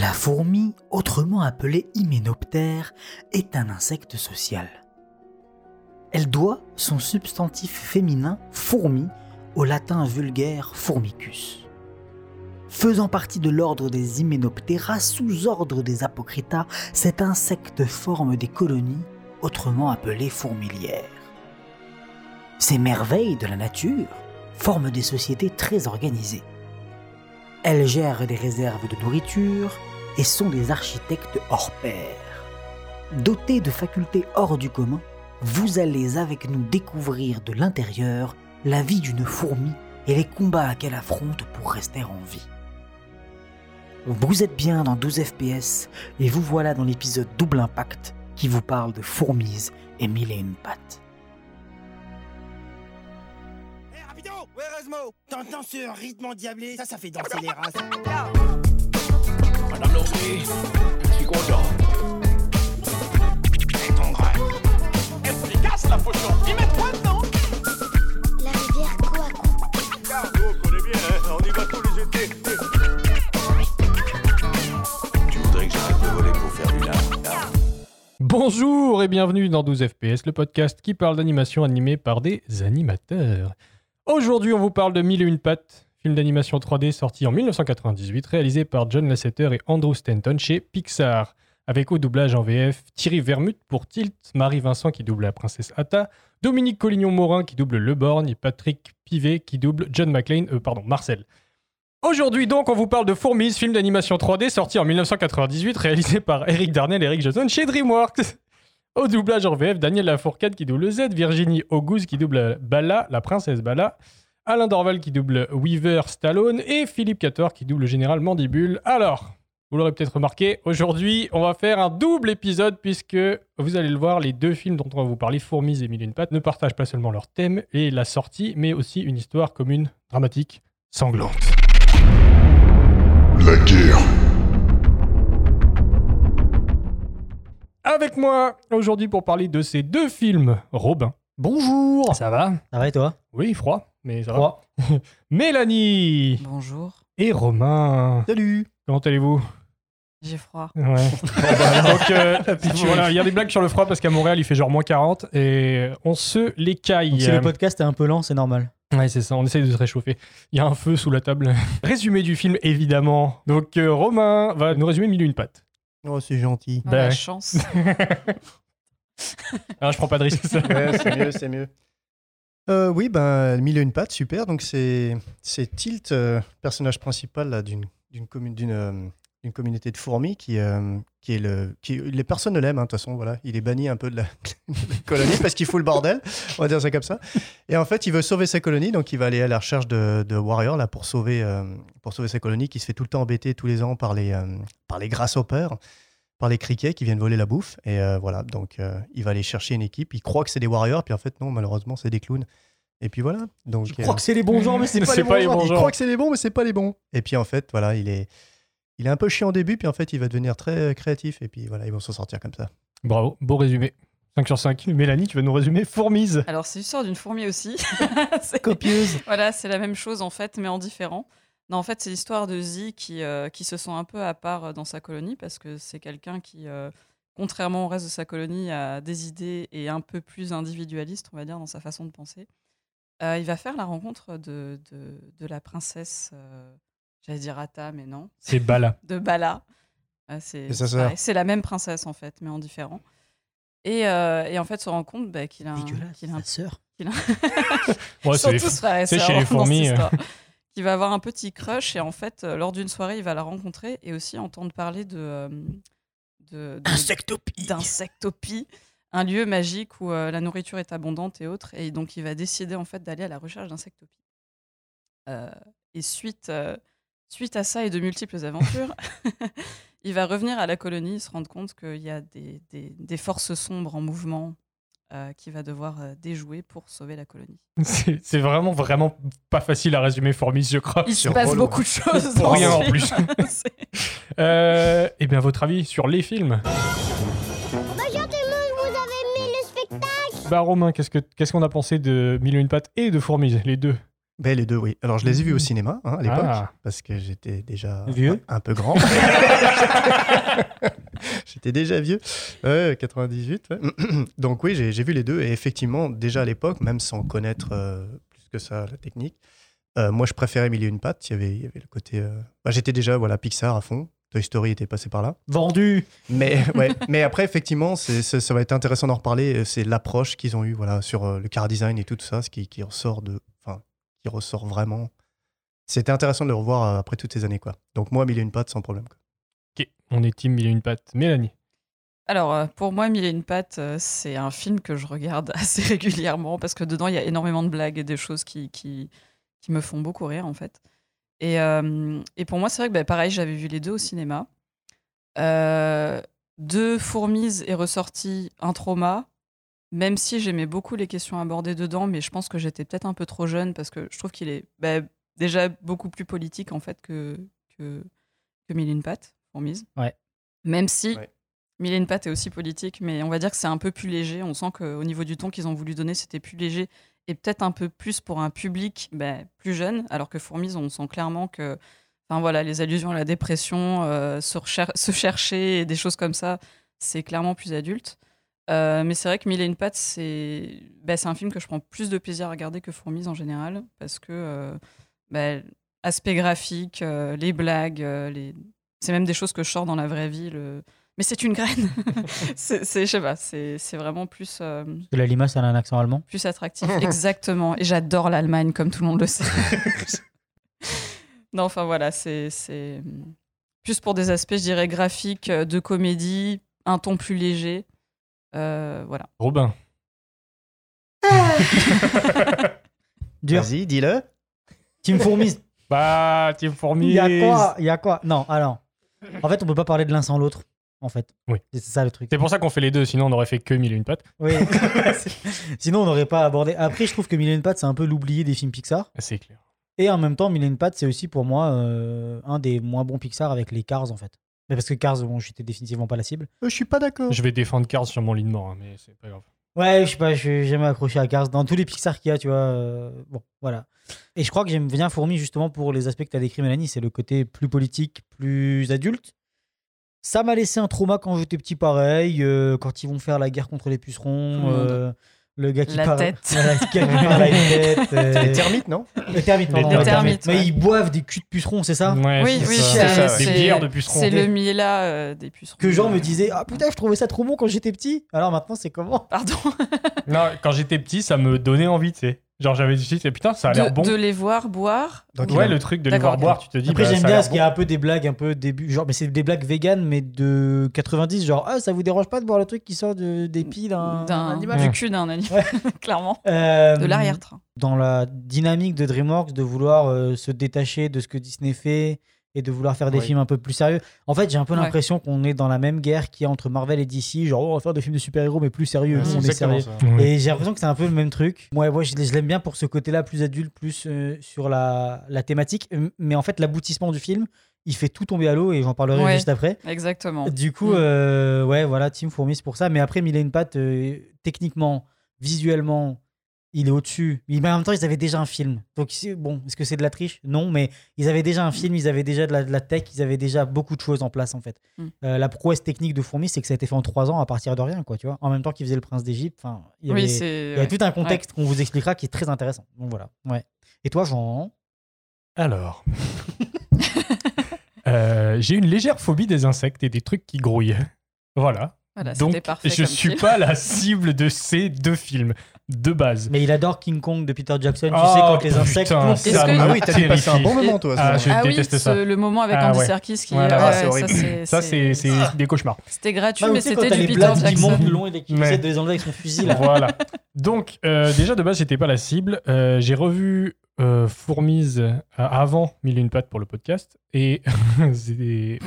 La fourmi, autrement appelée hyménoptère, est un insecte social. Elle doit son substantif féminin fourmi au latin vulgaire formicus. Faisant partie de l'ordre des Hyménoptera, sous-ordre des Apocrita, cet insecte forme des colonies, autrement appelées fourmilières. Ces merveilles de la nature forment des sociétés très organisées. Elles gèrent des réserves de nourriture et sont des architectes hors pair. Dotés de facultés hors du commun, vous allez avec nous découvrir de l'intérieur la vie d'une fourmi et les combats qu'elle affronte pour rester en vie. Vous êtes bien dans 12 FPS et vous voilà dans l'épisode Double Impact qui vous parle de fourmis et mille et une pattes. Hé, rapido Ouais, Rosmo T'entends ce rythme endiablé? Ça, ça fait danser les races. Je suis content. Et ton grain Efficace la potion. Y mets-toi dedans. La rivière Coaco. On connaît bien, hein, on y va tous les étés. Tu voudrais que j'arrête de voler pour faire du lard Bonjour et bienvenue dans 12 FPS, le podcast qui parle d'animation animée par des animateurs. Aujourd'hui, on vous parle de Mille et une pattes, film d'animation 3D sorti en 1998, réalisé par John Lasseter et Andrew Stanton chez Pixar, avec au doublage en VF Thierry Vermut pour Tilt, Marie Vincent qui double la princesse Atta, Dominique Collignon-Morin qui double Le Borgne et Patrick Pivet qui double John McClane, euh, pardon, Marcel. Aujourd'hui donc, on vous parle de Fourmis, film d'animation 3D sorti en 1998, réalisé par Eric Darnell et Eric Johnson chez DreamWorks. Au doublage en VF, Daniel Lafourcade qui double Z, Virginie Auguste qui double Bala, la princesse Bala, Alain Dorval qui double Weaver Stallone et Philippe Cator qui double Général Mandibule. Alors, vous l'aurez peut-être remarqué, aujourd'hui, on va faire un double épisode puisque vous allez le voir, les deux films dont on va vous parler, Fourmis et Mille une pattes, ne partagent pas seulement leur thème et la sortie, mais aussi une histoire commune, dramatique, sanglante. La guerre. Avec moi aujourd'hui pour parler de ces deux films, Robin. Bonjour Ça va Ça va et toi? Oui, froid, mais ça Froid. va. Mélanie Bonjour, et Romain. Salut Comment allez-vous? J'ai froid. Ouais. Donc, euh, voilà, il y a des blagues sur le froid parce qu'à Montréal, il fait genre moins 40 et on se les caille. Si le podcast est un peu lent, c'est normal. Ouais, c'est ça, on essaye de se réchauffer. Il y a un feu sous la table. Résumé du film, évidemment. Donc, euh, Romain va nous résumer mille et une pattes. Oh, c'est gentil. Bah la ouais. chance. Ah, je prends pas de risque. Ouais, c'est mieux, c'est mieux. Euh, oui, ben, Mille et une pattes, super. Donc, c'est c'est Tilt, euh, personnage principal là, d'une d'une commu- d'une, euh, d'une communauté de fourmis qui, euh, qui est le. Qui, les personnes ne l'aiment, hein, de toute façon, voilà. Il est banni un peu de la, de la colonie parce qu'il fout le bordel, on va dire ça comme ça. Et en fait, il veut sauver sa colonie, donc il va aller à la recherche de, de Warrior là, pour, sauver, euh, pour sauver sa colonie qui se fait tout le temps embêter tous les ans par les, euh, par les grasshoppers par les criquets qui viennent voler la bouffe. Et euh, voilà, donc euh, il va aller chercher une équipe. Il croit que c'est des warriors, puis en fait, non, malheureusement, c'est des clowns. Et puis voilà. Donc, Je crois que c'est les bons gens, mais c'est pas, les pas les bons gens. bons Il croit que c'est les bons, mais c'est pas les bons. Et puis en fait, voilà, il est, il est un peu chiant au début, puis en fait, il va devenir très euh, créatif. Et puis voilà, ils vont s'en sortir comme ça. Bravo, beau résumé. 5 sur 5. Mélanie, tu vas nous résumer Fourmise. Alors, c'est l'histoire d'une fourmi aussi. C'est- Copieuse. voilà, c'est la même chose en fait, mais en différent. Non, en fait, c'est l'histoire de Z qui, euh, qui se sent un peu à part euh, dans sa colonie parce que c'est quelqu'un qui, euh, contrairement au reste de sa colonie, a des idées et un peu plus individualiste, on va dire, dans sa façon de penser. Euh, il va faire la rencontre de, de, de la princesse, euh, j'allais dire Atta, mais non, C'est Bala. de Bala. Euh, c'est c'est la même princesse en fait, mais en différent. Et, euh, et en fait, se rend compte bah, qu'il a, un, qu'il a un sa sœur. a- Ouais, Ils sont c'est les tous frères et c'est sœurs chez les dans cette fourmis. Qui va avoir un petit crush et en fait, euh, lors d'une soirée, il va la rencontrer et aussi entendre parler de, euh, de, de- Insectopie. d'insectopie, un lieu magique où euh, la nourriture est abondante et autres. Et donc, il va décider en fait d'aller à la recherche d'insectopie. Euh, et suite, euh, suite à ça et de multiples aventures, il va revenir à la colonie, se rendre compte qu'il y a des, des- des forces sombres en mouvement euh, qu'il va devoir euh, déjouer pour sauver la colonie. C'est vraiment, vraiment pas facile à résumer Fourmise, je crois. Il se passe relou, beaucoup de choses. Pour rien en plus. Euh, et bien, votre avis sur les films Bonjour tout le monde, vous avez aimé le spectacle Bah, Romain, qu'est-ce que- qu'est-ce qu'on a pensé de Mille et une pattes et de Fourmise, les deux? Ben, les deux, oui. Alors, je les ai vus au cinéma hein, à l'époque, Ah. parce que j'étais déjà Vieux un peu grand. j'étais déjà vieux. Ouais, 98. ouais. Donc, oui, j'ai vu les deux. Et effectivement, déjà à l'époque, même sans connaître euh, plus que ça la technique, euh, moi, je préférais Mille et une pattes. Il y avait, il y avait le côté. euh, bah, j'étais déjà voilà, Pixar à fond. Toy Story était passé par là. Vendu Mais, ouais. Mais après, effectivement, c'est- ça va être intéressant d'en reparler. C'est l'approche qu'ils ont eue voilà, sur le car design et tout ça, ce qui, qui ressort de, enfin, qui ressort vraiment. C'était intéressant de le revoir euh, après toutes ces années, quoi. Donc moi, mille et une pattes sans problème. quoi. Ok, on est team mille et une pattes. Mélanie. Alors, euh, pour moi, Mille et une pattes, euh, c'est un film que je regarde assez régulièrement parce que dedans, il y a énormément de blagues et des choses qui, qui, qui me font beaucoup rire, en fait. Et, euh, et pour moi, c'est vrai que, bah, pareil, j'avais vu les deux au cinéma. Euh, de Fourmise est ressorti un trauma, même si j'aimais beaucoup les questions abordées dedans, mais je pense que j'étais peut-être un peu trop jeune parce que je trouve qu'il est bah, déjà beaucoup plus politique, en fait, que, que, que Mille et une pattes, Fourmise. Ouais. Même si Ouais. Mille et une pattes est aussi politique, mais on va dire que c'est un peu plus léger. On sent qu'au niveau du ton qu'ils ont voulu donner, c'était plus léger et peut-être un peu plus pour un public ben, plus jeune, alors que Fourmise, on sent clairement que enfin, voilà, les allusions à la dépression, euh, se, recher- se chercher et des choses comme ça, c'est clairement plus adulte. Euh, mais c'est vrai que Mille et une pattes, c'est c'est un film que je prends plus de plaisir à regarder que Fourmise en général, parce que euh, ben, aspect graphique, euh, les blagues, euh, les... c'est même des choses que je sors dans la vraie vie. le- Mais c'est une graine. c'est, je sais pas, c'est, c'est vraiment plus, euh, Parce que la limace, elle a un accent allemand. plus attractif. Exactement. Et j'adore l'Allemagne, comme tout le monde le sait. non, enfin voilà, c'est, c'est plus pour des aspects, je dirais, graphiques, de comédie, un ton plus léger. Euh, voilà. Robin. Vas-y, dis-le. Team Fourmise. Bah, Team Il Fourmise. y a quoi? Il y a quoi? Non, alors. En fait, on peut pas parler de l'un sans l'autre, en fait. Oui. C'est ça le truc. C'est pour ça qu'on fait les deux, sinon on aurait fait que mille et une pattes. Oui. Sinon, on n'aurait pas abordé. Après, je trouve que Mille et une pattes, c'est un peu l'oublié des films Pixar. C'est clair. Et en même temps, Mille et une pattes, c'est aussi pour moi euh, un des moins bons Pixar avec les Cars, en fait. Mais parce que Cars, bon, j'étais définitivement pas la cible. Euh, je suis pas d'accord. Je vais défendre Cars sur mon lit de mort, hein, mais c'est pas grave. Ouais, je sais pas, je suis jamais accroché à Cars. Dans tous les Pixar qu'il y a, tu vois. euh, bon, voilà. Et je crois que j'aime bien Fourmi justement pour les aspects que tu as décrits, Mélanie. C'est le côté plus politique, plus adulte. Ça m'a laissé un trauma quand j'étais petit, pareil. euh, quand ils vont faire la guerre contre les pucerons. Euh, le gars qui La parle. tête. Voilà, le gars qui parle à une tête. euh, Les termites, non Les termites, pardon. Les ouais, termites, Mais ouais. ils boivent des culs de pucerons, c'est ça Ouais, oui, c'est oui, ça. c'est, ça, ouais. Des c'est- bières de pucerons. C'est le Miela euh, des pucerons. Que genre me disait Ah putain, je trouvais ça trop bon quand j'étais petit. Alors maintenant, c'est comment? Pardon. Non, quand j'étais petit, ça me donnait envie, tu sais. Genre, j'avais dit, c'est putain, ça a l'air bon. de les voir boire. Donc, Ouais, le truc de les voir boire, tu te dis. Après, bah, j'aime bien parce qu'il y a un peu des blagues un peu début, genre, mais c'est des blagues véganes, mais de 90, genre, ah, ça vous dérange pas de boire le truc qui sort de, des pieds d'un d'un animal du cul d'un animal, clairement. Euh, De l'arrière-train. Dans la dynamique de DreamWorks de vouloir euh, se détacher de ce que Disney fait et de vouloir faire des Oui. films un peu plus sérieux. En fait, j'ai un peu Ouais. l'impression qu'on est dans la même guerre qui est entre Marvel et DC, genre, oh, on va faire des films de super-héros, mais plus sérieux, Ouais, nous, c'est on est exactement sérieux. ça. Ouais. Et j'ai l'impression que c'est un peu le même truc. Moi, moi je, je l'aime bien pour ce côté-là, plus adulte, plus euh, sur la, la thématique. Mais en fait, l'aboutissement du film, il fait tout tomber à l'eau et j'en parlerai Ouais. juste après. Exactement. Du coup, Mm. euh, ouais, voilà, Team Fourmis c'est pour ça. Mais après, Mille et une pattes, euh, techniquement, visuellement, il est au-dessus. Mais en même temps, ils avaient déjà un film. Donc, bon, est-ce que c'est de la triche? Non, mais ils avaient déjà un film, ils avaient déjà de la, de la tech, ils avaient déjà beaucoup de choses en place, en fait. Mm. Euh, la prouesse technique de Fourmis, c'est que ça a été fait en trois ans à partir de rien, quoi, tu vois. En même temps qu'ils faisaient le prince d'Égypte, enfin, il y avait, Oui, c'est. il y a ouais. tout un contexte qu'on vous expliquera qui est très intéressant. Donc voilà. Ouais. Et toi, Jean? Alors. Euh, j'ai une légère phobie des insectes et des trucs qui grouillent. Voilà. Voilà, Donc, je comme suis film. pas la cible de ces deux films, de base. Mais il adore King Kong de Peter Jackson. Tu Oh, sais, quand les insectes. putain, ça que- me Ah oui, t'as dû passer un bon moment, toi. Ah, je ah oui, ce- le moment avec Ah Andy ouais. Serkis qui. Voilà. Ah, c'est ça, horrible. c'est- Ça, c'est c'est des cauchemars. C'était gratuit, Ouais, mais tu c'était du Peter Jackson. montent le long et qui essaient de les enlever avec son fusil là. voilà. Donc, euh, déjà, de base, j'étais pas la cible. Euh, j'ai revu euh, Fourmise euh, avant Mille et une pattes pour le podcast. Et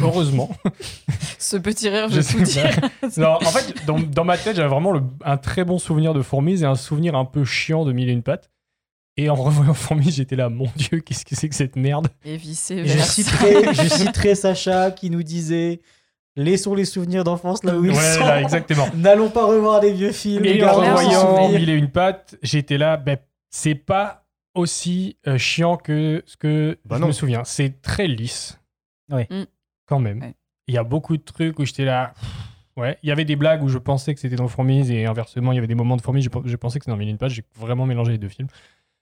heureusement. Ce petit rire, je Je vais sais tout dire. non, en fait, dans, dans ma tête, j'avais vraiment le- un très bon souvenir de Fourmise et un souvenir un peu chiant de Mille et une pattes. Et en revoyant Fourmise, j'étais là, mon Dieu, qu'est-ce que c'est que cette merde? Et vice Je citerai, je citerai Sacha qui nous disait Laissons les souvenirs d'enfance là où ils Ouais, sont. là, exactement. N'allons pas revoir des vieux films. Et en revoyant. Mille et une pattes, j'étais là, ben, c'est pas aussi euh, chiant que ce que Bah je non. me souviens. C'est très lisse. Ouais. Mm. Quand même. Ouais. Il y a beaucoup de trucs où j'étais là. Ouais, il y avait des blagues où je pensais que c'était dans Fourmise et inversement, il y avait des moments de Fourmise, je, pe- je pensais que c'était dans Mille pages. J'ai vraiment mélangé les deux films.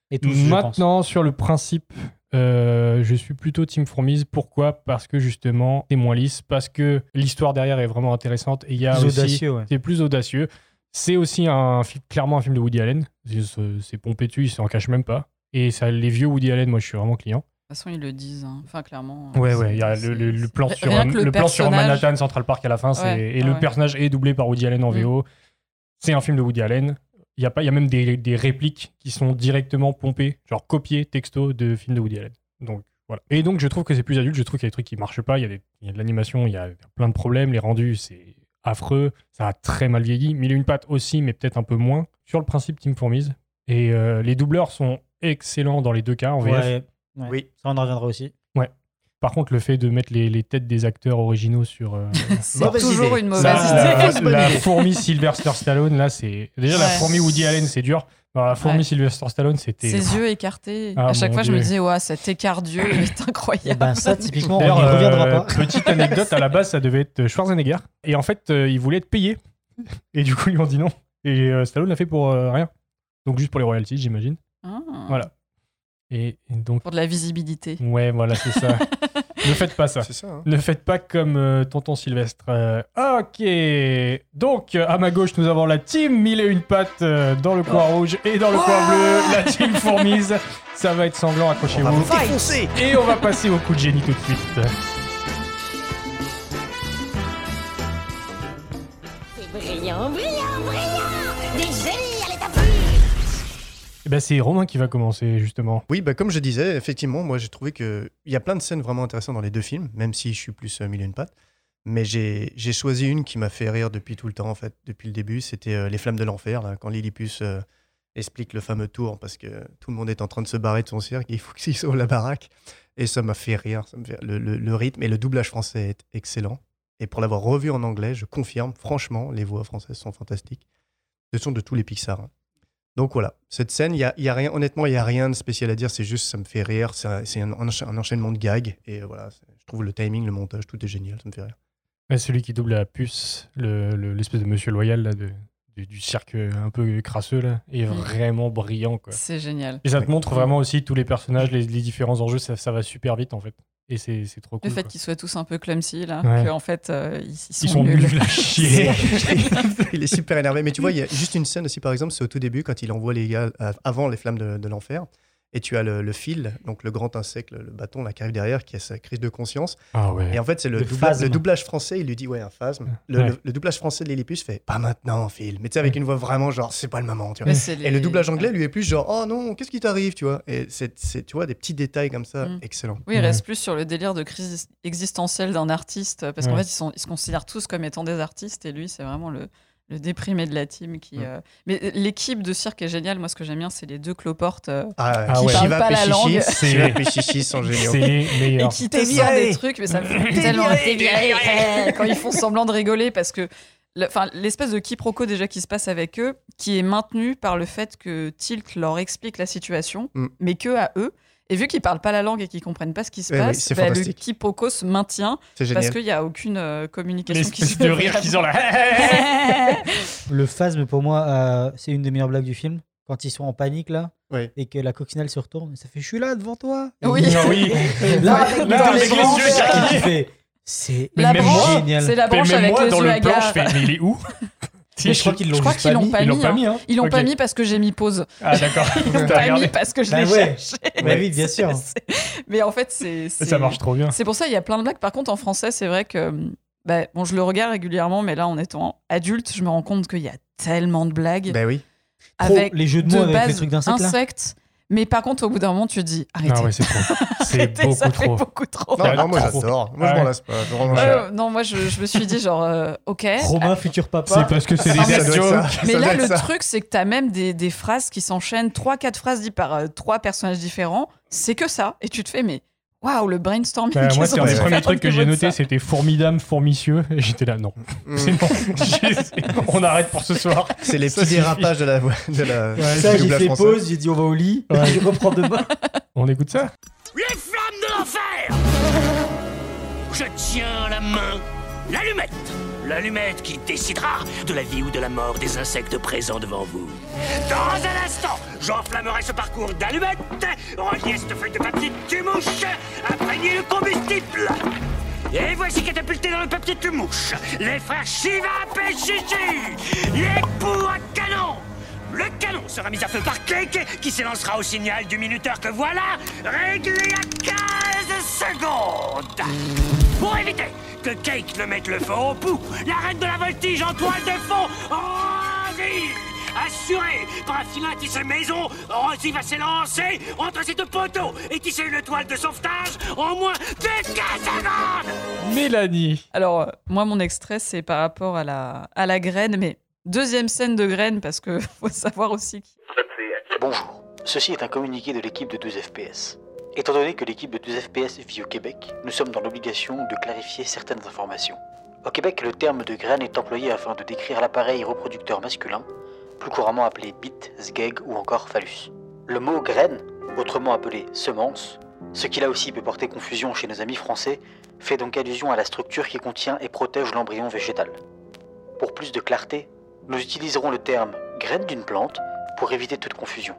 Et tous, je pense. Maintenant, sur le principe, euh, je suis plutôt Team Fourmise. Pourquoi? Parce que justement, c'est moins lisse, parce que l'histoire derrière est vraiment intéressante et il y a Plus aussi audacieux, ouais. c'est plus audacieux. C'est aussi un, clairement un film de Woody Allen. C'est- C'est pompé dessus, il s'en cache même pas. Et ça, les vieux Woody Allen, moi, je suis vraiment client. De toute façon, ils le disent. hein. Enfin, clairement. Ouais, c'est- ouais. Il y a le, le- le c'est- plan sur, le plan sur Manhattan, Central Park à la fin, Ouais, et ouais, le ouais. personnage est doublé par Woody Allen en Mm. VO. C'est un film de Woody Allen. Il y a pas, il y a même des, des répliques qui sont directement pompées, genre copiées texto de films de Woody Allen. Donc voilà. Et donc je trouve que c'est plus adulte. Je trouve qu'il y a des trucs qui marchent pas. Il y a, des- il y a de l'animation, il y a plein de problèmes. Les rendus, c'est affreux. Ça a très mal vieilli. Mille et une pattes aussi, mais peut-être un peu moins. Sur le principe, Team Fourmise. Et euh, les doubleurs sont excellents dans les deux cas en VF. Ouais, ouais. Oui. Ça, on en reviendra aussi. Par contre, le fait de mettre les, les têtes des acteurs originaux sur euh, C'est Mauvaise toujours idée. une mauvaise la, idée. La idée. fourmi Sylvester Stallone, là, c'est déjà la Ouais. fourmi Woody Allen, c'est dur. Alors, la fourmi Ouais. Sylvester Stallone, c'était. Ses yeux écartés. Ah, à chaque fois, je me disais, ouais, cet écart d'yeux est incroyable. ben ça, typiquement, on n'y D'ailleurs, reviendra euh, pas. petite anecdote, à la base, ça devait être Schwarzenegger. Et en fait, euh, il voulait être payé. Et du coup, ils ont dit non. Et euh, Stallone l'a fait pour euh, rien. Donc, juste pour les royalties, j'imagine. Ah, Voilà. Et, et donc, Pour de la visibilité. ouais, voilà, c'est ça. ne faites pas ça. C'est ça. hein. Ne faites pas comme euh, tonton Sylvestre. Euh, ok. Donc, euh, à ma gauche, nous avons la team mille et une pattes euh, dans le coin rouge et dans le coin bleu, la team fourmise. Ça va être sanglant, On va accrochez-vous. Et on va passer au coup de génie tout de suite. C'est brillant, brillant, brillant ben, c'est Romain qui va commencer, justement. Oui, bah, comme je disais, effectivement, moi j'ai trouvé qu'il y a plein de scènes vraiment intéressantes dans les deux films, même si je suis plus euh, mille et une pattes. Mais j'ai choisi une qui m'a fait rire depuis tout le temps, en fait, depuis le début. C'était euh, Les Flammes de l'Enfer, quand Lillipus euh, explique le fameux tour, parce que tout le monde est en train de se barrer de son cirque, il faut qu'il sauve la baraque. Et ça m'a fait rire. Ça fait- Le, le- le rythme et le doublage français est excellent. Et pour l'avoir revu en anglais, je confirme, franchement, les voix françaises sont fantastiques. Ce sont de tous les Pixar. hein. Donc voilà, cette scène, il y a, y a rien, honnêtement, il y a rien de spécial à dire. C'est juste, ça me fait rire. C'est un, enchaînement de gags. Et voilà, je trouve le timing, le montage, tout est génial. Ça me fait rire. Ouais, celui qui double la puce, le- le- l'espèce de monsieur loyal là, de, du, du cirque un peu crasseux, là, est Mm. vraiment brillant. Quoi. C'est génial. Et ça te montre vraiment aussi tous les personnages, les, les différents enjeux, ça, ça va super vite en fait. Et c'est c'est trop cool. Le fait quoi. qu'ils soient tous un peu clumsy, là, Ouais. qu'en fait, euh, ils, ils sont, Ils sont nuls. nuls à chier. il est super énervé. Mais tu vois, il y a juste une scène aussi, par exemple, c'est au tout début, quand il envoie les gars euh, avant les flammes de, de l'enfer. Et tu as le, le fil, donc le grand insecte, le, bâton là, qui arrive derrière, qui a sa crise de conscience. Ah ouais. Et en fait, c'est le, Le doubla- phasme. le doublage français. Il lui dit, ouais, un phasme. Le, Ouais. le- le doublage français de Lillipus fait, pas maintenant, Phil. Mais tu sais, avec une voix vraiment genre, c'est pas le moment. Tu vois. Et le doublage anglais lui est plus genre, oh non, qu'est-ce qui t'arrive, tu vois. Et c'est, c'est, tu vois, des petits détails comme ça, Mm. excellent. Oui, il Ouais. reste plus sur le délire de crise existentielle d'un artiste, parce qu'en Ouais. fait, ils, sont, ils se considèrent tous comme étant des artistes, et lui, c'est vraiment le, le déprimé de la team. Qui, Mm. euh, Mais l'équipe de cirque est géniale. Moi, ce que j'aime bien, c'est les deux cloportes euh, Ah, Ah ouais. Shiva Qui parlent pas la langue. Shiva Péchichi sont géniaux. C'est les et meilleurs. qui te sortent des trucs, mais ça me fait tellement T'es viré. quand ils font semblant de rigoler, parce que enfin, l'espèce de quiproquo déjà qui se passe avec eux, qui est maintenu par le fait que Tilt leur explique la situation, Mm. mais que à eux. Et vu qu'ils parlent pas la langue et qu'ils comprennent pas ce qui se Ouais, oui, passe, bah, le quiproquo se maintient parce qu'il n'y a aucune euh, communication qui L'espèce se de rire qu'ils ont là. Le phasme, pour moi, euh, c'est une des meilleures blagues du film. Quand ils sont en panique, là, et que la coccinelle se retourne, ça fait Je suis là devant toi. Oui. Ah oui. Et Là, là, avec les yeux C'est La branche, génial. c'est la branche avec moi, les dans yeux le plan, je hagards. fais, mais il est où? Mais je crois qu'ils l'ont Je crois juste qu'ils pas l'ont mis. pas Ils l'ont mis. pas hein. mis, hein Ils l'ont pas mis parce que j'ai mis pause. Ah d'accord. Ils l'ont pas mis parce que je Bah l'ai ouais. cherché. Bah oui, bien sûr. Mais en fait, c'est. Ça marche trop bien. C'est pour ça il y a plein de blagues. Par contre, en français, c'est vrai que. bah, bon, je le regarde régulièrement, mais là, en étant adulte, je me rends compte qu'il y a tellement de blagues Ben oui. Trop, avec les jeux de de mots avec les base trucs d'insectes. Mais par contre, au bout d'un moment, tu te dis arrêtez. Ah ouais, c'est trop. C'est Arrêtez, beaucoup ça fait trop. beaucoup trop. Non, Ah, non, moi trop. j'adore. Moi je m'en lasse pas. Non, moi, je, je me suis dit, genre, euh, ok. Romain, futur C'est papa. parce que c'est des mais. Mais Ça là, le ça. truc, c'est que t'as même des, des phrases qui s'enchaînent, trois, quatre phrases dites par euh, trois personnages différents. C'est que ça. Et tu te fais, mais waouh, le brainstorming. Bah, moi, c'est un des premiers trucs que j'ai noté, c'était formidable, formicieux. Et j'étais là, non. Mm. C'est bon. On arrête pour ce soir. C'est les petits dérapages de la voix. De la, Ouais, Ça, j'ai fait français. pause, j'ai dit on va au lit, Ouais. je reprends demain. On écoute ça Les flammes de l'enfer Je tiens la main, l'allumette L'allumette qui décidera de la vie ou de la mort des insectes présents devant vous. Dans un instant, j'enflammerai ce parcours d'allumettes, relier cette feuille de papier tue-mouche, imprégner le combustible. Et voici catapultés dans le papier tue-mouche, les frères Shiva et les poux à canon le canon sera mis à feu par Cake qui s'élancera au signal du minuteur que voilà, réglé à 15 secondes. Pour éviter que Cake ne mette le feu au pouls, la reine de la voltige en toile de fond, Rosie Assurée par un filin tissé maison, Rosie va s'élancer entre ces deux poteaux et tisser une toile de sauvetage en moins de 15 secondes Mélanie. Alors, moi, mon extrait, c'est par rapport à la, à la graine, mais deuxième scène de graine, parce que faut savoir aussi. que- Bonjour, ceci est un communiqué de l'équipe de 12 FPS. Étant donné que l'équipe de 12 FPS vit au Québec, nous sommes dans l'obligation de clarifier certaines informations. Au Québec, le terme de graine est employé afin de décrire l'appareil reproducteur masculin, plus couramment appelé bit, sgeg ou encore phallus. Le mot graine, autrement appelé semence, ce qui là aussi peut porter confusion chez nos amis français, fait donc allusion à la structure qui contient et protège l'embryon végétal. Pour plus de clarté, nous utiliserons le terme graine d'une plante pour éviter toute confusion.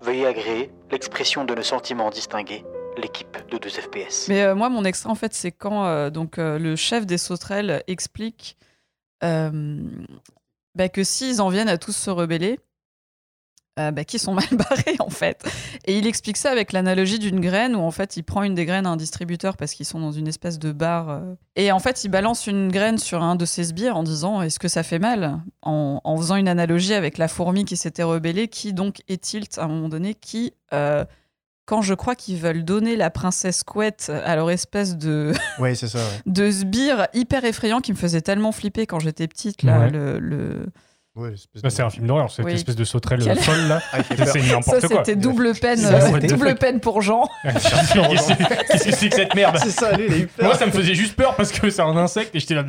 Veuillez agréer l'expression de nos sentiments distingués, l'équipe de 2 FPS. Mais euh, moi, mon extrait, en fait, c'est quand euh, donc, euh, le chef des sauterelles explique bah, que s'ils en viennent à tous se rebeller, euh, bah, qu'ils sont mal barrés, en fait. Et il explique ça avec l'analogie d'une graine où, en fait, il prend une des graines à un distributeur parce qu'ils sont dans une espèce de bar. euh, et en fait, il balance une graine sur un de ses sbires en disant Est-ce que ça fait mal? En, en faisant une analogie avec la fourmi qui s'était rebellée, qui donc est tilt à un moment donné, qui. euh, quand je crois qu'ils veulent donner la princesse couette à leur espèce de, Oui, c'est ça. ouais. de sbire hyper effrayant qui me faisait tellement flipper quand j'étais petite, là, Ouais. le, le- Ouais, de- c'est un film d'horreur, cette Oui. espèce de sauterelle Quel- folle là. Ah, il fait peur. C'est Ça, n'importe quoi. c'était double peine, euh, double peine pour Jean. Qu'est-ce que qu'est-ce que c'est que cette merde C'est ça, peur. Moi, ça me faisait juste peur parce que c'est un insecte et j'étais là.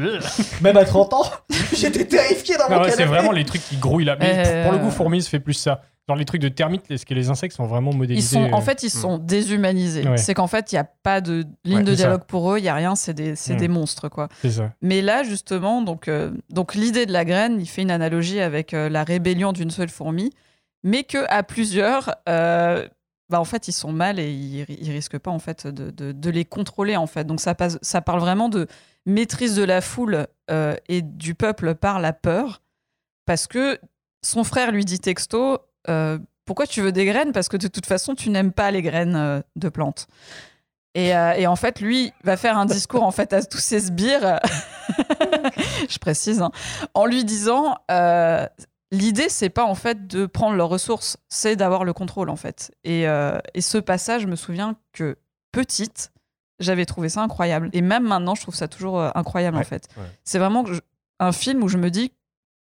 Même à 30 ans, j'étais terrifié dans Non, mon ouais, c'est vraiment les trucs qui grouillent là. Mais Euh, pour le coup, fourmis se fait plus ça. Dans les trucs de termites, est-ce que les insectes sont vraiment Ils modélisés sont, en euh, fait, ils sont déshumanisés. Ouais. C'est qu'en fait, il n'y a pas de ligne Ouais, de ça. dialogue pour eux, il n'y a rien, c'est des, c'est Mm. des monstres, quoi. Ça. Mais là, justement, donc, euh, donc l'idée de la graine, il fait une analogie avec euh, la rébellion d'une seule fourmi, mais que à plusieurs, euh, bah, en fait, ils sont mal et ils, ils risquent pas en fait de, de- de les contrôler en fait. Donc ça passe, ça parle vraiment de maîtrise de la foule et du peuple par la peur, parce que son frère lui dit texto. Euh, pourquoi tu veux des graines? Parce que de toute façon, tu n'aimes pas les graines euh, de plantes. Et, euh, et en fait, lui va faire un discours en fait à tous ses sbires, je précise, hein, en lui disant euh, l'idée c'est pas en fait de prendre leurs ressources, c'est d'avoir le contrôle en fait. Et, euh, et ce passage, je me souviens que petite, j'avais trouvé ça incroyable. Et même maintenant, je trouve ça toujours incroyable en fait. ouais. C'est vraiment un film où je me dis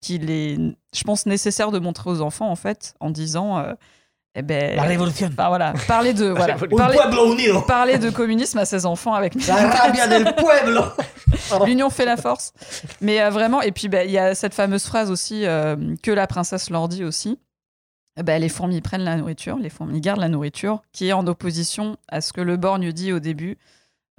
qu'il est, je pense, nécessaire de montrer aux enfants en fait, en disant, euh, eh ben, La révolution. Enfin voilà, parler de voilà, parler, pueblo unido. parler de communisme à ses enfants avec La rabia del pueblo. l'union fait la force. Mais euh, vraiment, et puis bah, il y a cette fameuse phrase aussi euh, que la princesse leur dit aussi. Ben, les fourmis prennent la nourriture, les fourmis gardent la nourriture, qui est en opposition à ce que le borgne dit au début,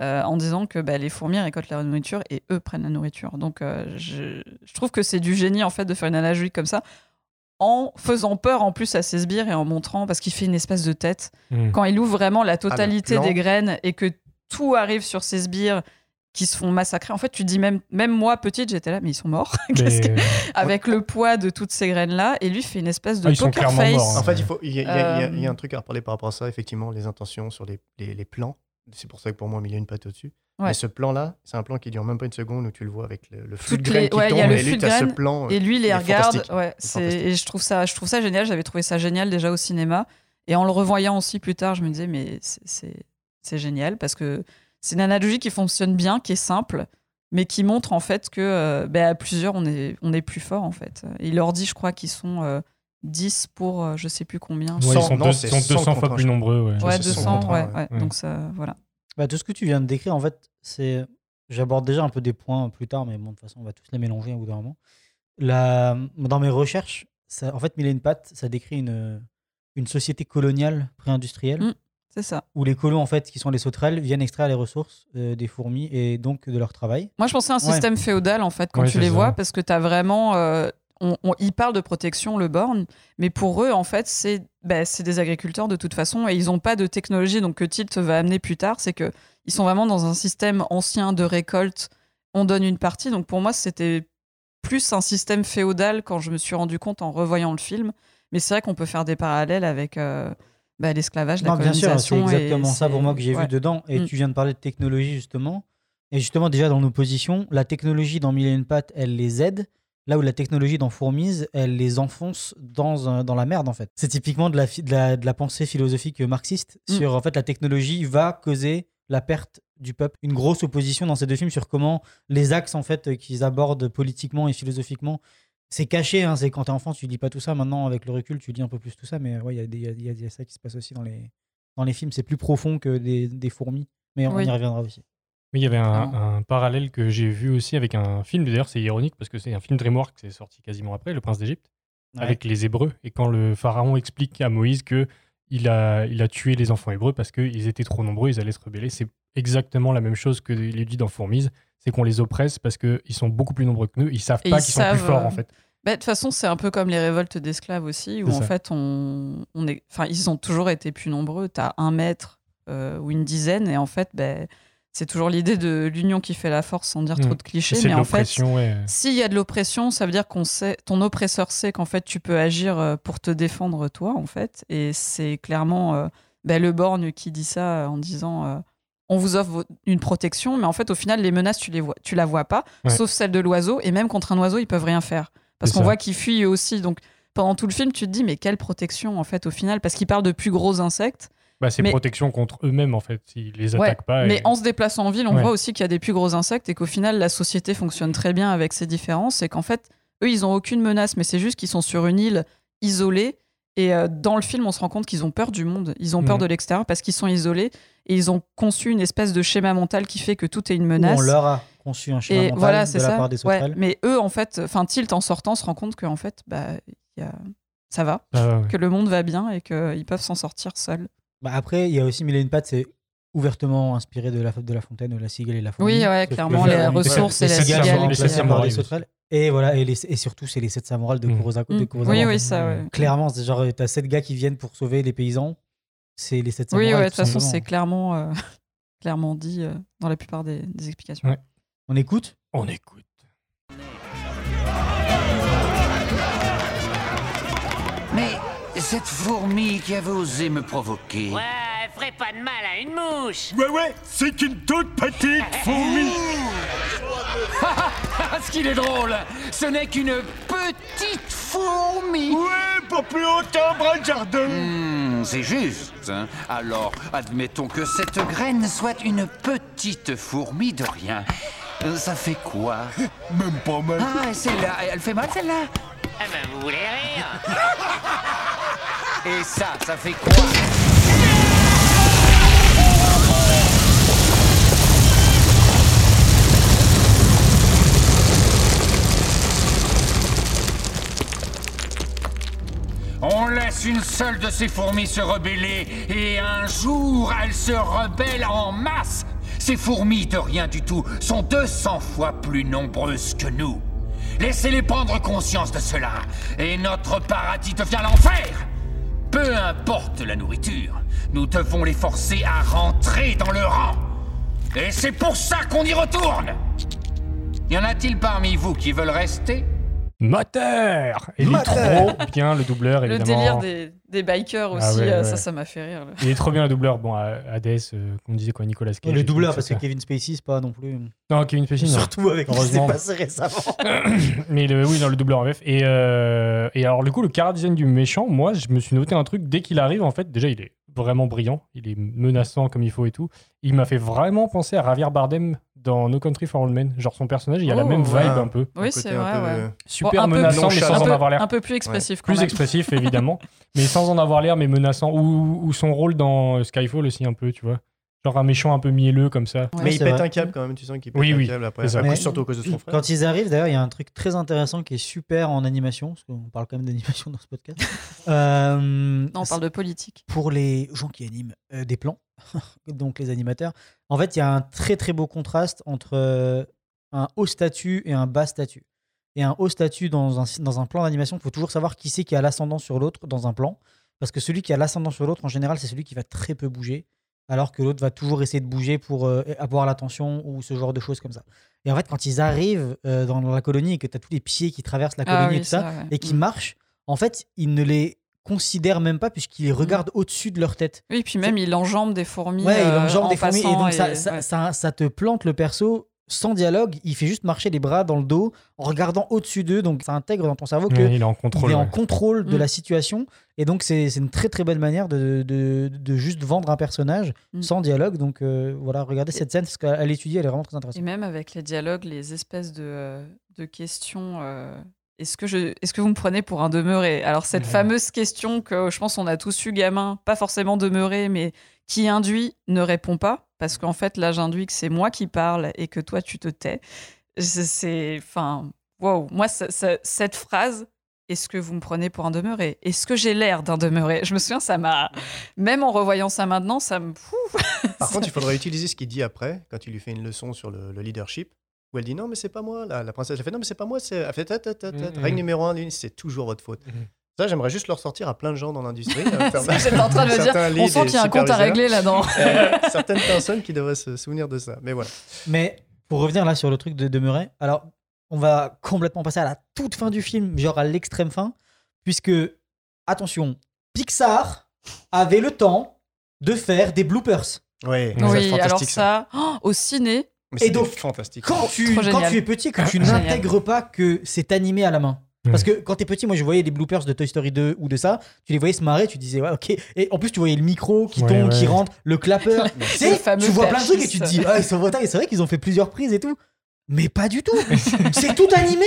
euh, en disant que bah, les fourmis récoltent la nourriture et eux prennent la nourriture. Donc euh, je, je trouve que c'est du génie en fait de faire une analogie comme ça, en faisant peur en plus à ses sbires et en montrant, parce qu'il fait une espèce de tête, Hmm. quand il ouvre vraiment la totalité plan. des graines et que tout arrive sur ses sbires qui se font massacrer. En fait, tu dis même, même moi petite, j'étais là, mais ils sont morts. Que- Avec le poids de toutes ces graines là, et lui fait une espèce de Ah, ils sont poker clairement face. morts, hein. En fait, il, faut, il, y a, il y a- il y a- Euh, il y a un truc à reparler par rapport à ça, effectivement, les intentions sur les, les, les plans. C'est pour ça que pour moi, il y a une patte au-dessus. Ouais. Mais ce plan-là, c'est un plan qui dure même pas une seconde où tu le vois avec le, le flux Toutes de graines les- qui ouais, tombe. y a le et lui, de t'as ce graines, plan. Et lui, il les regarde. Ouais, et je trouve ça, je trouve ça génial. J'avais trouvé ça génial déjà au cinéma. Et en le revoyant aussi plus tard, je me disais, mais c'est- c'est c'est génial parce que c'est une analogie qui fonctionne bien, qui est simple, mais qui montre en fait que euh, ben, à plusieurs, on est, on est plus fort en fait. Il leur dit, je crois, qu'ils sont euh, 10 pour euh, je sais plus combien. ouais, ils 100, sont, non, deux- sont 100 200 fois plus nombreux. Ouais. Ouais, c'est 200, son contrat, ouais, ouais. ouais. Ouais. Donc ça, voilà. Bah, tout ce que tu viens de décrire, en fait, c'est. J'aborde déjà un peu des points plus tard, mais bon, de toute façon, on va tous les mélanger au bout d'un moment. La... Dans mes recherches, ça... en fait, Mille et une pattes, ça décrit une, une société coloniale pré-industrielle Mm. C'est ça. où les colons, en fait, qui sont les sauterelles, viennent extraire les ressources euh, des fourmis et donc de leur travail. Moi, je pensais à un Ouais. système féodal, en fait, quand Ouais, tu les ça. vois, parce que tu as vraiment. euh, on, on- ils parlent de protection, le borne, mais pour eux, en fait, c'est bah, c'est des agriculteurs de toute façon et ils n'ont pas de technologie. Donc, que Tilt va amener plus tard, c'est que ils sont vraiment dans un système ancien de récolte. On donne une partie. Donc, pour moi, c'était plus un système féodal quand je me suis rendu compte en revoyant le film. Mais c'est vrai qu'on peut faire des parallèles avec euh, bah, l'esclavage, la Non, bien sûr, c'est colonisation. exactement ça pour moi que j'ai ouais. vu dedans. Et Mm. tu viens de parler de technologie, justement. Et justement, déjà dans nos positions, la technologie dans Mille et une pattes, elle les aide. Là où la technologie dans Fourmise, elle les enfonce dans, un- dans la merde, en fait. C'est typiquement de la, de, la, de la pensée philosophique marxiste Mm. sur, en fait, la technologie va causer la perte du peuple. Une grosse opposition dans ces deux films sur comment les axes, en fait, qu'ils abordent politiquement et philosophiquement, c'est caché, hein, c'est quand t'es enfant, tu lis pas tout ça. Maintenant, avec le recul, tu lis un peu plus tout ça, mais ouais, il y, y y y a ça qui se passe aussi dans les, dans les films. C'est plus profond que des, des fourmis, mais on Oui. y reviendra aussi. Mais il y avait un, Clairement. un parallèle que j'ai vu aussi avec un film, d'ailleurs c'est ironique parce que c'est un film DreamWorks qui est sorti quasiment après, Le Prince d'Égypte, Ouais. avec les Hébreux. Et quand le pharaon explique à Moïse que il a, il a tué les enfants hébreux parce qu'ils étaient trop nombreux, ils allaient se rebeller, c'est exactement la même chose que il dit dans Fourmise, c'est qu'on les oppresse parce qu'ils sont beaucoup plus nombreux que nous, ils savent Et pas ils qu'ils sont plus forts euh, en fait. Bah, De toute façon, c'est un peu comme les révoltes d'esclaves aussi, où en fait, on, on est, enfin, ils ont toujours été plus nombreux. Tu as un maître euh, ou une dizaine, et en fait, ben, c'est toujours l'idée de l'union qui fait la force, sans dire Mm. trop de clichés. Mais de en fait, ouais. s'il y a de l'oppression, ça veut dire qu'on sait, ton oppresseur sait qu'en fait, tu peux agir euh, pour te défendre toi, en fait. Et c'est clairement euh, ben, le borgne qui dit ça euh, en disant. euh, on vous offre une protection, mais en fait, au final, les menaces, tu les vois, tu la vois pas, Ouais. sauf celle de l'oiseau. Et même contre un oiseau, ils peuvent rien faire parce qu'on voit qu'ils fuient aussi. Donc, pendant tout le film, tu te dis, mais quelle protection, en fait, au final, parce qu'ils parlent de plus gros insectes. Bah, c'est mais- protection contre eux-mêmes en fait, s'ils les Ouais, attaquent pas. Mais en se déplaçant en ville, on Ouais. voit aussi qu'il y a des plus gros insectes et qu'au final, la société fonctionne très bien avec ces différences. Et qu'en fait, eux, ils ont aucune menace, mais c'est juste qu'ils sont sur une île isolée. Et euh, dans le film, on se rend compte qu'ils ont peur du monde. Ils ont peur Mhm. de l'extérieur parce qu'ils sont isolés et ils ont conçu une espèce de schéma mental qui fait que tout est une Où menace. on leur a conçu un schéma Et mental voilà, de c'est la ça. part des Ouais, sauterelles. mais eux, en fait, enfin, Tilt en sortant se rend compte qu'en fait, bah, il y a... ça va, Ah, que le monde va bien et qu'ils peuvent s'en sortir seuls. Bah, après, il y a aussi Mille et une pattes, c'est ouvertement inspiré de la, de la fontaine, de la cigale et de la fourmi. Oui, ouais, clairement, les ressources et la cigale. Et voilà, et, les- et surtout, c'est les sept samouraïs de Mm. Kurosawa. Mm. de Kurosawa. Oui, oui, ça, ouais. Clairement, c'est genre, t'as sept gars qui viennent pour sauver les paysans. C'est les sept Oui, samouraïs. ouais, de tout toute façon, c'est clairement, euh, clairement dit euh, dans la plupart des, des explications. Ouais. On écoute? On écoute. Cette fourmi qui avait osé me provoquer. Ouais, elle ferait pas de mal à une mouche. Ouais, ouais, c'est une toute petite fourmi. Ah, ce qu'il est drôle Ce n'est qu'une petite fourmi Ouais, pas plus haut qu'un bras de jardin. Hmm, C'est juste. hein. Alors, admettons que cette graine soit une petite fourmi de rien. Euh, Ça fait quoi? Même pas mal. Ah, celle-là, elle fait mal celle-là? Ah ben, vous voulez rire Et ça, ça fait quoi On laisse une seule de ces fourmis se rebeller et un jour elle se rebelle en masse. Ces fourmis de rien du tout sont 200 fois plus nombreuses que nous. Laissez-les prendre conscience de cela et notre paradis devient l'enfer. Peu importe la nourriture, nous devons les forcer à rentrer dans le rang. Et c'est pour ça qu'on y retourne. Y en a-t-il parmi vous qui veulent rester? Moteur Il est trop bien le doubleur Le délire des, des bikers Ah aussi, ouais, euh, ouais. ça, ça m'a fait rire. là. Il est trop bien le doubleur. Bon, à- Hades, euh, comme disait quoi, Nicolas Cage. Le et tout, doubleur, parce que. Kevin Spacey, c'est pas non plus. Non, Kevin Spacey, non. Surtout avec ce qui s'est passé récemment. Mais le, oui, dans le doubleur en VF. Et, euh, et alors, du coup, le cara design du méchant, moi, je me suis noté un truc. Dès qu'il arrive, en fait, déjà, il est vraiment brillant. Il est menaçant comme il faut et tout. Il m'a fait vraiment penser à Javier Bardem dans No Country for Old Men. Genre, son personnage, il a la Oh, même vibe ouais. un peu. Oui, c'est vrai, peu, ouais. euh, Super menaçant, mais sans en avoir l'air. un peu plus expressif quand Plus même. expressif, évidemment. mais sans en avoir l'air, mais menaçant. Ou, ou son rôle dans Skyfall aussi, un peu, tu vois. Genre un méchant un peu mielleux comme ça. Ouais, Mais il pète vrai. un câble quand même, tu sens qu'il pète Oui, un oui, câble après. Après, Mais- surtout à cause de son frère. Quand ils arrivent, d'ailleurs, il y a un truc très intéressant qui est super en animation, parce qu'on parle quand même d'animation dans ce podcast. Euh, Non, on parle de politique. pour les gens qui animent euh, des plans, donc les animateurs, en fait, il y a un très très beau contraste entre euh, un haut statut et un bas statut. Et un haut statut dans un, dans un plan d'animation, il faut toujours savoir qui c'est qui a l'ascendant sur l'autre dans un plan. Parce que celui qui a l'ascendant sur l'autre, en général, c'est celui qui va très peu bouger, alors que l'autre va toujours essayer de bouger pour euh, avoir l'attention ou ce genre de choses comme ça. Et en fait, quand ils arrivent euh, dans la colonie et que tu as tous les pieds qui traversent la colonie Ah oui, et tout ça, ça, ouais. et qui Mm. marchent, en fait, ils ne les considèrent même pas puisqu'ils les regardent au-dessus de leur tête. Oui, puis même il enjambe des fourmis. Ouais, il euh, enjambe en des fourmis et donc ça, et- ça, ouais. ça- ça te plante le perso sans dialogue. Il fait juste marcher les bras dans le dos en regardant au-dessus d'eux. Donc ça intègre dans ton cerveau que Ouais, il est en contrôle. il est en ouais. contrôle de Mm. la situation. Et donc c'est une très très bonne manière de, de, de juste vendre un personnage Mm. sans dialogue. Donc euh, voilà, regardez cette scène parce qu'elle étudie, elle est vraiment très Et intéressante. même avec les dialogues, les espèces de, de questions. euh, est-ce que, je, est-ce que vous me prenez pour un demeuré? Alors, cette Ouais. fameuse question que je pense on a tous eu gamin, pas forcément demeuré, mais qui induit ne répond pas, parce qu'en fait, là, j'induis que c'est moi qui parle et que toi, tu te tais. C'est-. Enfin, wow. Moi, ça- ça- cette phrase. Est-ce que vous me prenez pour un demeuré? Est-ce que j'ai l'air d'un demeuré? Je me souviens, ça m'a. Même en revoyant ça maintenant, ça me. Par contre, il faudrait utiliser ce qu'il dit après, quand il lui fait une leçon sur le, le leadership, où elle dit non, mais c'est pas moi. La, la princesse, elle fait non, mais c'est pas moi. C'est... Elle fait tat. Mhm. Règle numéro un, c'est toujours votre faute. Ça, j'aimerais juste le ressortir à plein de gens dans l'industrie. J'étais en train de me dire, on sent qu'il y a un compte à régler là-dedans. Euh, certaines personnes qui devraient se souvenir de ça. Mais voilà. Mais pour revenir là sur le truc de demeurer, alors on va complètement passer à la toute fin du film, genre à l'extrême fin, puisque, attention, Pixar avait le temps de faire des bloopers. Ouais, Oui, Oui, c'est alors fantastique, ça, oh, au ciné, Mais Et c'est donc, fantastique. Quand tu, quand tu es petit, que tu Génial. n'intègres pas que c'est animé à la main. Parce que quand t'es petit, moi je voyais les bloopers de Toy Story 2 ou de ça, tu les voyais se marrer, tu disais ouais ok. Et en plus tu voyais le micro qui Ouais, tombe, qui rentre, le clapper. tu sais, fameux tu vois plein de trucs et tu te dis ah ils sont retard et c'est vrai qu'ils ont fait plusieurs prises et tout. Mais pas du tout. c'est tout animé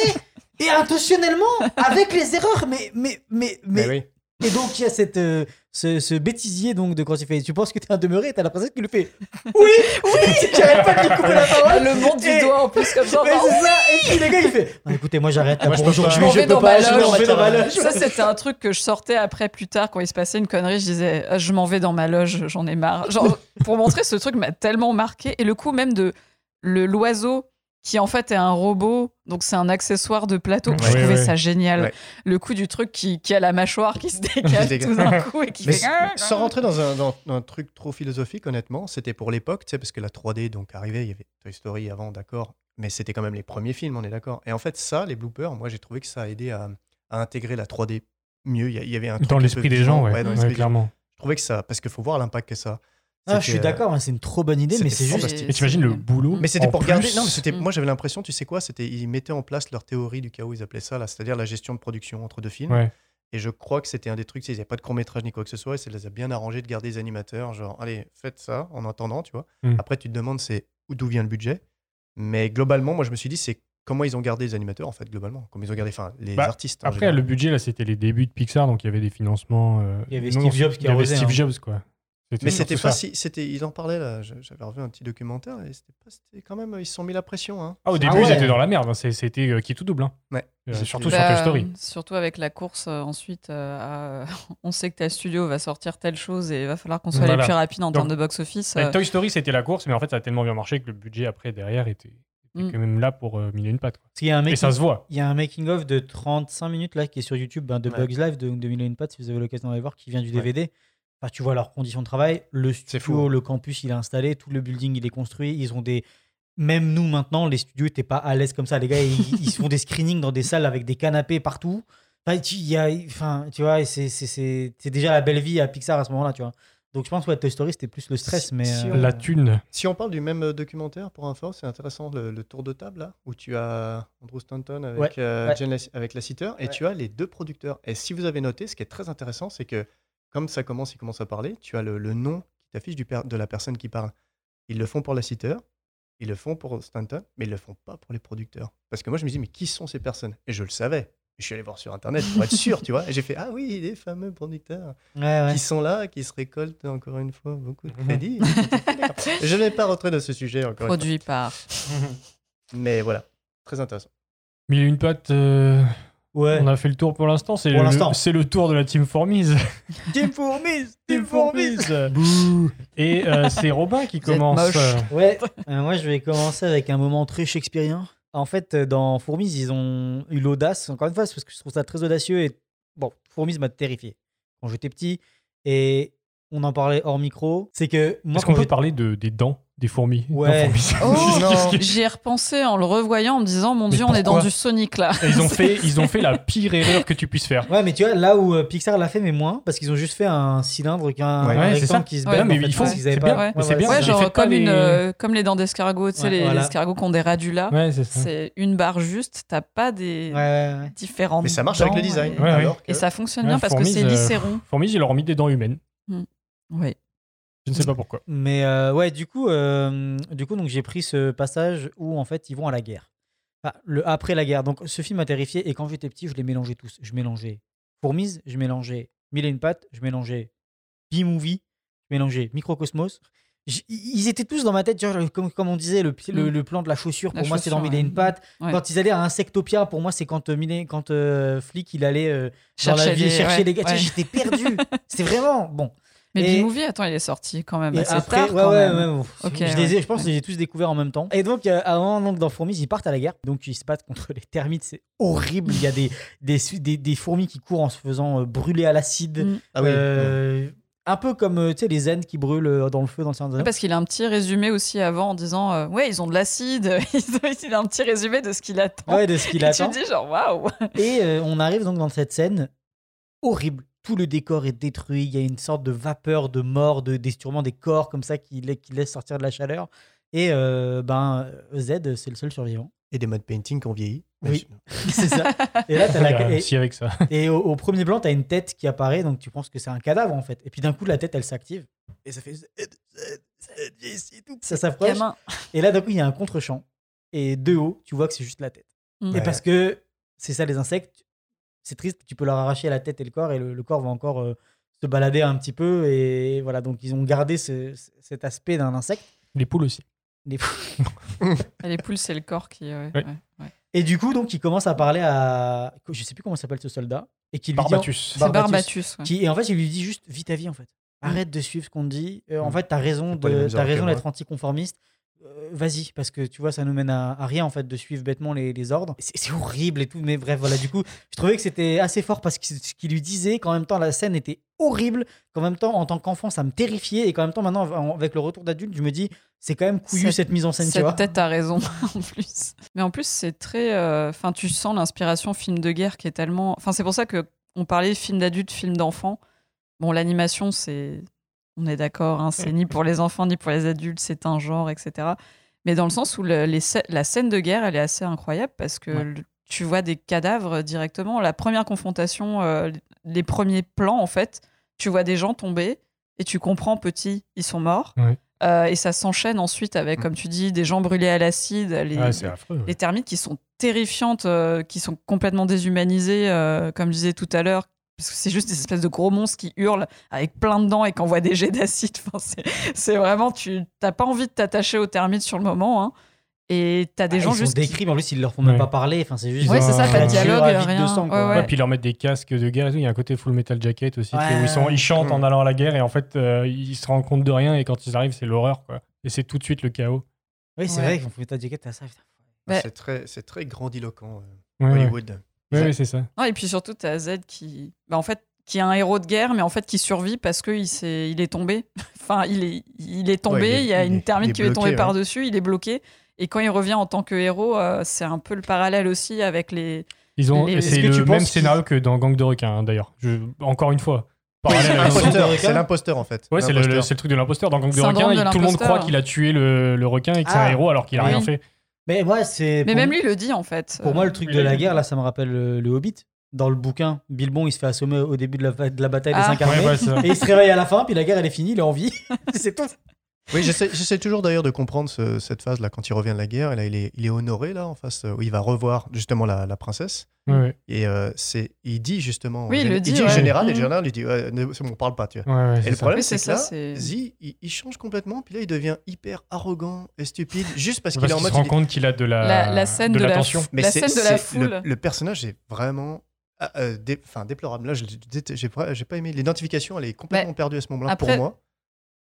et intentionnellement avec les erreurs. Mais mais mais mais. Mais oui. Et donc il y a cette euh, ce, ce bêtisier donc de quand tu fais tu penses que t'es un demeuré, t'as la princesse qui le fait. Oui oui. J'arrête pas de lui couper la parole. le monte du Et- doigt en plus comme ça. mais c'est ça Et puis le gars il fait Ah, écoutez moi j'arrête là Moi, je pour peux pas. aujourd'hui Je m'en je vais peux dans pas ma je m'en loge. vais dans ma loge Ça, c'était un truc que je sortais après, plus tard, quand il se passait une connerie. Je disais, Ah, je m'en vais dans ma loge, j'en ai marre. Genre, pour montrer ce truc m'a tellement marqué. Et le coup même de le l'oiseau qui en fait est un robot, donc c'est un accessoire de plateau. Ouais, je trouvais ouais. ça génial. Le coup du truc qui, qui a la mâchoire qui se décale dégage. tout d'un coup et qui Mais fait. Ah, sans rentrer dans un, dans un truc trop philosophique, honnêtement, c'était pour l'époque, tu sais, parce que la 3D donc arrivait, il y avait Toy Story avant, d'accord, mais c'était quand même les premiers films, on est d'accord. Et en fait, ça, les bloopers, moi j'ai trouvé que ça a aidé à, à intégrer la 3D mieux. Il y, a- avait un truc Dans l'esprit des gens, ouais, ouais, dans Ouais, l'esprit des gens. clairement. Je trouvais que ça, parce qu'il faut voir l'impact que ça. Ah, je suis d'accord, hein, c'est une trop bonne idée, mais c'est juste. Et t'imagines le boulot Mais c'était pour plus. garder. Non, mais c'était. Mm. Moi, j'avais l'impression, tu sais quoi C'était ils mettaient en place leur théorie du chaos. Ils appelaient ça, là, c'est-à-dire la gestion de production entre deux films. Ouais. Et je crois que c'était un des trucs. Il n'y avait pas de court métrage ni quoi que ce soit. Et ça les a bien arrangés de garder les animateurs. Genre, allez, faites ça en attendant, tu vois. Mm. Après, tu te demandes c'est où- d'où vient le budget. Mais globalement, moi, je me suis dit, c'est comment ils ont gardé les animateurs, en fait, globalement. Comment ils ont gardé, enfin, les Bah, artistes. Après, le budget, là, c'était les débuts de Pixar, donc il y avait des financements. euh, Il y avait non, Steve Jobs qui Il y avait Steve hein. Jobs, quoi. Mais c'était pas ça. si. C'était, ils en parlaient là. J'avais revu un petit documentaire et c'était pas. C'était quand même. Ils se sont mis la pression. Hein. Ah, au Ah début, ouais. ils étaient dans la merde. hein. C'était euh, qui est tout double. hein. Ouais. Euh, surtout sur Bah, Toy Story. Surtout avec la course euh, ensuite euh, à, on sait que ta studio va sortir telle chose et il va falloir qu'on soit Voilà. les plus rapides en termes de box-office. Ouais, euh, Toy Story, c'était la course, mais en fait, ça a tellement bien marché que le budget après, derrière, était, était Mm. quand même là pour euh, mille et une pattes. quoi. Parce qu'il y a un Et ça se voit. il y a un making of de 35 minutes là qui est sur YouTube ben, de Ouais. Bugs Live de, de Mille et une pattes si vous avez l'occasion d'aller voir qui vient du Ouais. DVD. Enfin, tu vois leurs conditions de travail, le C'est studio, fou. le campus il est installé, tout le building il est construit, ils ont des même nous maintenant les studios n'étaient pas à l'aise comme ça les gars ils, ils font des screenings dans des salles avec des canapés partout. Enfin, tu, il y a, enfin, tu vois, c'est c'est- c'est- c'est déjà la belle vie à Pixar à ce moment-là, tu vois. Donc je pense que ouais, Toy Story c'était plus le stress, Si- mais si euh, on- La thune. Si on parle du même euh, documentaire pour info, c'est intéressant le, le tour de table là, où tu as Andrew Stanton avec, Ouais, euh, ouais. Avec et Ouais. tu as les deux producteurs. Et si vous avez noté, ce qui est très intéressant, c'est que comme ça commence, il commence à parler, tu as le, le nom qui t'affiche du per- de la personne qui parle. Ils le font pour Lasseter, ils le font pour Stanton, mais ils le font pas pour les producteurs. Parce que moi je me dis, mais qui sont ces personnes? Et je le savais. Je suis allé voir sur internet pour être sûr, tu vois. Et j'ai fait ah oui, les fameux producteurs Ouais, ouais. qui sont là, qui se récoltent encore une fois beaucoup de Mhm. crédits. je n'ai pas rentré dans ce sujet encore. une fois. Produit par. Mais voilà, très intéressant. Mille et une pattes, euh, Ouais. on a fait le tour pour l'instant. C'est le, l'instant. c'est le tour de la Team Formise. Team Fourmis Team Formise. Et euh, c'est Robin qui Vous êtes commence. moche. euh, Ouais, euh, moi je vais commencer avec un moment très shakespearien. En fait, euh, dans Fourmis, ils ont eu l'audace, encore une fois, parce que je trouve ça très audacieux. Et bon, Fourmis m'a terrifié quand j'étais petit. Et on en parlait hors micro. C'est que Est-ce qu'on peut parler de, des dents? Des fourmis Ouais. Fourmis Oh, Non. J'y ai repensé en le revoyant en me disant Mon Mais Dieu, on est dans du Sonic là. Et Ils ont, fait, ils ont fait la pire erreur que tu puisses faire. Ouais, mais tu vois, là où euh, Pixar l'a fait, mais moins, parce qu'ils ont juste fait un cylindre qu'un Ouais. Ouais, rectangle qui se Ouais, berne. mais en fait, ils font- c'est pas- bien, Ouais. c'est bien, Ouais, genre comme, les- une, euh, comme les dents d'escargot, tu sais, Ouais, les, voilà. les escargots qui ont des. Ouais, c'est ça. C'est une barre juste, t'as pas des Ouais, ouais, ouais. différentes. Mais ça marche avec le design. Et, Ouais, ouais. alors que- et ça fonctionne Ouais, bien parce que c'est euh, lisse et rond. Fourmis, ils leur ont mis des dents humaines. Ouais. Je ne sais pas pourquoi. Mais euh, ouais, du coup, euh, du coup, donc j'ai pris ce passage où en fait ils vont à la guerre. Enfin, le après la guerre. Donc ce film m'a terrifié et quand j'étais petit, je les mélangeais tous. Je mélangeais Fourmise, je mélangeais Mille et une pattes, je mélangeais B-Movie, je mélangeais Microcosmos. J- Ils étaient tous dans ma tête, genre, comme, comme on disait, le, pi- le, Mm. le plan de la chaussure, La pour moi, c'est dans Mille et une pattes. Ouais. Quand ils allaient à Insectopia, pour moi, c'est quand, euh, quand euh, Flick, il allait euh, dans la Chercher ville les- chercher ouais, les gars. Ouais. J'étais perdu. C'était vraiment bon. Mais Et- B-Movie, attends, il est sorti quand même assez après, tard. ouais, quand ouais, même. ouais, je, les ai, je pense que je les ai tous découverts en même temps. Et donc, euh, avant, donc, dans Fourmis, ils partent à la guerre. Donc, ils se battent contre les termites. C'est horrible. Il y a des, des, des, des fourmis qui courent en se faisant euh, brûler à l'acide. Mm. Ah oui. Euh, Un peu comme euh, tu sais, les zen qui brûlent dans le feu dans le Seigneur des. Parce qu'il a un petit résumé aussi avant en disant euh, Ouais, ils ont de l'acide. il a un petit résumé de ce qu'il attend. Ouais, de ce qu'il Et attend. tu dis genre waouh Et euh, on arrive donc dans cette scène horrible. Tout le décor est détruit. Il y a une sorte de vapeur de mort, de sûrement des corps comme ça qui, qui laissent sortir de la chaleur. Et euh, ben Z, c'est le seul survivant. Et des mode painting qui ont vieilli. Oui. c'est ça. Et là, t'as la, a et, Si avec ça. et au, au premier plan, t'as une tête qui apparaît, donc tu penses que c'est un cadavre en fait. Et puis d'un coup, la tête, elle s'active. Et ça fait Z, Z, Z, viens ici, tout. Ça s'approche. Et là, d'un coup, il y a un contre-champ. Et de haut, tu vois que c'est juste la tête. Mm. Et Ouais. parce que c'est ça, les insectes, c'est triste, tu peux leur arracher la tête et le corps, et le, le corps va encore euh, se balader un petit peu. Et voilà, donc ils ont gardé ce- cet aspect d'un insecte. Les poules aussi. Les- Les poules, c'est le corps qui. ouais, Ouais. ouais, ouais. Et du coup, donc, il commence à parler à. Je sais plus comment s'appelle ce soldat. Et qui lui dit. Barbatus. C'est Barbatus. Barbatus. ouais. Qui, et en fait, il lui dit juste vis ta vie en fait. Arrête de suivre ce qu'on te dit. Euh, en Mm. fait, t'as raison, de, que raison d'être anticonformiste. Euh, Vas-y, parce que tu vois, ça nous mène à, à rien en fait de suivre bêtement les, les ordres. C'est horrible et tout, mais bref, voilà. Du coup, je trouvais que c'était assez fort parce que ce qu'il lui disait, qu'en même temps la scène était horrible, qu'en même temps en tant qu'enfant ça me terrifiait et qu'en même temps maintenant en- avec le retour d'adulte, je me dis c'est quand même couillu Cette- cette, mise en scène, tu Cette vois. tête a raison en plus. Mais en plus, c'est très. euh, Enfin, tu sens l'inspiration film de guerre qui est tellement. Enfin, c'est pour ça que on parlait film d'adulte, film d'enfant. Bon, l'animation, c'est. On est d'accord, hein, c'est ni pour les enfants ni pour les adultes, c'est un genre, etc. Mais dans le sens où le- les scè- la scène de guerre, elle est assez incroyable parce que Ouais. le- tu vois des cadavres directement. La première confrontation, euh, les premiers plans, en fait, tu vois des gens tomber et tu comprends petit, ils sont morts. Ouais. Euh, et ça s'enchaîne ensuite avec, Mm. comme tu dis, des gens brûlés à l'acide, les, Ouais, c'est affreux. ouais. les termites qui sont terrifiantes, euh, qui sont complètement déshumanisées, euh, comme je disais tout à l'heure, parce que c'est juste des espèces de gros monstres qui hurlent avec plein de dents et qui envoient des jets d'acide. Enfin, c'est- c'est vraiment, tu n'as pas envie de t'attacher aux termites sur le moment. hein. Et tu as des Ah, gens ils sont juste. qui- décrits, mais en plus ils leur font même Ouais. pas parler. Enfin, c'est juste. Ils Ouais, c'est ça, pas de dialogue, avide de rien. sang, quoi. Ouais, Ouais, ouais. puis ils leur mettent des casques de guerre et tout. Il y a un côté full metal jacket aussi, où ils, sont, ils chantent en allant à la guerre et en fait, euh, ils se rendent compte de rien et quand ils arrivent, c'est l'horreur, quoi. Et c'est tout de suite le chaos. Oui, c'est Ouais. vrai qu'on fait ta jacket à ça. Ouais. C'est très, c'est très grandiloquent, euh, Ouais, ouais. Hollywood. Ouais, ouais, c'est ça. Non, et puis surtout, tu as Z qui. bah, en fait, qui est un héros de guerre, mais en fait qui survit parce qu'il s'est- il est tombé. enfin, il est, il est tombé, Ouais, il est- il y a il une est- est qui lui est tombée ouais. par-dessus, il est bloqué. Et quand il revient en tant que héros, euh, c'est un peu le parallèle aussi avec les. Ils ont, Les- c'est tu le même scénario que dans Gang de requins, hein, d'ailleurs. Je- Encore une fois. Oui, c'est l'imposteur. c'est en fait. Ouais, c'est le, c'est le truc de l'imposteur. Dans Gang de requins, tout le monde croit qu'il a tué le, le requin et que c'est Ah. un héros alors qu'il a Oui. rien fait. Mais moi, c'est. Mais pour- même lui le dit en fait. Pour moi, le Euh, truc il de la guerre, là, ça me rappelle le, le Hobbit. Dans le bouquin, Bilbon, il se fait assommer au début de la, de la bataille des Ah. cinq armées. Ouais, ouais, ça. Et il se réveille à la fin, puis la guerre, elle est finie, il est en vie. c'est tout. Oui, j'essaie toujours d'ailleurs de comprendre ce- cette phase là quand il revient de la guerre. Et là, il est, il est honoré là en face euh, où il va revoir justement la, la princesse. Ouais. Et euh, c'est, il dit justement. Oui, il le dit, dit au ouais. général, et le général lui dit ouais, ne- c'est bon, on parle pas, tu vois. Ouais, ouais, Et le ça. problème, Oui, c'est que ça, là, Zi, il, il change complètement, puis là, il devient hyper arrogant et stupide, juste parce qu'il est en mode. se rend il compte qu'il a de la, La- la scène de la l'attention. f- Mais La c'est- scène de la le- foule. Le, personnage est vraiment. ah, euh, dé- Enfin, déplorable. Là, j'ai pas, aimé. L'identification, elle est complètement perdue à ce moment-là pour moi.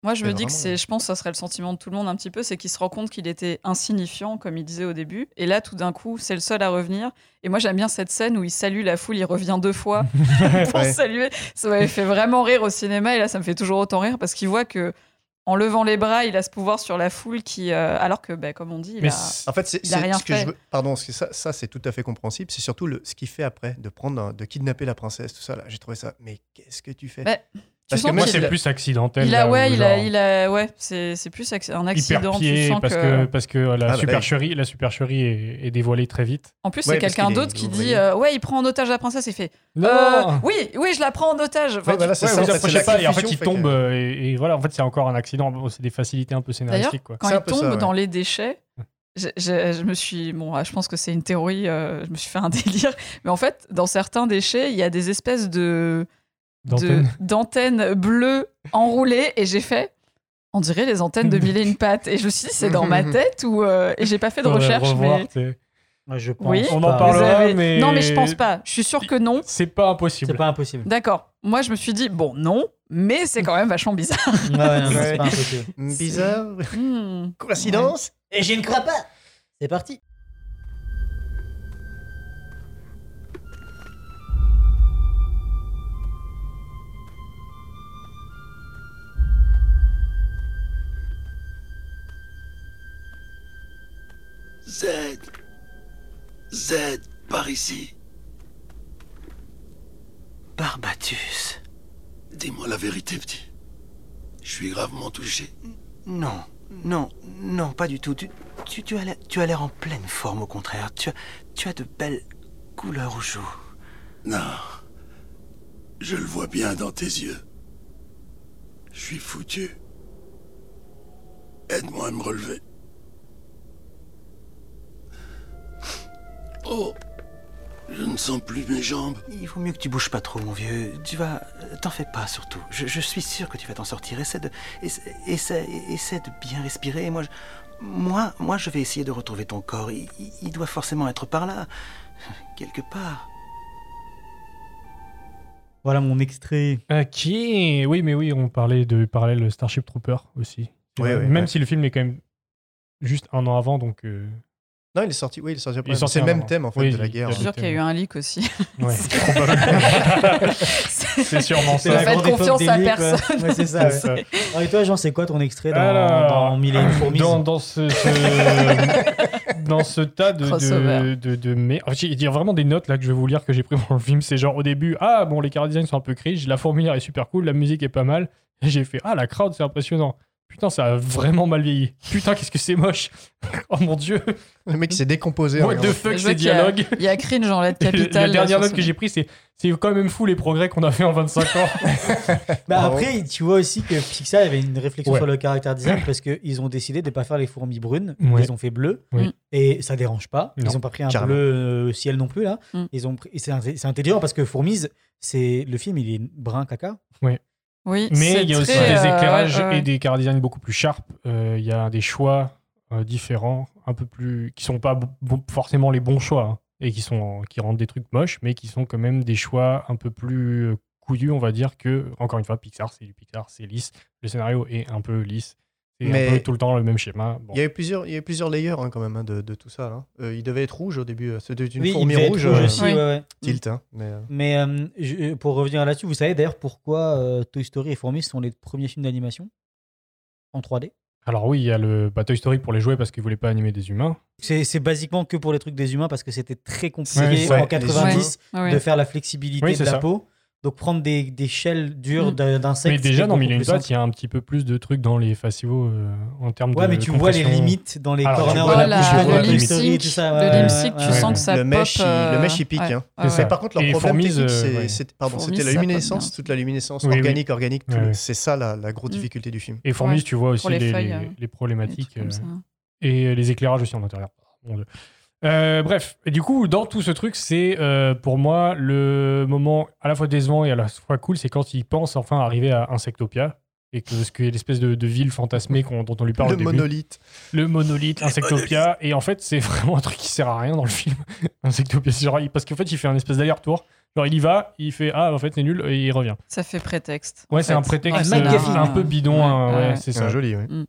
Moi, je me dis que c'est, je pense, que ça serait le sentiment de tout le monde un petit peu, c'est qu'il se rend compte qu'il était insignifiant, comme il disait au début. Et là, tout d'un coup, c'est le seul à revenir. Et moi, j'aime bien cette scène où il salue la foule, il revient deux fois pour Ouais. saluer. Ça m'avait fait vraiment rire au cinéma. Et là, ça me fait toujours autant rire parce qu'il voit que, en levant les bras, il a ce pouvoir sur la foule qui, euh, alors que, bah, comme on dit, il Mais a- En fait, c'est rien ce que fait. je veux. Pardon, que ça, ça c'est tout à fait compréhensible. C'est surtout le, ce qu'il fait après, de prendre, de kidnapper la princesse, tout ça. Là, j'ai trouvé ça. Mais qu'est-ce que tu fais? Bah, Parce que moi, c'est plus accidentel. il a, là, ouais, il a, il a, ouais, c'est, c'est plus un accident. tu sens parce que... que, parce que la Ah, bah là, supercherie, la supercherie est, est dévoilée très vite. En plus, Ouais, c'est quelqu'un est d'autre qui ouvrier. dit, euh, ouais, il prend en otage la princesse. Il fait, Non Euh, oui, oui, je la prends en otage. Enfin, Ouais, voilà, c'est Ouais, ça, vous en fait, approchez c'est la pas et en fait il tombe que- et, et voilà en fait c'est encore un accident Bon, c'est des facilités un peu scénaristiques quand il tombe dans les déchets, je, je- je me suis, bon, je pense que c'est une théorie, euh, je me suis fait un délire, mais en fait, dans certains déchets, il y a des espèces de d'antennes bleues enroulées, et j'ai fait. On dirait les antennes de mille et une pattes. Et je me suis dit, c'est dans ma tête ou. euh, Et j'ai pas fait de recherche, revoir, mais. Ouais, je pense Oui, On en parlera, avez- mais- Non, mais je pense pas. Je suis sûre que non. c'est pas impossible C'est pas impossible. D'accord. Moi, je me suis dit, bon, non, mais c'est quand même vachement bizarre. Ouais, pas impossible. Bizarre. Hmm. Coïncidence Et je ne crois pas. C'est parti. Z. Z, par ici. Barbatus. Dis-moi la vérité, petit. Je suis gravement touché. Non, non, non, pas du tout. Tu, tu, tu as l'air- tu as l'air en pleine forme, au contraire. Tu as, tu as de belles couleurs aux joues. Non. Je le vois bien dans tes yeux. Je suis foutu. Aide-moi à me relever. Oh Je ne sens plus mes jambes. Il vaut mieux que tu bouges pas trop, mon vieux. Tu vas. T'en fais pas, surtout. Je, je suis sûr que tu vas t'en sortir. Essaie de. Essaie, essaie, essaie de bien respirer. Moi, je, moi, moi, je vais essayer de retrouver ton corps. Il, doit forcément être par là. Quelque part. Voilà mon extrait. ok oui mais oui on parlait de parallèle Starship Trooper aussi Ouais, Euh, ouais, même ouais. si le film est quand même juste un an avant donc euh, Non, il est sorti. Oui, il est sorti après. C'est le même thème en fait Oui, de la guerre. Je suis sûre qu'il y a eu un leak aussi. ouais probablement c'est sûrement ça Faites confiance à leaks, personne. Ouais, Ouais, c'est ça. Ouais. Alors, et toi, Jean, c'est quoi ton extrait dans, Alors, dans Mille et une fourmis dans, dans ce, ce- dans ce tas de, de, de, de mais- en fait, il y a vraiment des notes là que je vais vous lire que j'ai pris pour le film. C'est genre au début, ah bon, les car design sont un peu cringe, la fourmilière est super cool, la musique est pas mal. Et j'ai fait, ah la crowd, c'est impressionnant. Putain, ça a vraiment mal vieilli. Putain, qu'est-ce que c'est moche. oh mon dieu. Le mec s'est décomposé. What en the fuck, ces dialogues. Il y a cringe en lettres Et capitales. La dernière note que j'ai prise, c'est c'est quand même fou les progrès qu'on a fait en 25 ans. Bah, après, tu vois aussi que Pixar avait une réflexion Ouais. sur le caractère design parce qu'ils ont décidé de ne pas faire les fourmis brunes, Ouais. ils les ont fait bleues Oui. et ça dérange pas. Non, ils ont pas pris un carrément. bleu euh, ciel non plus là. Mm. Ils ont c'est intelligent parce que Fourmise, c'est le film, il est brun caca. Oui, Mais il y a aussi des euh, éclairages ouais. et des car design beaucoup plus sharp. Euh, Il y a des choix euh, différents, un peu plus, qui sont pas forcément les bons choix hein, et qui sont qui rendent des trucs moches, mais qui sont quand même des choix un peu plus euh, couillus, on va dire que encore une fois Pixar, c'est du Pixar, c'est lisse. Le scénario est un peu lisse. Un Mais- peu tout le temps le même schéma. Bon. Il y a eu plusieurs, il y a eu plusieurs layers hein, quand même hein, de, de tout ça. Là. Euh, il devait être rouge au début. euh, C'était une Oui, il fourmi rouge. rouge euh, aussi, Oui. ouais, ouais. Tilt. hein, mais, Mais euh, je- pour revenir là-dessus, vous savez d'ailleurs pourquoi euh, Toy Story et Fourmis sont les premiers films d'animation en 3D Alors oui, il y a le bah, Toy Story pour les jouets parce qu'ils voulaient pas animer des humains. C'est basiquement que pour les trucs des humains parce que c'était très compliqué Ouais, en ouais, 90 Ouais, ouais. de faire la flexibilité Oui, de la ça. peau. Donc prendre des, des shells dures Mm. d'un- d'insectes. Mais déjà, dans beaucoup Mille et une plus pattes, simple. il y a un petit peu plus de trucs dans les faciaux euh, en termes de. Ouais, mais tu vois les limites dans les Alors, corners vois de la bouche, bouche, tu tout ça. ouais, ouais, sens que ça le pop. mesh, il- euh, le mesh, il pique. ouais, hein. ouais, C'est ouais. Mais par contre, leur Et problème euh, c'est- ouais. c'est- pardon, Fourmis, c'était la luminescence, toute la luminescence Oui, oui. organique, organique. C'est ça la, grosse Mm. difficulté du film. Et Fourmis, Ouais. tu vois aussi les problématiques. et les éclairages aussi en intérieur. Euh, bref, et du coup, dans tout ce truc, c'est euh, pour moi le moment à la fois décevant et à la fois cool, c'est quand il pense enfin arriver à Insectopia et que ce que l'espèce de, de ville fantasmée qu'on- dont on lui parle Le au début. monolithe. le monolithe, Insectopia, et en fait, c'est vraiment un truc qui sert à rien dans le film. Insectopia, c'est genre, parce qu'en fait, il fait un espèce d'aller-retour. Genre, il y va, il fait ah, en fait, c'est nul, et il revient. Ça fait prétexte. Ouais, c'est un prétexte euh, un peu bidon, Ouais, hein, ouais, ouais. c'est ça. un joli, oui.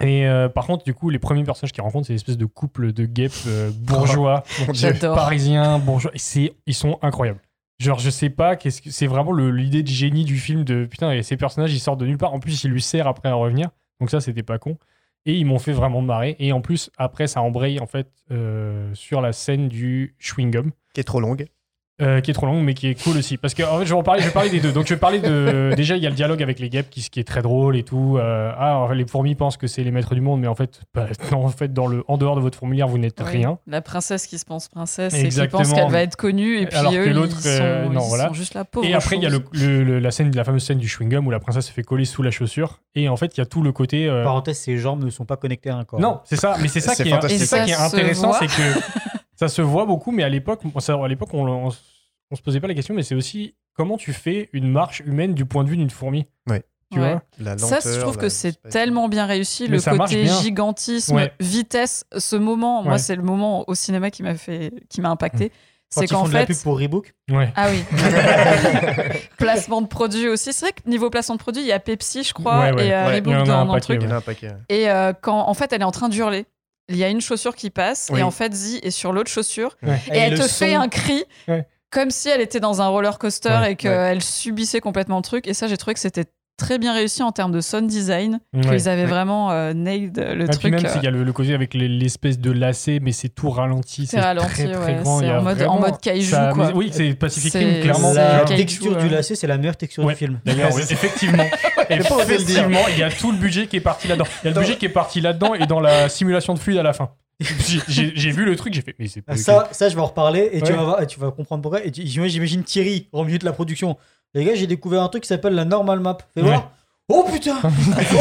Et euh, par contre, du coup, les premiers personnages qu'il rencontre, c'est l'espèce de couple de guêpes euh, bourgeois. J'adore. parisiens, bourgeois. Et ils sont incroyables. Genre, je sais pas, qu'est-ce que c'est vraiment le- l'idée de génie du film de putain, et ces personnages, ils sortent de nulle part. En plus, ils lui servent après à revenir. Donc, ça, c'était pas con. Et ils m'ont fait vraiment marrer. Et en plus, après, ça embraye en fait euh, sur la scène du chewing-gum. Qui est trop longue. Euh, qui est trop longue mais qui est cool aussi parce que en fait je vais en parler je vais parler des deux donc je vais parler de déjà il y a le dialogue avec les guêpes qui, qui est très drôle et tout Euh, ah les fourmis pensent que c'est les maîtres du monde mais en fait bah, non en fait dans le en dehors de votre fourmilière vous n'êtes Oui. rien La princesse qui se pense princesse et qui pense qu'elle va être connue, et puis Alors que eux, l'autre, ils, sont, euh, non, ils voilà. sont juste la pauvre. et après il y a le, chose. le- le- la scène la fameuse scène du chewing gum où la princesse se fait coller sous la chaussure et en fait il y a tout le côté euh, Parenthèse, ses jambes ne sont pas connectées à un corps. non c'est ça mais c'est ça C'est qui est, ça qui est ça intéressant c'est que ça se voit beaucoup mais à l'époque ça- à l'époque on, on, on se posait pas la question mais c'est aussi comment tu fais une marche humaine du point de vue d'une fourmi Ouais. tu Ouais. vois La Ça, lenteur, je trouve la- que c'est tellement bien réussi, Mais le ça côté gigantisme, Ouais. vitesse, ce moment, Ouais. moi c'est le moment au cinéma qui m'a fait, qui m'a impacté, c'est ils qu'en font de la fait, pub pour Reebok. ouais ah oui, placement de produit aussi. C'est vrai que niveau placement de produit, il y a Pepsi, je crois, Ouais, ouais. et euh, Reebok dans, un truc. Il y en a un paquet. ouais. Et euh, quand en fait elle est en train d'hurler, il y a une chaussure qui passe Oui. et en fait Z est sur l'autre chaussure Ouais. et, elle le te son- fait un cri Ouais. Comme si elle était dans un roller coaster Ouais, et qu'elle subissait complètement le truc. Et ça, j'ai trouvé que c'était très bien réussi en termes de sound design. Ouais. Qu'ils avaient Ouais. vraiment euh, nailed le Et puis truc. même, euh, c'est- il y a le, le côté avec les- l'espèce de lacet, mais c'est tout ralenti. C'est ralenti, très, très ouais, grand. c'est Il y a en mode- vraiment- en mode kaiju, ça- quoi. Oui, c'est Pacific C'est- Rim, clairement. La kaiju, texture euh. du lacet, c'est la meilleure texture du film. D'ailleurs, effectivement. effectivement, il y a tout le budget qui est parti là-dedans. Il y a le budget qui est parti là-dedans et dans la simulation de fluide à la fin. J'ai- vu le truc, j'ai fait, mais c'est pas. Ah, Ça, ça, je vais en reparler et tu, vas tu vas comprendre pourquoi. Et j'imagine Thierry au milieu de la production. Les gars, j'ai découvert un truc qui s'appelle la normal map. Fais Ouais. voir. Oh putain Oh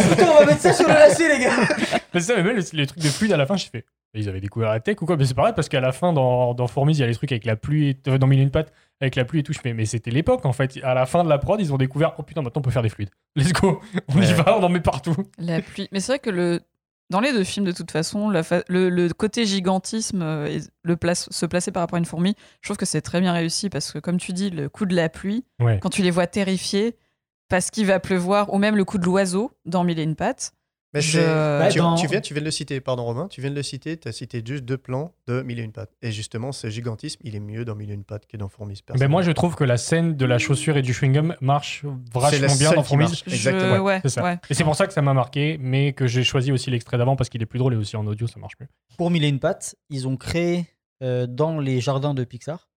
putain, on va mettre ça sur le lacet, les gars Mais ça, mais même les, les trucs de fluide à la fin, j'ai fait. Ils avaient découvert la tech ou quoi? Mais c'est pareil parce qu'à la fin, dans, dans Fourmis, il y a les trucs avec la pluie, et- euh, dans Mille et une pattes, avec la pluie et tout. Je fais, mais c'était l'époque en fait. À la fin de la prod, ils ont découvert, oh putain, maintenant on peut faire des fluides. Let's go, on y va, on en met partout. La pluie. Mais c'est vrai que le, dans les deux films, de toute façon, la fa- le, le côté gigantisme euh, et le place, se placer par rapport à une fourmi, je trouve que c'est très bien réussi parce que, comme tu dis, le coup de la pluie, Ouais. quand tu les vois terrifiés parce qu'il va pleuvoir, ou même le coup de l'oiseau dans Mille et une pattes. Mais Je- c'est- Bah, tu, dans- tu viens, tu viens de le citer, pardon Romain, tu viens de le citer, tu as cité juste deux plans de Mille et une pattes. Et justement, ce gigantisme, il est mieux dans Mille et une pattes que dans Fourmis. Ben moi, je trouve que la scène de la chaussure et du chewing-gum marche vachement bien dans Fourmis. marche. Je- Exactement. ouais, C'est ça. ouais. Et c'est pour ça que ça m'a marqué, mais que j'ai choisi aussi l'extrait d'avant parce qu'il est plus drôle et aussi en audio, ça marche mieux. Pour Mille et une pattes, ils ont créé euh, dans les jardins de Pixar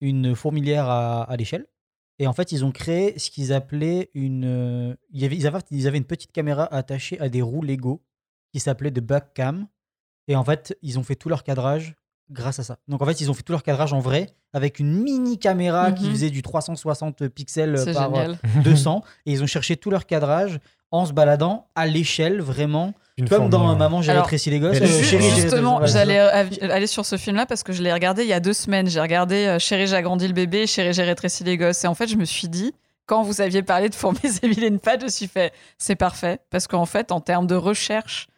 une fourmilière à, à l'échelle. Et en fait, ils ont créé ce qu'ils appelaient une. euh, ils, avaient, ils avaient une petite caméra attachée à des roues Lego qui s'appelait de Backcam. Et en fait, ils ont fait tout leur cadrage grâce à ça. Donc en fait, ils ont fait tout leur cadrage en vrai avec une mini caméra qui Mhm. faisait du 360 pixels C'est par euh, génial. 200. et ils ont cherché tout leur cadrage en se baladant à l'échelle vraiment. Une Comme dans. Maman, j'ai Alors, rétréci les gosses. Euh, Ju- Chérie, Justement, j'allais av- aller sur ce film-là parce que je l'ai regardé il y a deux semaines. J'ai regardé euh, Chérie, j'ai agrandi le bébé, Chérie, j'ai rétréci les gosses. Et en fait, je me suis dit, quand vous aviez parlé de Fourmis et Mille et une pattes, je me suis fait, c'est parfait. Parce qu'en fait, en termes de recherche,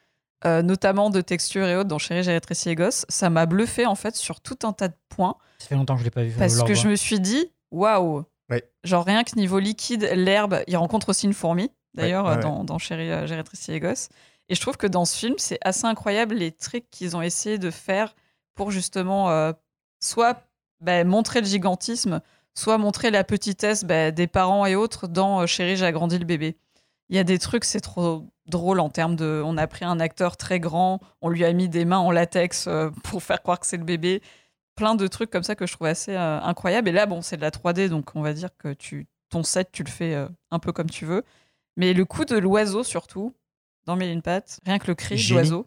euh, notamment de texture et autres, dans Chérie, j'ai rétréci les gosses, ça m'a bluffé en fait sur tout un tas de points. Ça fait longtemps que je l'ai pas vu. Parce que je me suis dit, waouh! Ouais. Genre rien que niveau liquide, l'herbe, il rencontre aussi une fourmi, d'ailleurs, Ouais, ouais, euh, dans, dans Chérie, euh, j'ai rétréci les gosses. Et je trouve que dans ce film, c'est assez incroyable les tricks qu'ils ont essayé de faire pour justement euh, soit bah, montrer le gigantisme, soit montrer la petitesse bah, des parents et autres dans euh, Chérie, j'ai agrandi le bébé. Il y a des trucs, c'est trop drôle en termes de. On a pris un acteur très grand, on lui a mis des mains en latex euh, pour faire croire que c'est le bébé. Plein de trucs comme ça que je trouve assez euh, incroyable. Et là, bon, c'est de la 3D, donc on va dire que tu ton set, tu le fais un peu comme tu veux. Mais le coup de l'oiseau, surtout, dans Mille une pattes, rien que le cri l'oiseau,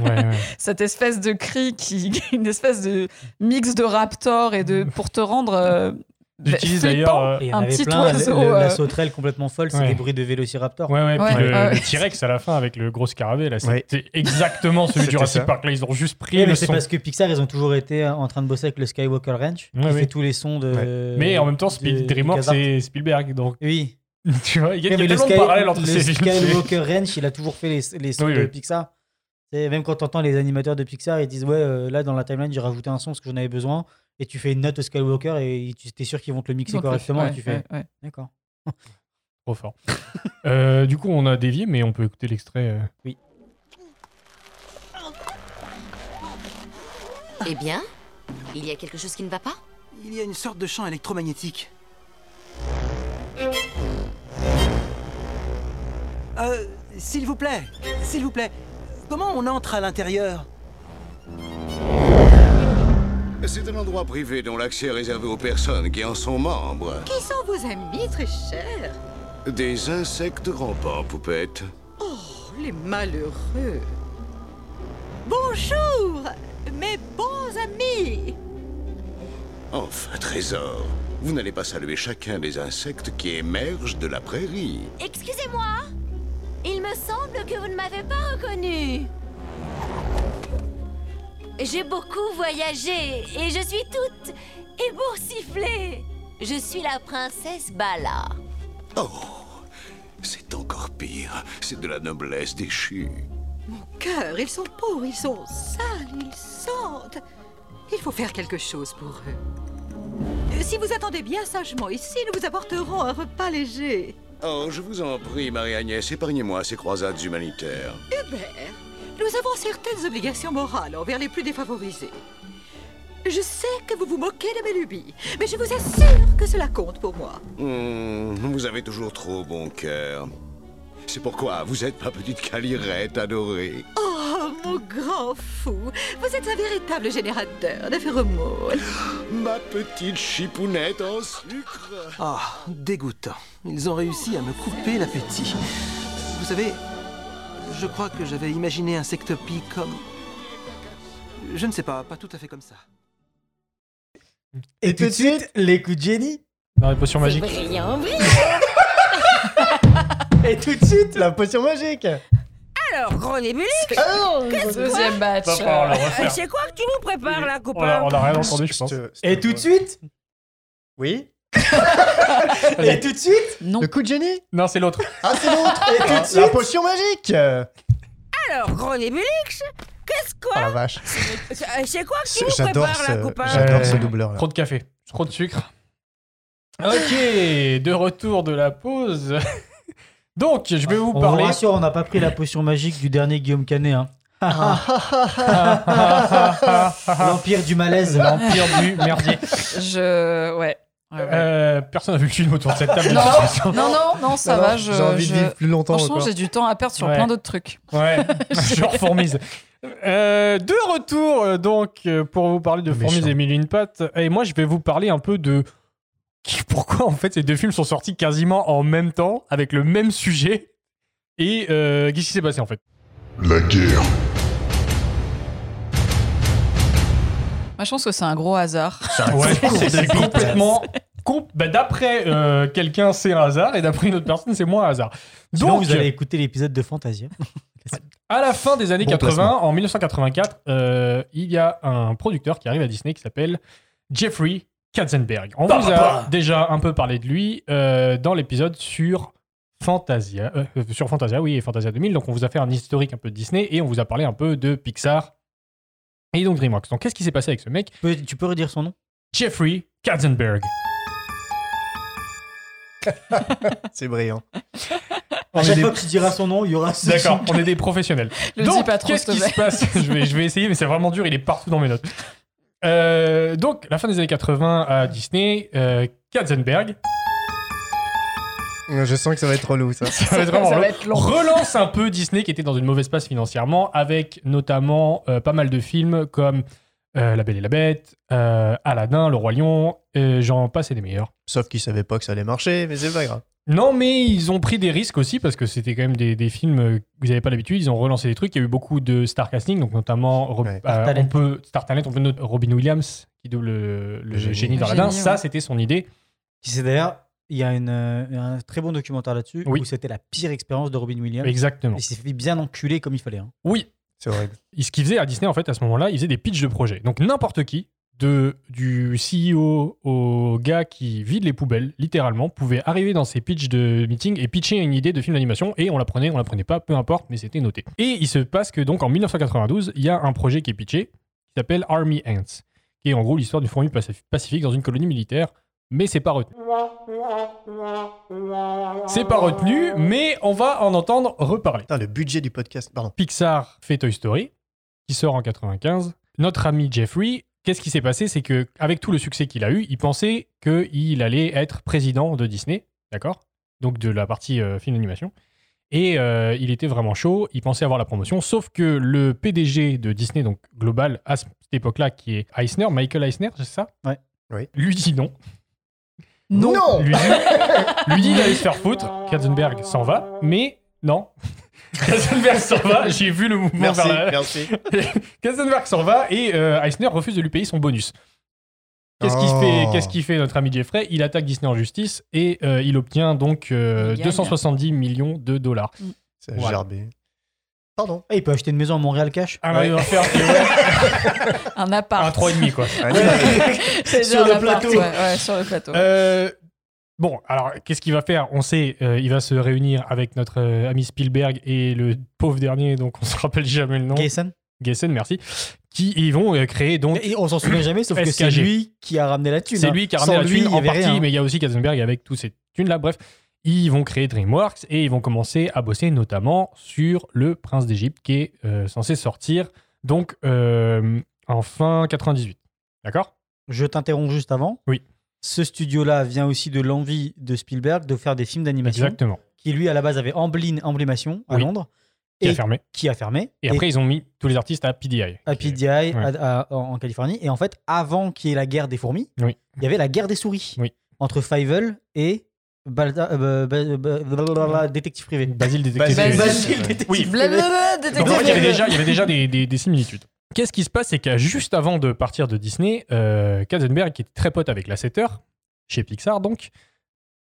Ouais, ouais. cette espèce de cri qui une espèce de mix de raptor et de pour te rendre euh, J'utilise flippant. d'ailleurs. euh, Un avait petit plein. oiseau, le- la euh, sauterelle complètement folle, c'est Ouais. des bruits de vélociraptor. Ouais, ouais, Ouais, puis le, T-Rex à la fin avec le gros scarabée, là, Ouais. c'était exactement celui du Jurassic ça. Park. Là, ils ont juste pris Ouais, le mais c'est son. parce que Pixar, ils ont toujours été en train de bosser avec le Skywalker Ranch, qui Ouais, fait oui. tous les sons de. Mais en même temps, de- DreamWorks, c'est Spielberg. Donc, Oui. tu vois, il y a, y Ouais, le, tellement de parallèles entre le ces films. Skywalker Ranch, il a toujours fait les, les sons Oui, de oui. Pixar. C'est- Même quand tu entends les animateurs de Pixar, ils disent Ouais, euh, là dans la timeline, j'ai rajouté un son parce que j'en avais besoin. Et tu fais une note au Skywalker et tu es sûr qu'ils vont te le mixer Donc, correctement. ouais, et tu fais ouais, ouais. D'accord. Trop fort. Euh, du coup, on a dévié, mais on peut écouter l'extrait. euh. Eh bien, il y a quelque chose qui ne va pas? Il y a une sorte de champ électromagnétique. Euh, s'il vous plaît, s'il vous plaît, comment on entre à l'intérieur? C'est un endroit privé dont l'accès est réservé aux personnes qui en sont membres. Qui sont vos amis, très chers? Des insectes rampants, poupette. Oh, les malheureux. Bonjour, mes bons amis. Enfin, trésor, vous n'allez pas saluer chacun des insectes qui émergent de la prairie. Excusez-moi, il me semble que vous ne m'avez pas reconnu. J'ai beaucoup voyagé et je suis toute éboursifflée. Je suis la princesse Bala. Oh, c'est encore pire. C'est de la noblesse déchue. Cœur, ils sont pauvres, ils sont sales, ils sentent. Il faut faire quelque chose pour eux. Euh, Si vous attendez bien sagement ici, nous vous apporterons un repas léger. Oh, je vous en prie, Marie-Agnès, épargnez-moi ces croisades humanitaires. Hubert, nous avons certaines obligations morales envers les plus défavorisés. Je sais que vous vous moquez de mes lubies, mais je vous assure que cela compte pour moi. Hmm, vous avez toujours trop bon cœur. C'est pourquoi vous êtes ma petite calirette adorée. Oh, mon grand fou, vous êtes un véritable générateur de phéromones. Ma petite chipounette en sucre. Ah, dégoûtant. Ils ont réussi à me couper l'appétit. Vous savez, je crois que j'avais imaginé Insectopie comme... Je ne sais pas, pas tout à fait comme ça. Et tout de suite, les coups de génie. Dans les potions magiques. Brillant, brillant. Et tout de suite, la potion magique. Alors, gros nébulus, Deuxième batch. Va falloir le euh, refaire. c'est quoi que tu nous prépares là, On a, on a rien entendu, je pense. Et tout de suite. Oui Et tout de suite. Non. Le coup de génie Non, c'est l'autre. Ah, c'est l'autre Et tout de La suite. potion magique Alors, gros nébulux, qu'est-ce Oh la vache C'est quoi que J'adore ce, j'adore ce Euh, doubleur là. Trop de café, trop de sucre. Ok, de retour de la pause. Donc, je vais vous On vous parler. rassure, on n'a pas pris la potion magique du dernier Guillaume Canet. Hein. L'empire du malaise. L'empire du merdier. Je. Ouais. Ouais, ouais. Euh, personne n'a vu le film autour de cette table. de Non. Non, non, non, ça Non, va. Je, J'ai envie je- de vivre plus longtemps Franchement, j'ai du temps à perdre sur Ouais. plein d'autres trucs. Ouais, genre Fourmise. Euh, de retour, euh, donc, pour vous parler de. Fourmise et Mille et une pattes. Et moi, je vais vous parler un peu de pourquoi, en fait, ces deux films sont sortis quasiment en même temps, avec le même sujet. Et euh, qu'est-ce qui s'est passé, en fait? La guerre. Moi, je pense que c'est un gros hasard. Ouais, c'est c'est complètement. com- bah, d'après euh, quelqu'un, c'est un hasard, et d'après une autre personne, c'est moins un hasard. Sinon, Donc, vous allez écouter l'épisode de Fantasia. À la fin des années Bon 80, placement. en 1984, euh, il y a un producteur qui arrive à Disney qui s'appelle Jeffrey Katzenberg. On vous a déjà un peu parlé de lui euh, dans l'épisode sur Fantasia, euh, euh, sur Fantasia, oui, et Fantasia 2000. Donc on vous a fait un historique un peu de Disney et on vous a parlé un peu de Pixar et donc DreamWorks. Donc qu'est-ce qui s'est passé avec ce mec? Tu peux- Tu peux redire son nom? Jeffrey Katzenberg. C'est brillant. On À chaque des- fois que tu diras son nom, il y aura ce D'accord, on est des professionnels. Le donc, dis pas trop, qu'est-ce qui se passe? Je vais, je vais essayer, mais c'est vraiment dur, il est partout dans mes notes. Euh, donc, la fin des années 80 à Disney, euh, Katzenberg, Je sens que ça va être relou ça. ça va être vraiment Ça va long, être long. relance un peu Disney qui était dans une mauvaise passe financièrement, avec notamment euh, pas mal de films comme euh, La Belle et la Bête, euh, Aladdin, Le Roi Lion, euh, j'en passe et des meilleurs. Sauf qu'ils savaient pas que ça allait marcher, mais c'est pas grave. Non, mais ils ont pris des risques aussi parce que c'était quand même des, des films euh, que vous n'avez pas l'habitude. Ils ont relancé des trucs. Il y a eu beaucoup de star casting, donc notamment Ouais. euh, Star Talent. on peut Star Talent, on peut noter Robin Williams qui double le, le Le génie. génie génie, Ça, ouais. c'était son idée. Qui c'est d'ailleurs, il y a une, euh, un très bon documentaire là-dessus Oui. où c'était la pire expérience de Robin Williams. Exactement. Il s'est fait bien enculer comme il fallait. hein. Oui, C'est. Et ce qu'il faisait à Disney, en fait, à ce moment-là, il faisait des pitchs de projets. Donc n'importe qui, de, du CEO au gars qui vide les poubelles, littéralement, pouvait arriver dans ces pitchs de meeting et pitcher une idée de film d'animation et on la prenait, on la prenait pas, peu importe, mais c'était noté. Et il se passe que donc en 1992, il y a un projet qui est pitché qui s'appelle Army Ants, qui est en gros l'histoire d'une fourmi pacif- pacifique dans une colonie militaire, mais c'est pas retenu. C'est pas retenu, mais on va en entendre reparler. Putain, le budget du podcast. Pardon. Pixar fait Toy Story, qui sort en 95. Notre ami Jeffrey, qu'est-ce qui s'est passé? C'est que avec tout le succès qu'il a eu, il pensait qu'il allait être président de Disney, d'accord? Donc de la partie euh, film d'animation. Et euh, il était vraiment chaud, il pensait avoir la promotion, sauf que le PDG de Disney, donc global, à cette époque-là, qui est Eisner, Michael Eisner, c'est ça? Ouais. Oui. Lui dit non. Non, Lui dit, lui dit d'aller se faire foutre. Katzenberg s'en va, mais non. Katzenberg s'en va, j'ai vu le mouvement Merci, vers la... merci. Katzenberg s'en va et euh, Eisner refuse de lui payer son bonus. Qu'est-ce qu'il Oh. fait, qu'est-ce qu'il fait notre ami Jeffrey? Il attaque Disney en justice et euh, il obtient donc euh, Il gagne. 270 millions de dollars. C'est Voilà. gerbé. Pardon. Ah, il peut acheter une maison à Montréal cash Un Ouais. il va faire Un un appart. 3,5 quoi. C'est Sur déjà le un appart, plateau. ouais, ouais, sur le plateau. Bon, alors qu'est-ce qu'il va faire? On sait, euh, il va se réunir avec notre euh, ami Spielberg et le pauvre dernier, donc on se rappelle jamais le nom. Gayson Gessen, merci. Qui ils vont euh, créer donc. Et On s'en souvient jamais, sauf que c'est lui qui a ramené la thune. C'est hein. lui qui a Sans ramené la lui, thune y en partie, rien. mais il y a aussi Katzenberg avec tous ces thunes là. Bref, ils vont créer DreamWorks et ils vont commencer à bosser notamment sur Le Prince d'Égypte qui est euh, censé sortir donc euh, en fin 98. D'accord? Je t'interromps juste avant. Oui. Ce studio-là vient aussi de l'envie de Spielberg de faire des films d'animation Exactement. qui lui à la base avait Amblin Emblémation à Oui. Londres Qui et a fermé. qui a fermé. Et après, ils ont mis tous les artistes à PDI. à est- PDI à- à- en Californie. Et en fait, avant qu'il y ait la guerre des fourmis, Oui. il y avait la guerre des souris Oui. entre Fievel et Balda- euh, détective privé. Basile Détective. Basile. Basile, détective Oui. privé. Blablabla, en fait, il y avait privé. déjà, il y avait déjà des, des- des similitudes. Qu'est-ce qui se passe C'est que juste avant de partir de Disney, euh, Katzenberg, qui était très pote avec Lasseter, chez Pixar donc,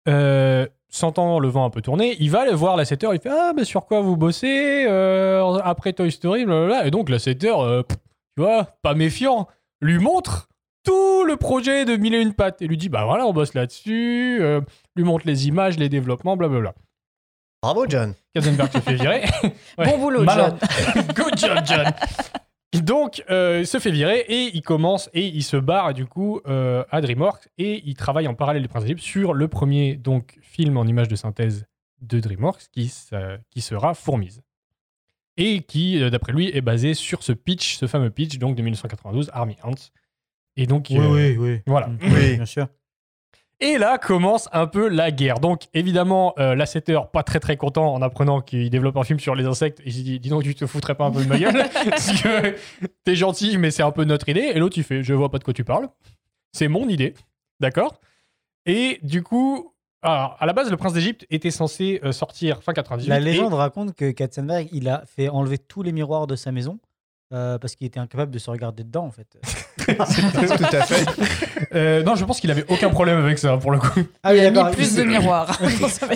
euh, sentant le vent un peu tourner, il va aller voir Lasseter, il fait Ah, mais sur quoi vous bossez euh, après Toy Story blablabla. Et donc Lasseter, euh, pff, tu vois, pas méfiant, lui montre tout le projet de Mille et une pattes et lui dit Bah voilà, on bosse là-dessus, euh, lui montre les images, les développements, blablabla. Bravo, John. Katzenberg se fait virer. Ouais. Bon boulot, Malin. John. Good job, John. Donc, euh, il se fait virer et il commence et il se barre du coup euh, à DreamWorks et il travaille en parallèle du Prince d'Égypte sur le premier donc film en image de synthèse de DreamWorks qui, qui sera Fourmise et qui, euh, d'après lui, est basé sur ce pitch, ce fameux pitch donc de 1992, Army Ants. Et donc, Oui, euh, oui, oui. voilà. Oui. Bien sûr. Et là commence un peu la guerre. Donc évidemment, euh, Lasseter, pas très très content en apprenant qu'il développe un film sur les insectes. Il s'est dit, dis donc, tu te foutrais pas un peu de ma gueule Parce que t'es gentil, mais c'est un peu notre idée. Et l'autre, il fait, je vois pas de quoi tu parles. C'est mon idée. D'accord? Et du coup, alors, à la base, le prince d'Égypte était censé euh, sortir fin 98. La et- légende raconte que Katzenberg, il a fait enlever tous les miroirs de sa maison euh, parce qu'il était incapable de se regarder dedans, en fait. Tout à fait. Euh, non, je pense qu'il avait aucun problème avec ça, pour le coup. Ah Il a d'accord. mis plus de miroirs.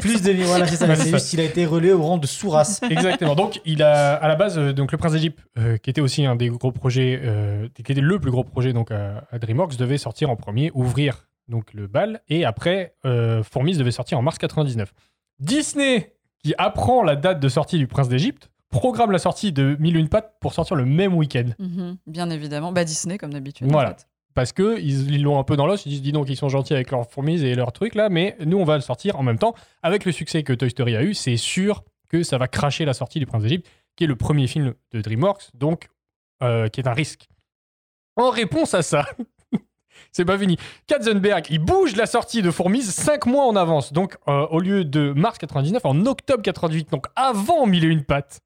Plus de miroirs, là, c'est ça. Ouais, c'est juste qu'il a été relégué au rang de sous-race. Exactement. Donc, il a à la base euh, donc le Prince d'Égypte, euh, qui était aussi un des gros projets, euh, qui était le plus gros projet donc à, à DreamWorks, devait sortir en premier, ouvrir donc le bal, et après euh, Fourmis devait sortir en mars 99. Disney, qui apprend la date de sortie du Prince d'Égypte, programme la sortie de Mille une pattes pour sortir le même week-end. Mhm, Bien évidemment. Bah, Disney, comme d'habitude. en Voilà. fait. Parce que ils ils l'ont un peu dans l'os, ils disent dis donc ils sont gentils avec leurs fourmis et leurs trucs là, mais nous on va le sortir en même temps. Avec le succès que Toy Story a eu, c'est sûr que ça va cracher la sortie du Prince d'Égypte, qui est le premier film de DreamWorks, donc euh, qui est un risque. En réponse à ça, c'est pas fini. Katzenberg, il bouge la sortie de Fourmise 5 mois en avance, donc euh, au lieu de mars 99, en octobre 98, donc avant Mille et une pattes.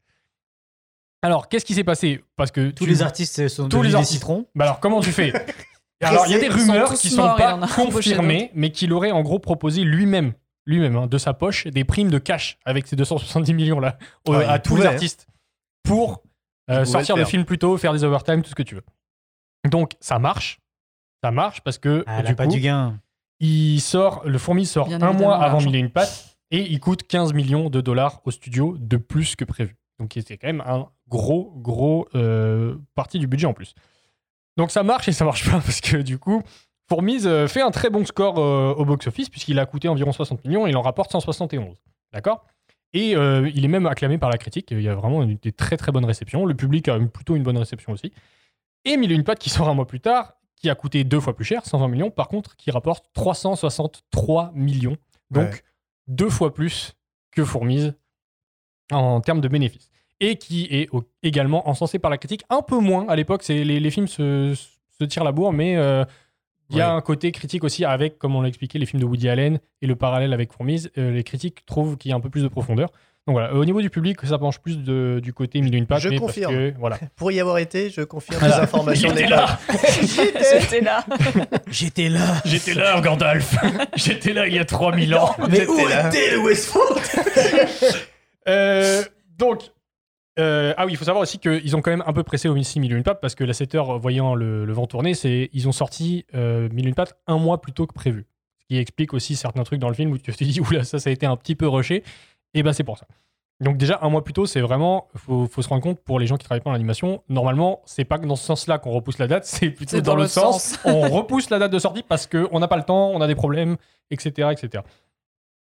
Alors, qu'est-ce qui s'est passé? Parce que Tous tu- les artistes sont Tous devenus les des artistes. citrons. Bah alors, comment tu fais? Alors, il y a des sont rumeurs qui sont morts, pas confirmées, mais qu'il aurait en gros proposé lui-même, lui-même, hein, de sa poche, des primes de cash avec ces 270 millions là Ah, à tous pouvait, les hein. artistes pour euh, sortir le film plus tôt, faire des overtime, tout ce que tu veux. Donc, ça marche. Ça marche parce que Ah, du pas coup, du gain. il sort, le fourmi sort Bien un mois avant. Mille et une pattes et il coûte 15 millions de dollars au studio de plus que prévu. Donc c'était quand même un gros, gros euh, partie du budget en plus. Donc ça marche et ça marche pas parce que du coup, Fourmise euh, fait un très bon score euh, au box-office puisqu'il a coûté environ 60 millions et il en rapporte 171. D'accord? Et euh, il est même acclamé par la critique. Il y a vraiment une- des très très bonnes réceptions. Le public a plutôt une bonne réception aussi. Et Mille une pattes qui sort un mois plus tard, qui a coûté deux fois plus cher, 120 millions, par contre, qui rapporte 363 millions. Donc Ouais. deux fois plus que Fourmise en termes de bénéfices. Et qui est également encensé par la critique, un peu moins à l'époque. C'est les, les films se, se tirent la bourre, mais euh, il y a Ouais. un côté critique aussi avec, comme on l'a expliqué, les films de Woody Allen et le parallèle avec Fourmise. euh, les critiques trouvent qu'il y a un peu plus de profondeur. Donc voilà, au niveau du public, ça penche plus de- du côté mille et une pattes. Je mais parce confirme. que, voilà. Pour y avoir été, je confirme les informations des là. J'étais là. J'étais là. J'étais là, Gandalf. J'étais là il y a 3000 ans. Mais où J'étais était le Westfold Euh, donc, euh, ah oui, il faut savoir aussi qu'ils ont quand même un peu pressé au 6 millions une patte parce que la 7 heures, voyant le, le vent tourner, c'est ils ont sorti euh, patte un mois plus tôt que prévu. Ce qui explique aussi certains trucs dans le film où tu te dis, oula, ça, ça a été un petit peu rushé. Et ben c'est pour ça. Donc déjà, un mois plus tôt, c'est vraiment, faut, faut se rendre compte pour les gens qui travaillent pas en animation, normalement, c'est pas que dans ce sens-là qu'on repousse la date, c'est plutôt dans, dans le le sens, sens. on repousse la date de sortie parce qu'on n'a pas le temps, on a des problèmes, etc., etc.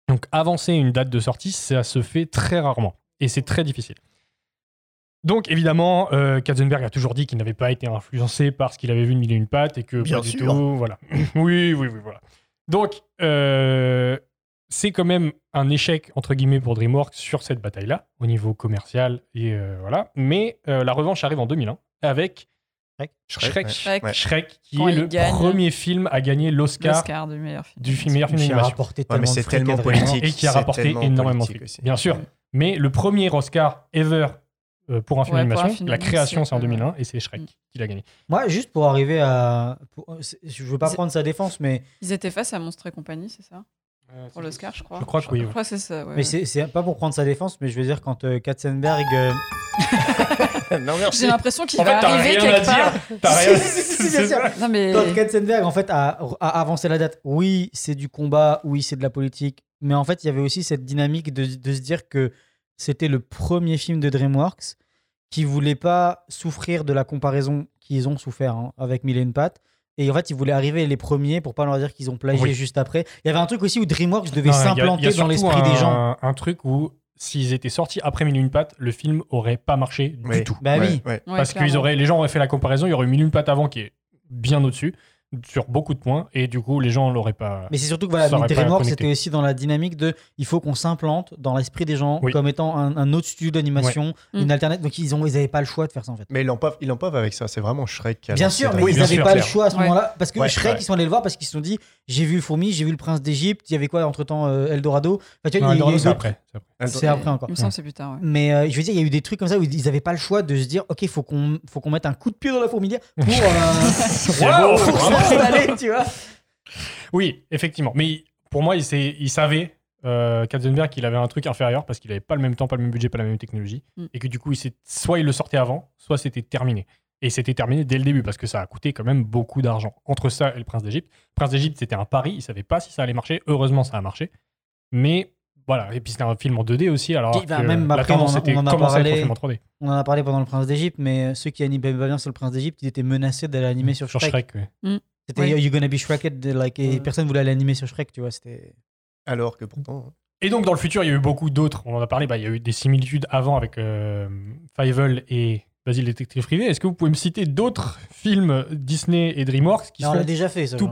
Donc avancer une date de sortie, ça se fait très rarement et c'est très difficile. Donc évidemment, euh, Katzenberg a toujours dit qu'il n'avait pas été influencé par ce qu'il avait vu de Mille et une pattes et que Bien pas du sûr. tout, voilà. oui, oui, oui, voilà. Donc euh, c'est quand même un échec entre guillemets pour DreamWorks sur cette bataille-là au niveau commercial et euh, voilà. Mais euh, la revanche arrive en 2001 avec Shrek, Shrek, Shrek, ouais. Shrek, qui Quand est le gagne. premier film à gagner l'Oscar du meilleur film. du film meilleur film Qui a rapporté Ouais, tellement mais de c'est fric tellement politique. et qui a rapporté énormément de. Bien sûr. Ouais. Mais le premier Oscar ever euh, pour un film Ouais, d'animation, film la création c'est en c'est- 2001 et c'est Shrek Mm. qui l'a gagné. Moi, juste pour arriver à. pour- Je veux pas prendre sa défense, mais, Ils étaient face à Monstre et compagnie, c'est ça? Pour l'Oscar, je crois. Je crois que oui. Je ouais. crois que c'est ça. ouais. mais c'est c'est pas pour prendre sa défense, mais je veux dire, quand euh, Katzenberg. euh, non, merci. J'ai l'impression qu'il fait, va t'as arriver à quelque part. dire. T'as rien. Mais Quand Katzenberg, en fait, a, a avancé la date, oui, c'est du combat, oui, c'est de la politique, mais en fait, il y avait aussi cette dynamique de, de se dire que c'était le premier film de DreamWorks qui voulait pas souffrir de la comparaison qu'ils ont souffert hein, avec Mille et une pattes. Et en fait, ils voulaient arriver les premiers pour pas leur dire qu'ils ont plagié Oui. juste après. Il y avait un truc aussi où DreamWorks devait s'implanter dans l'esprit des gens. Un truc où s'ils étaient sortis après Mille et une pattes, le film aurait pas marché du tout. Bah oui. ouais. Ouais, Parce qu'ils clairement. auraient, les gens auraient fait la comparaison, il y aurait eu Mille et une pattes avant qui est bien au-dessus sur beaucoup de points et du coup les gens l'auraient pas. Mais c'est surtout que voilà, Ça aurait pas DreamWorks connecté. c'était aussi dans la dynamique de il faut qu'on s'implante dans l'esprit des gens Oui. comme étant un, un autre studio d'animation, Ouais. une Mm. alternative. Donc ils ont ils avaient pas le choix de faire ça en fait. Mais ils l'ont pas, ils avec ça. C'est vraiment Shrek qui a Bien sûr, mais Oui, ils n'avaient pas clair. le choix à ce Ouais. moment-là. Parce que Ouais, Shrek, ouais. ils sont allés le voir parce qu'ils se sont dit j'ai vu fourmi, j'ai vu le prince d'Égypte, il y avait quoi entre temps Eldorado? Enfin, tu vois, Non, il Eldorado, c'est après. C'est après. C'est après encore. Il me semble que c'est plus tard. ouais. Mais euh, je veux dire, il y a eu des trucs comme ça où ils n'avaient pas le choix de se dire ok, faut qu'on faut qu'on mette un coup de pied dans la fourmilière pour. euh, pour vraiment. s'installer, tu vois. Oui, effectivement. Mais pour moi, il, il savait, euh, Katzenberg, qu'il avait un truc inférieur parce qu'il avait pas le même temps, pas le même budget, pas la même technologie. Mm. Et que du coup, il soit il le sortait avant, soit c'était terminé. Et c'était terminé dès le début parce que ça a coûté quand même beaucoup d'argent. Entre ça et le Prince d'Égypte. Le Prince d'Égypte, c'était un pari. Il savait pas si ça allait marcher. Heureusement, ça a marché. Mais voilà. Et puis c'était un film en 2D aussi. Alors Qui va que même la après, tendance on on en a commencer à être parlé. un film en 3D. On en a parlé pendant le prince d'Égypte, mais ceux qui animaient pas bien sur le prince d'Égypte, ils étaient menacés d'aller animer sur Sur Shrek. Shrek. ouais. C'était Oui. You Gonna Be Shreked, like, et Ouais. personne voulait aller animer sur Shrek, tu vois. C'était. Alors que pourtant. Et donc, dans le futur, il y a eu beaucoup d'autres. On en a parlé. Bah, il y a eu des similitudes avant avec euh, Fievel et Basile Détective Privé. Est-ce que vous pouvez me citer d'autres films Disney et DreamWorks qui Non, on sont l'a déjà fait, ça. tout genre.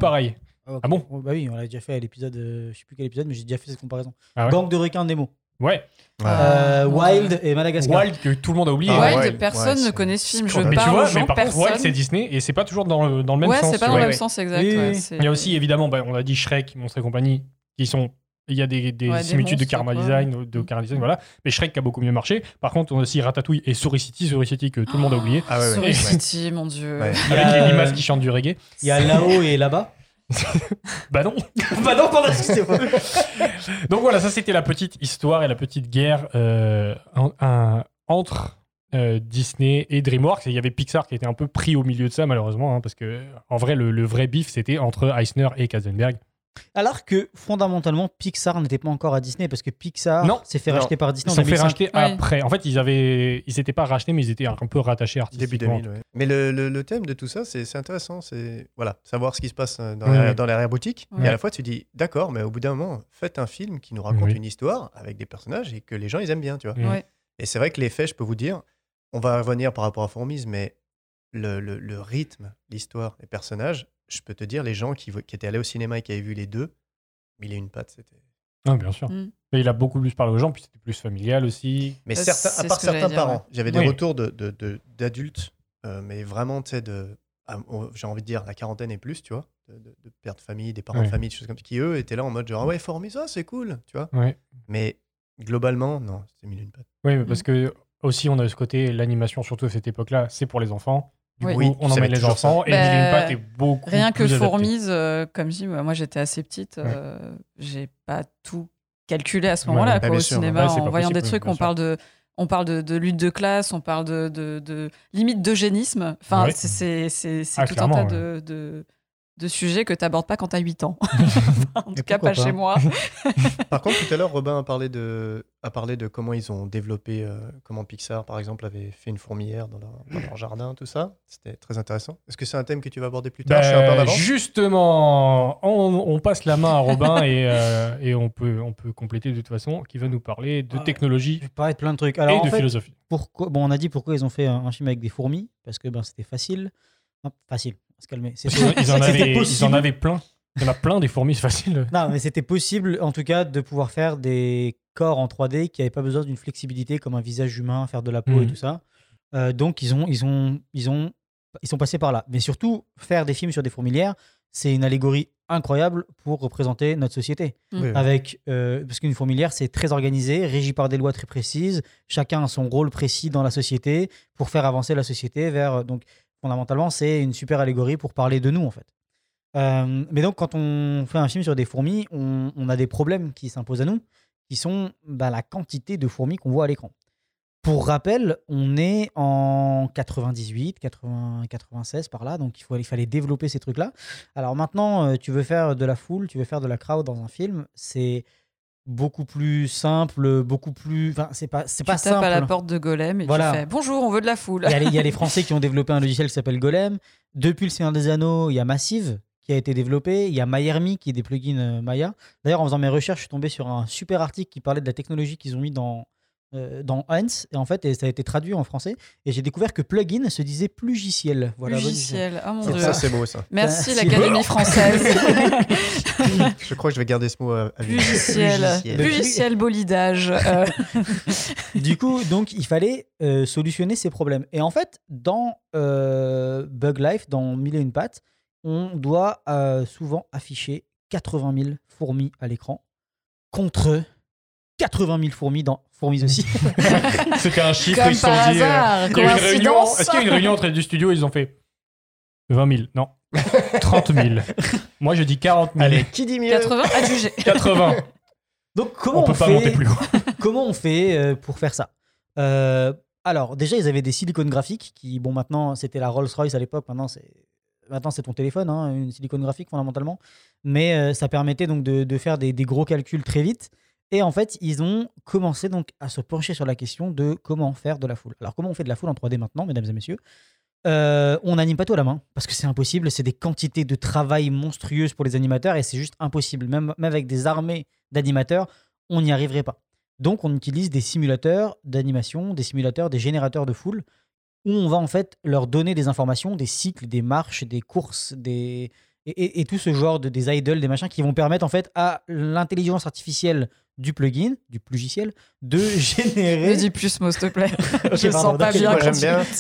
Ok. Ah bon Oh, Bah oui, on l'a déjà fait à l'épisode, euh, je sais plus quel épisode, mais j'ai déjà fait cette comparaison. Ah ouais Gang de requins Nemo. Ouais. Euh, Wild et Madagascar. Wild que tout le monde a oublié. Ah, Wild, Wild, personne ouais, ne connaît ce film. Je mais tu parle vois, aux gens, mais par contre, Wild, c'est Disney et c'est pas toujours dans le, dans le même ouais, sens. c'est pas tu dans le même sens exact. Ouais, Il y a aussi évidemment, bah, on a dit Shrek, Monstres et compagnie, qui sont Il y a des, des Ouais, des similitudes de karma design, de karma design, voilà. Mais Shrek a beaucoup mieux marché. Par contre, on a aussi Ratatouille et Souris City, Souris City que tout le monde a oublié. Ah ouais, ouais. Souris Ouais. City, mon dieu. Ouais. Il y Avec a, les limaces qui chantent du reggae. Il y a là-haut et là-bas. Bah non. bah non, pardon, excusez-moi. Donc voilà, ça c'était la petite histoire et la petite guerre euh, un- un- entre euh, Disney et DreamWorks. Et il y avait Pixar qui était un peu pris au milieu de ça malheureusement, hein, parce que en vrai le, le vrai bif c'était entre Eisner et Katzenberg. Alors que fondamentalement, Pixar n'était pas encore à Disney parce que Pixar Non. s'est fait Non. racheter par Ils Disney se en sont fait 2005. racheter Ouais. après. En fait, ils avaient, ils s'étaient pas rachetés, mais ils étaient un peu rattachés Début artistiquement. 2000, ouais. Mais le, le- le thème de tout ça, c'est c'est intéressant. C'est voilà, savoir ce qui se passe euh, dans Ouais. l'arrière-. Ouais. Et à la fois, tu dis, d'accord, mais au bout d'un moment, faites un film qui nous raconte Oui. une histoire avec des personnages et que les gens, ils aiment bien, tu vois. Et c'est vrai que les faits, je peux vous dire, on va revenir par rapport à Fourmise, mais le, le- le rythme, l'histoire, les personnages, je peux te dire, les gens qui, étaient allés au cinéma et qui avaient vu les deux, mille et une pattes, c'était. Ah, bien sûr. Mm. Mais il a beaucoup plus parlé aux gens, puis c'était plus familial aussi. Mais Euh, certains, c'est à part certains parents, j'avais des Oui. retours de- de- de- d'adultes, euh, mais vraiment, tu sais, de, j'ai envie de dire la quarantaine et plus, tu vois, de, de, de pères de famille, des parents de famille, des choses comme ça, qui eux étaient là en mode genre, ah ouais, formé ça, c'est cool, tu vois. Ouais. Mais globalement, non, c'était mille et une pattes. Oui, mais parce que aussi on a ce côté l'animation surtout à cette époque-là, c'est pour les enfants. Du Oui. on emmène être les enfants et Bah, est beaucoup Rien que. Fourmise, euh, comme je dis, moi moi, j'étais assez petite, euh, j'ai pas tout calculé à ce moment-là bah, au sûr. cinéma en voyant possible, des trucs. On sûr. parle de, on parle de, de lutte de classe, on parle de, de, de limite d'eugénisme. Enfin, Ouais. c'est- c'est c'est- c'est Ah, tout un tas ouais. de, de, sujets que tu n'abordes pas quand tu as 8 ans. en tout cas, pas, chez moi. Par contre, tout à l'heure, Robin a parlé de, a parlé de comment ils ont développé, euh, comment Pixar, par exemple, avait fait une fourmilière dans leur, dans leur jardin, tout ça. C'était très intéressant. Est-ce que c'est un thème que tu vas aborder plus tard Je suis un peu en Bah, justement, on, on passe la main à Robin et, euh, et on, peut, on peut compléter de toute façon, qui va nous parler de Ah, technologie Je vais parler de plein de trucs. Alors, et en de fait, philosophie. pourquoi, bon, on a dit pourquoi ils ont fait un, un film avec des fourmis, parce que ben, c'était facile. Facile, se calmer. Ils, en avaient, ils en possible. avaient plein. Il y en a plein des fourmis, c'est facile. Non, mais c'était possible, en tout cas, de pouvoir faire des corps en 3D qui n'avaient pas besoin d'une flexibilité comme un visage humain, faire de la peau et Mhm. tout ça. Euh, donc, ils ont, ils, ont, ils, ont, ils sont passés par là. Mais surtout, faire des films sur des fourmilières, c'est une allégorie incroyable pour représenter notre société. Mm. Avec, euh, parce qu'une fourmilière, c'est très organisé, régi par des lois très précises. Chacun a son rôle précis dans la société pour faire avancer la société vers. Donc, fondamentalement, c'est une super allégorie pour parler de nous, en fait. Euh, mais donc, quand on fait un film sur des fourmis, on, a des problèmes qui s'imposent à nous, qui sont bah, la quantité de fourmis qu'on voit à l'écran. Pour rappel, on est en 98, 80, 96 par là, donc il, il fallait développer ces trucs-là. Alors maintenant, euh, tu veux faire de la foule, tu veux faire de la crowd dans un film, c'est beaucoup plus simple, beaucoup plus. Enfin, c'est pas, c'est Tu pas tapes simple. à la porte de Golem et Voilà. tu fais Bonjour, on veut de la foule. Il y, a les, il y a les Français qui ont développé un logiciel qui s'appelle Golem. Depuis le Seigneur des Anneaux, il y a Massive qui a été développé. Il y a MyArmy qui est des plugins euh, Maya. D'ailleurs, en faisant mes recherches, je suis tombé sur un super article qui parlait de la technologie qu'ils ont mis dans, euh, dans Hans. Et en fait, et ça a été traduit en français. Et j'ai découvert que plugin se disait plugiciel. Voilà, bonne Logiciel. Oh mon Ça, dieu. ça, c'est beau, ça. Merci C'est l'Académie française. Je crois que je vais garder ce mot à, à vie. Logiciel. Logiciel. Logiciel bolidage. Euh, du coup, donc, il fallait euh, solutionner ces problèmes. Et en fait, dans euh, Bug Life, dans Mille et une pattes, on doit euh, souvent afficher 80 000 fourmis à l'écran contre 80 000 fourmis dans Fourmis aussi. C'était un chiffre, Comme ils se sont par dit. euh, hasard, il y a eu une réunion. coïncidence. Est-ce qu'il y a eu une réunion entre les deux studios Ils ont fait 20 000. Non. 30 000. Moi, je dis 40 000. Allez, qui dit mieux 80 adjugé. 80. donc, comment On on, peut pas fait monter plus haut. Comment on fait euh, pour faire ça Euh, Alors, déjà, ils avaient des silicones graphiques qui, bon, maintenant, c'était la Rolls-Royce à l'époque. Maintenant, c'est maintenant c'est ton téléphone, hein, une silicone graphique fondamentalement. Mais euh, ça permettait donc de, de faire des, des gros calculs très vite. Et en fait, ils ont commencé donc à se pencher sur la question de comment faire de la foule. Alors, comment on fait de la foule en 3D maintenant, mesdames et messieurs? Euh, On n'anime pas tout à la main parce que c'est impossible. C'est des quantités de travail monstrueuses pour les animateurs et c'est juste impossible. Même, avec des armées d'animateurs, on n'y arriverait pas. Donc, on utilise des simulateurs d'animation, des simulateurs, des générateurs de foule, où on va en fait leur donner des informations, des cycles, des marches, des courses, des... Et, tout ce genre de des idols, des machins qui vont permettre en fait à l'intelligence artificielle du plugin, du plugiciel, de générer. Ne dis plus mot, s'il te plaît. Je pardon, sens pas bien moi, quand tu bien.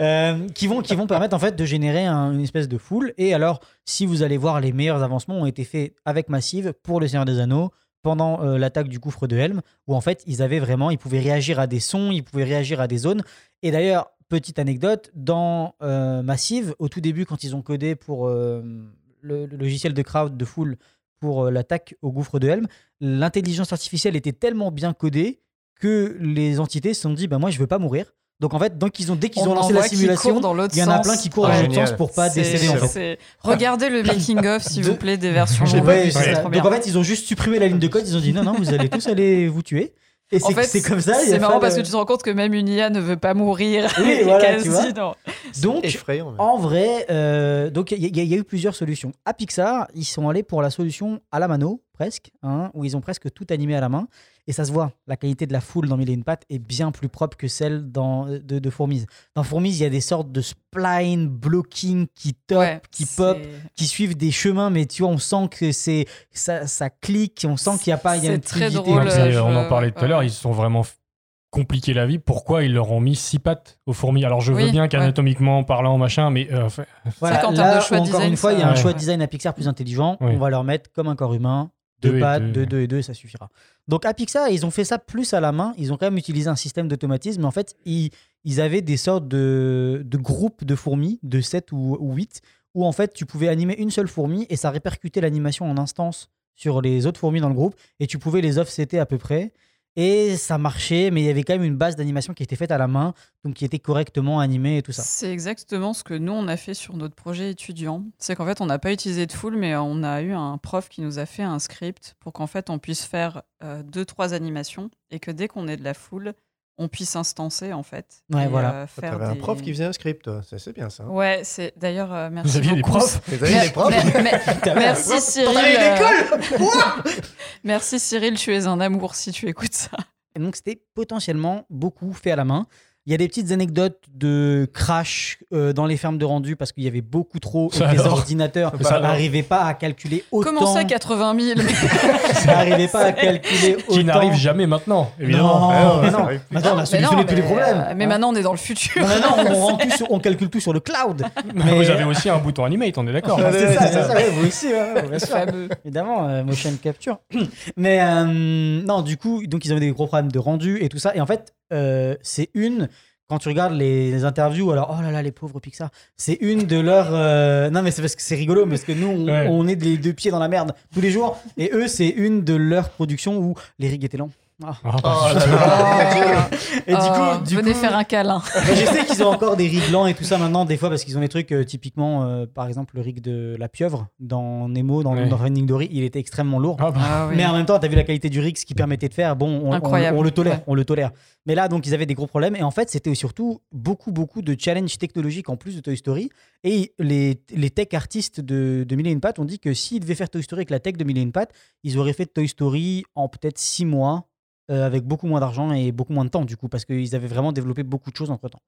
Euh, qui, vont, qui vont permettre en fait de générer un- une espèce de foule. Et alors, si vous allez voir, les meilleurs avancements ont été faits avec Massive pour le Seigneur des Anneaux pendant euh, l'attaque du gouffre de Helm, où en fait ils avaient vraiment, ils pouvaient réagir à des sons, ils pouvaient réagir à des zones. Et d'ailleurs, petite anecdote, dans euh, Massive, au tout début, quand ils ont codé pour euh, le, le logiciel de crowd de foule pour euh, l'attaque au gouffre de Helm, l'intelligence artificielle était tellement bien codée que les entités se sont dit bah moi je veux pas mourir. Donc en fait, donc ils ont dès qu'ils On ont lancé la simulation, l'autre il y en a plein qui courent Ah, dans l'autre génial. sens pour pas décéder en fait. Regardez le making of, s'il vous plaît, des versions ça. trop Donc en fait, ils ont juste supprimé la ligne de code, ils ont dit non non, vous allez tous aller vous tuer. Et En c'est fait, c'est comme ça. C'est marrant parce de- que tu te rends compte que même une IA ne veut pas mourir. Oui, voilà, tu vois. Donc Effrayant. En vrai, euh, donc il y, a- il y a eu plusieurs solutions. À Pixar, ils sont allés pour la solution à la mano, presque, hein, où ils ont presque tout animé à la main. Et ça se voit, la qualité de la foule dans Mille et une pattes est bien plus propre que celle dans, de, de Fourmise. Dans Fourmise, il y a des sortes de spline blocking qui top, Ouais, qui pop, qui suivent des chemins, mais tu vois, on sent que c'est ça, ça clique, on sent qu'il n'y a pas il y a C'est une très drôle, Ouais, euh, je- on en parlait tout à ouais, l'heure, ouais. ils se sont vraiment compliqué la vie. Pourquoi ils leur ont mis six pattes aux fourmis? Alors je veux bien ouais. qu'anatomiquement parlant, machin, mais euh, enfin, Voilà, là, de choix encore design, une fois, il y a un Ouais. choix de design à Pixar plus intelligent. Oui. On va leur mettre comme un corps humain, deux, Deux pattes, deux. deux, deux et deux, ça suffira. Donc à Pixar, ils ont fait ça plus à la main. Ils ont quand même utilisé un système d'automatisme. Mais en fait, ils, ils avaient des sortes de, de groupes de fourmis, de 7 ou, ou 8, où en fait, tu pouvais animer une seule fourmi et ça répercutait l'animation en instance sur les autres fourmis dans le groupe. Et tu pouvais les offsetter à peu près. Et ça marchait, mais il y avait quand même une base d'animation qui était faite à la main, donc qui était correctement animée et tout ça. C'est exactement ce que nous, on a fait sur notre projet étudiant. C'est qu'en fait, on n'a pas utilisé de full, mais on a eu un prof qui nous a fait un script pour qu'en fait, on puisse faire euh, deux, trois animations et que dès qu'on est de la foule, on puisse instancer, en fait. Ouais, et, voilà. euh, un prof qui faisait un script, c'est bien ça. hein. Ouais, c'est d'ailleurs, euh, merci. vous aviez des profs Vous Mer- des profs mer- mer- Merci Cyril. euh, Merci Cyril, tu es un amour si tu écoutes ça. Et donc, c'était potentiellement beaucoup fait à la main. Il y a des petites anecdotes de crash euh, dans les fermes de rendu parce qu'il y avait beaucoup trop et les ordinateurs n'arrivaient pas à calculer autant. Comment ça, 80 000 Ça n'arrivait pas à calculer autant. qui n'arrive jamais maintenant, évidemment. Non, Ah mais ça non. Attends, on a solutionné non, tous les mais, problèmes. euh, mais maintenant, on est dans le futur. Non, on, rend tout sur- on calcule tout sur le cloud. Mais- Vous avez aussi un bouton animate, on est d'accord. Ah, c'est ça, c'est ça, ouais, vous aussi, ouais, bien sûr. Évidemment, euh, motion capture. Mais euh, non, du coup, donc ils avaient des gros problèmes de rendu et tout ça. Et en fait, euh, c'est une. Quand tu regardes les, les interviews, alors oh là là, les pauvres Pixar, c'est une de leurs. euh, Non, mais c'est parce que c'est rigolo, parce que nous, on, Ouais. on est les deux pieds dans la merde tous les jours. Et eux, c'est une de leurs productions où les rigs étaient lents. Ah. Ah, Oh là là. Et du Oh, coup, du venez coup- faire un câlin. je sais qu'ils ont encore des rigs lents et tout ça maintenant, des fois, parce qu'ils ont des trucs, euh, typiquement, euh, par exemple, le rig de la pieuvre dans Nemo, dans, Ouais. dans Finding Dory, il était extrêmement lourd. Ah, bah, Mais en même temps, tu as vu la qualité du rig, ce qui permettait de faire. Bon, on, on- Incroyable. on le tolère, Ouais. on le tolère. Mais là, donc, ils avaient des gros problèmes. Et en fait, c'était surtout beaucoup, beaucoup de challenges technologiques en plus de Toy Story. Et les, les tech artistes de, de Mille et une pattes ont dit que s'ils devaient faire Toy Story avec la tech de Mille et une pattes, ils auraient fait Toy Story en peut-être six mois, euh, avec beaucoup moins d'argent et beaucoup moins de temps, du coup, parce qu'ils avaient vraiment développé beaucoup de choses entre temps.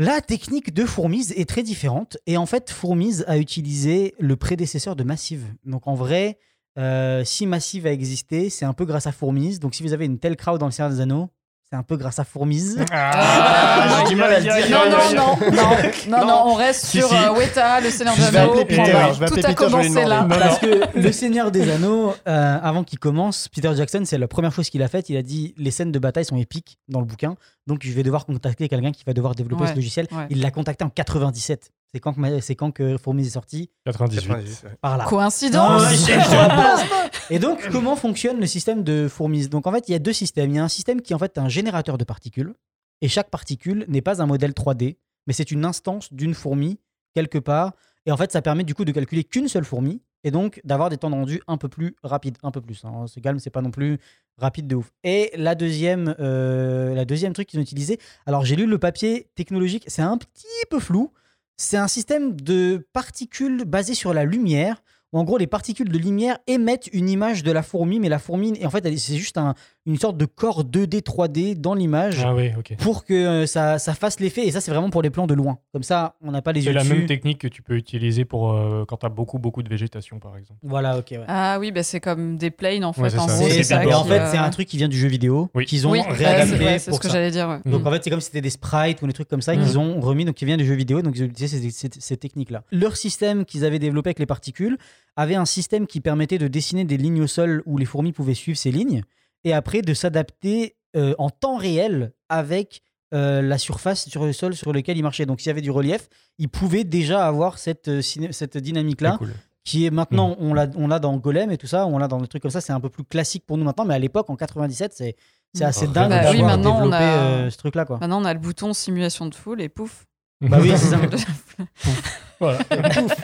La technique de Fourmise est très différente. Et en fait, Fourmise a utilisé le prédécesseur de Massive. Donc en vrai, euh, si Massive a existé, c'est un peu grâce à Fourmise. Donc si vous avez une telle crowd dans le Seigneur des Anneaux, c'est un peu grâce à Fourmise. Ah, j'ai du mal à le dire. Non, non, non, non, non, non, on reste Si, sur si. euh, Weta, le Seigneur des Anneaux. je vais Tout appeler a Peter, commencé là. Parce que le Seigneur des Anneaux, euh, avant qu'il commence, Peter Jackson, c'est la première chose qu'il a faite. Il a dit les scènes de bataille sont épiques dans le bouquin, donc je vais devoir contacter quelqu'un qui va devoir développer Ouais, ce logiciel. ouais. Il l'a contacté en 97. C'est quand, que quand Fourmise est sorti? 98. 98, ouais. Par là. Coïncidence Non, Et donc, comment fonctionne le système de fourmise? Donc, en fait, il y a deux systèmes. Il y a un système qui, en fait, est un générateur de particules. Et chaque particule n'est pas un modèle 3D, mais c'est une instance d'une fourmi quelque part. Et en fait, ça permet du coup de calculer qu'une seule fourmi et donc d'avoir des temps de rendu un peu plus rapides, un peu plus. hein. C'est calme, c'est pas non plus rapide de ouf. Et la deuxième, euh, la deuxième truc qu'ils ont utilisé, alors j'ai lu le papier technologique, c'est un petit peu flou. C'est un système de particules basé sur la lumière en gros les particules de lumière émettent une image de la fourmi, mais la fourmi, en fait c'est juste un- une sorte de corps 2D, 3D dans l'image Ah oui, pour que euh, ça, ça fasse l'effet. Et ça, c'est vraiment pour les plans de loin. Comme ça, on n'a pas les C'est yeux la dessus. même technique que tu peux utiliser pour euh, quand tu as beaucoup, beaucoup de végétation, par exemple. Voilà, ok. ouais. Ah oui, bah, c'est comme des planes en fait. Ouais, c'est en ça. gros, C'est c'est ça. bien Et en fait, euh, c'est un truc qui vient du jeu vidéo Oui. qu'ils ont Oui, réadapté c'est ouais, c'est pour ce que j'allais dire. ouais. Donc en fait, c'est comme si c'était des sprites ou des trucs comme ça Mm. qu'ils ont remis, donc qui viennent du jeu vidéo, donc ils ont utilisé ces, ces- ces techniques-là. Leur système qu'ils avaient développé avec les particules avait un système qui permettait de dessiner des lignes au sol où les fourmis pouvaient suivre ces lignes, et après de s'adapter euh, en temps réel avec euh, la surface sur le sol sur lequel ils marchaient. Donc s'il y avait du relief, ils pouvaient déjà avoir cette, euh, cette dynamique-là cool. qui est maintenant, on l'a on l'a dans Golem et tout ça, on l'a dans des trucs comme ça, c'est un peu plus classique pour nous maintenant, mais à l'époque, en 97, c'est c'est assez Bah dingue oui, d'avoir maintenant, on développé a- euh, ce truc-là. Maintenant, on a le bouton simulation de foule et pouf. Bah oui, c'est ça. Voilà.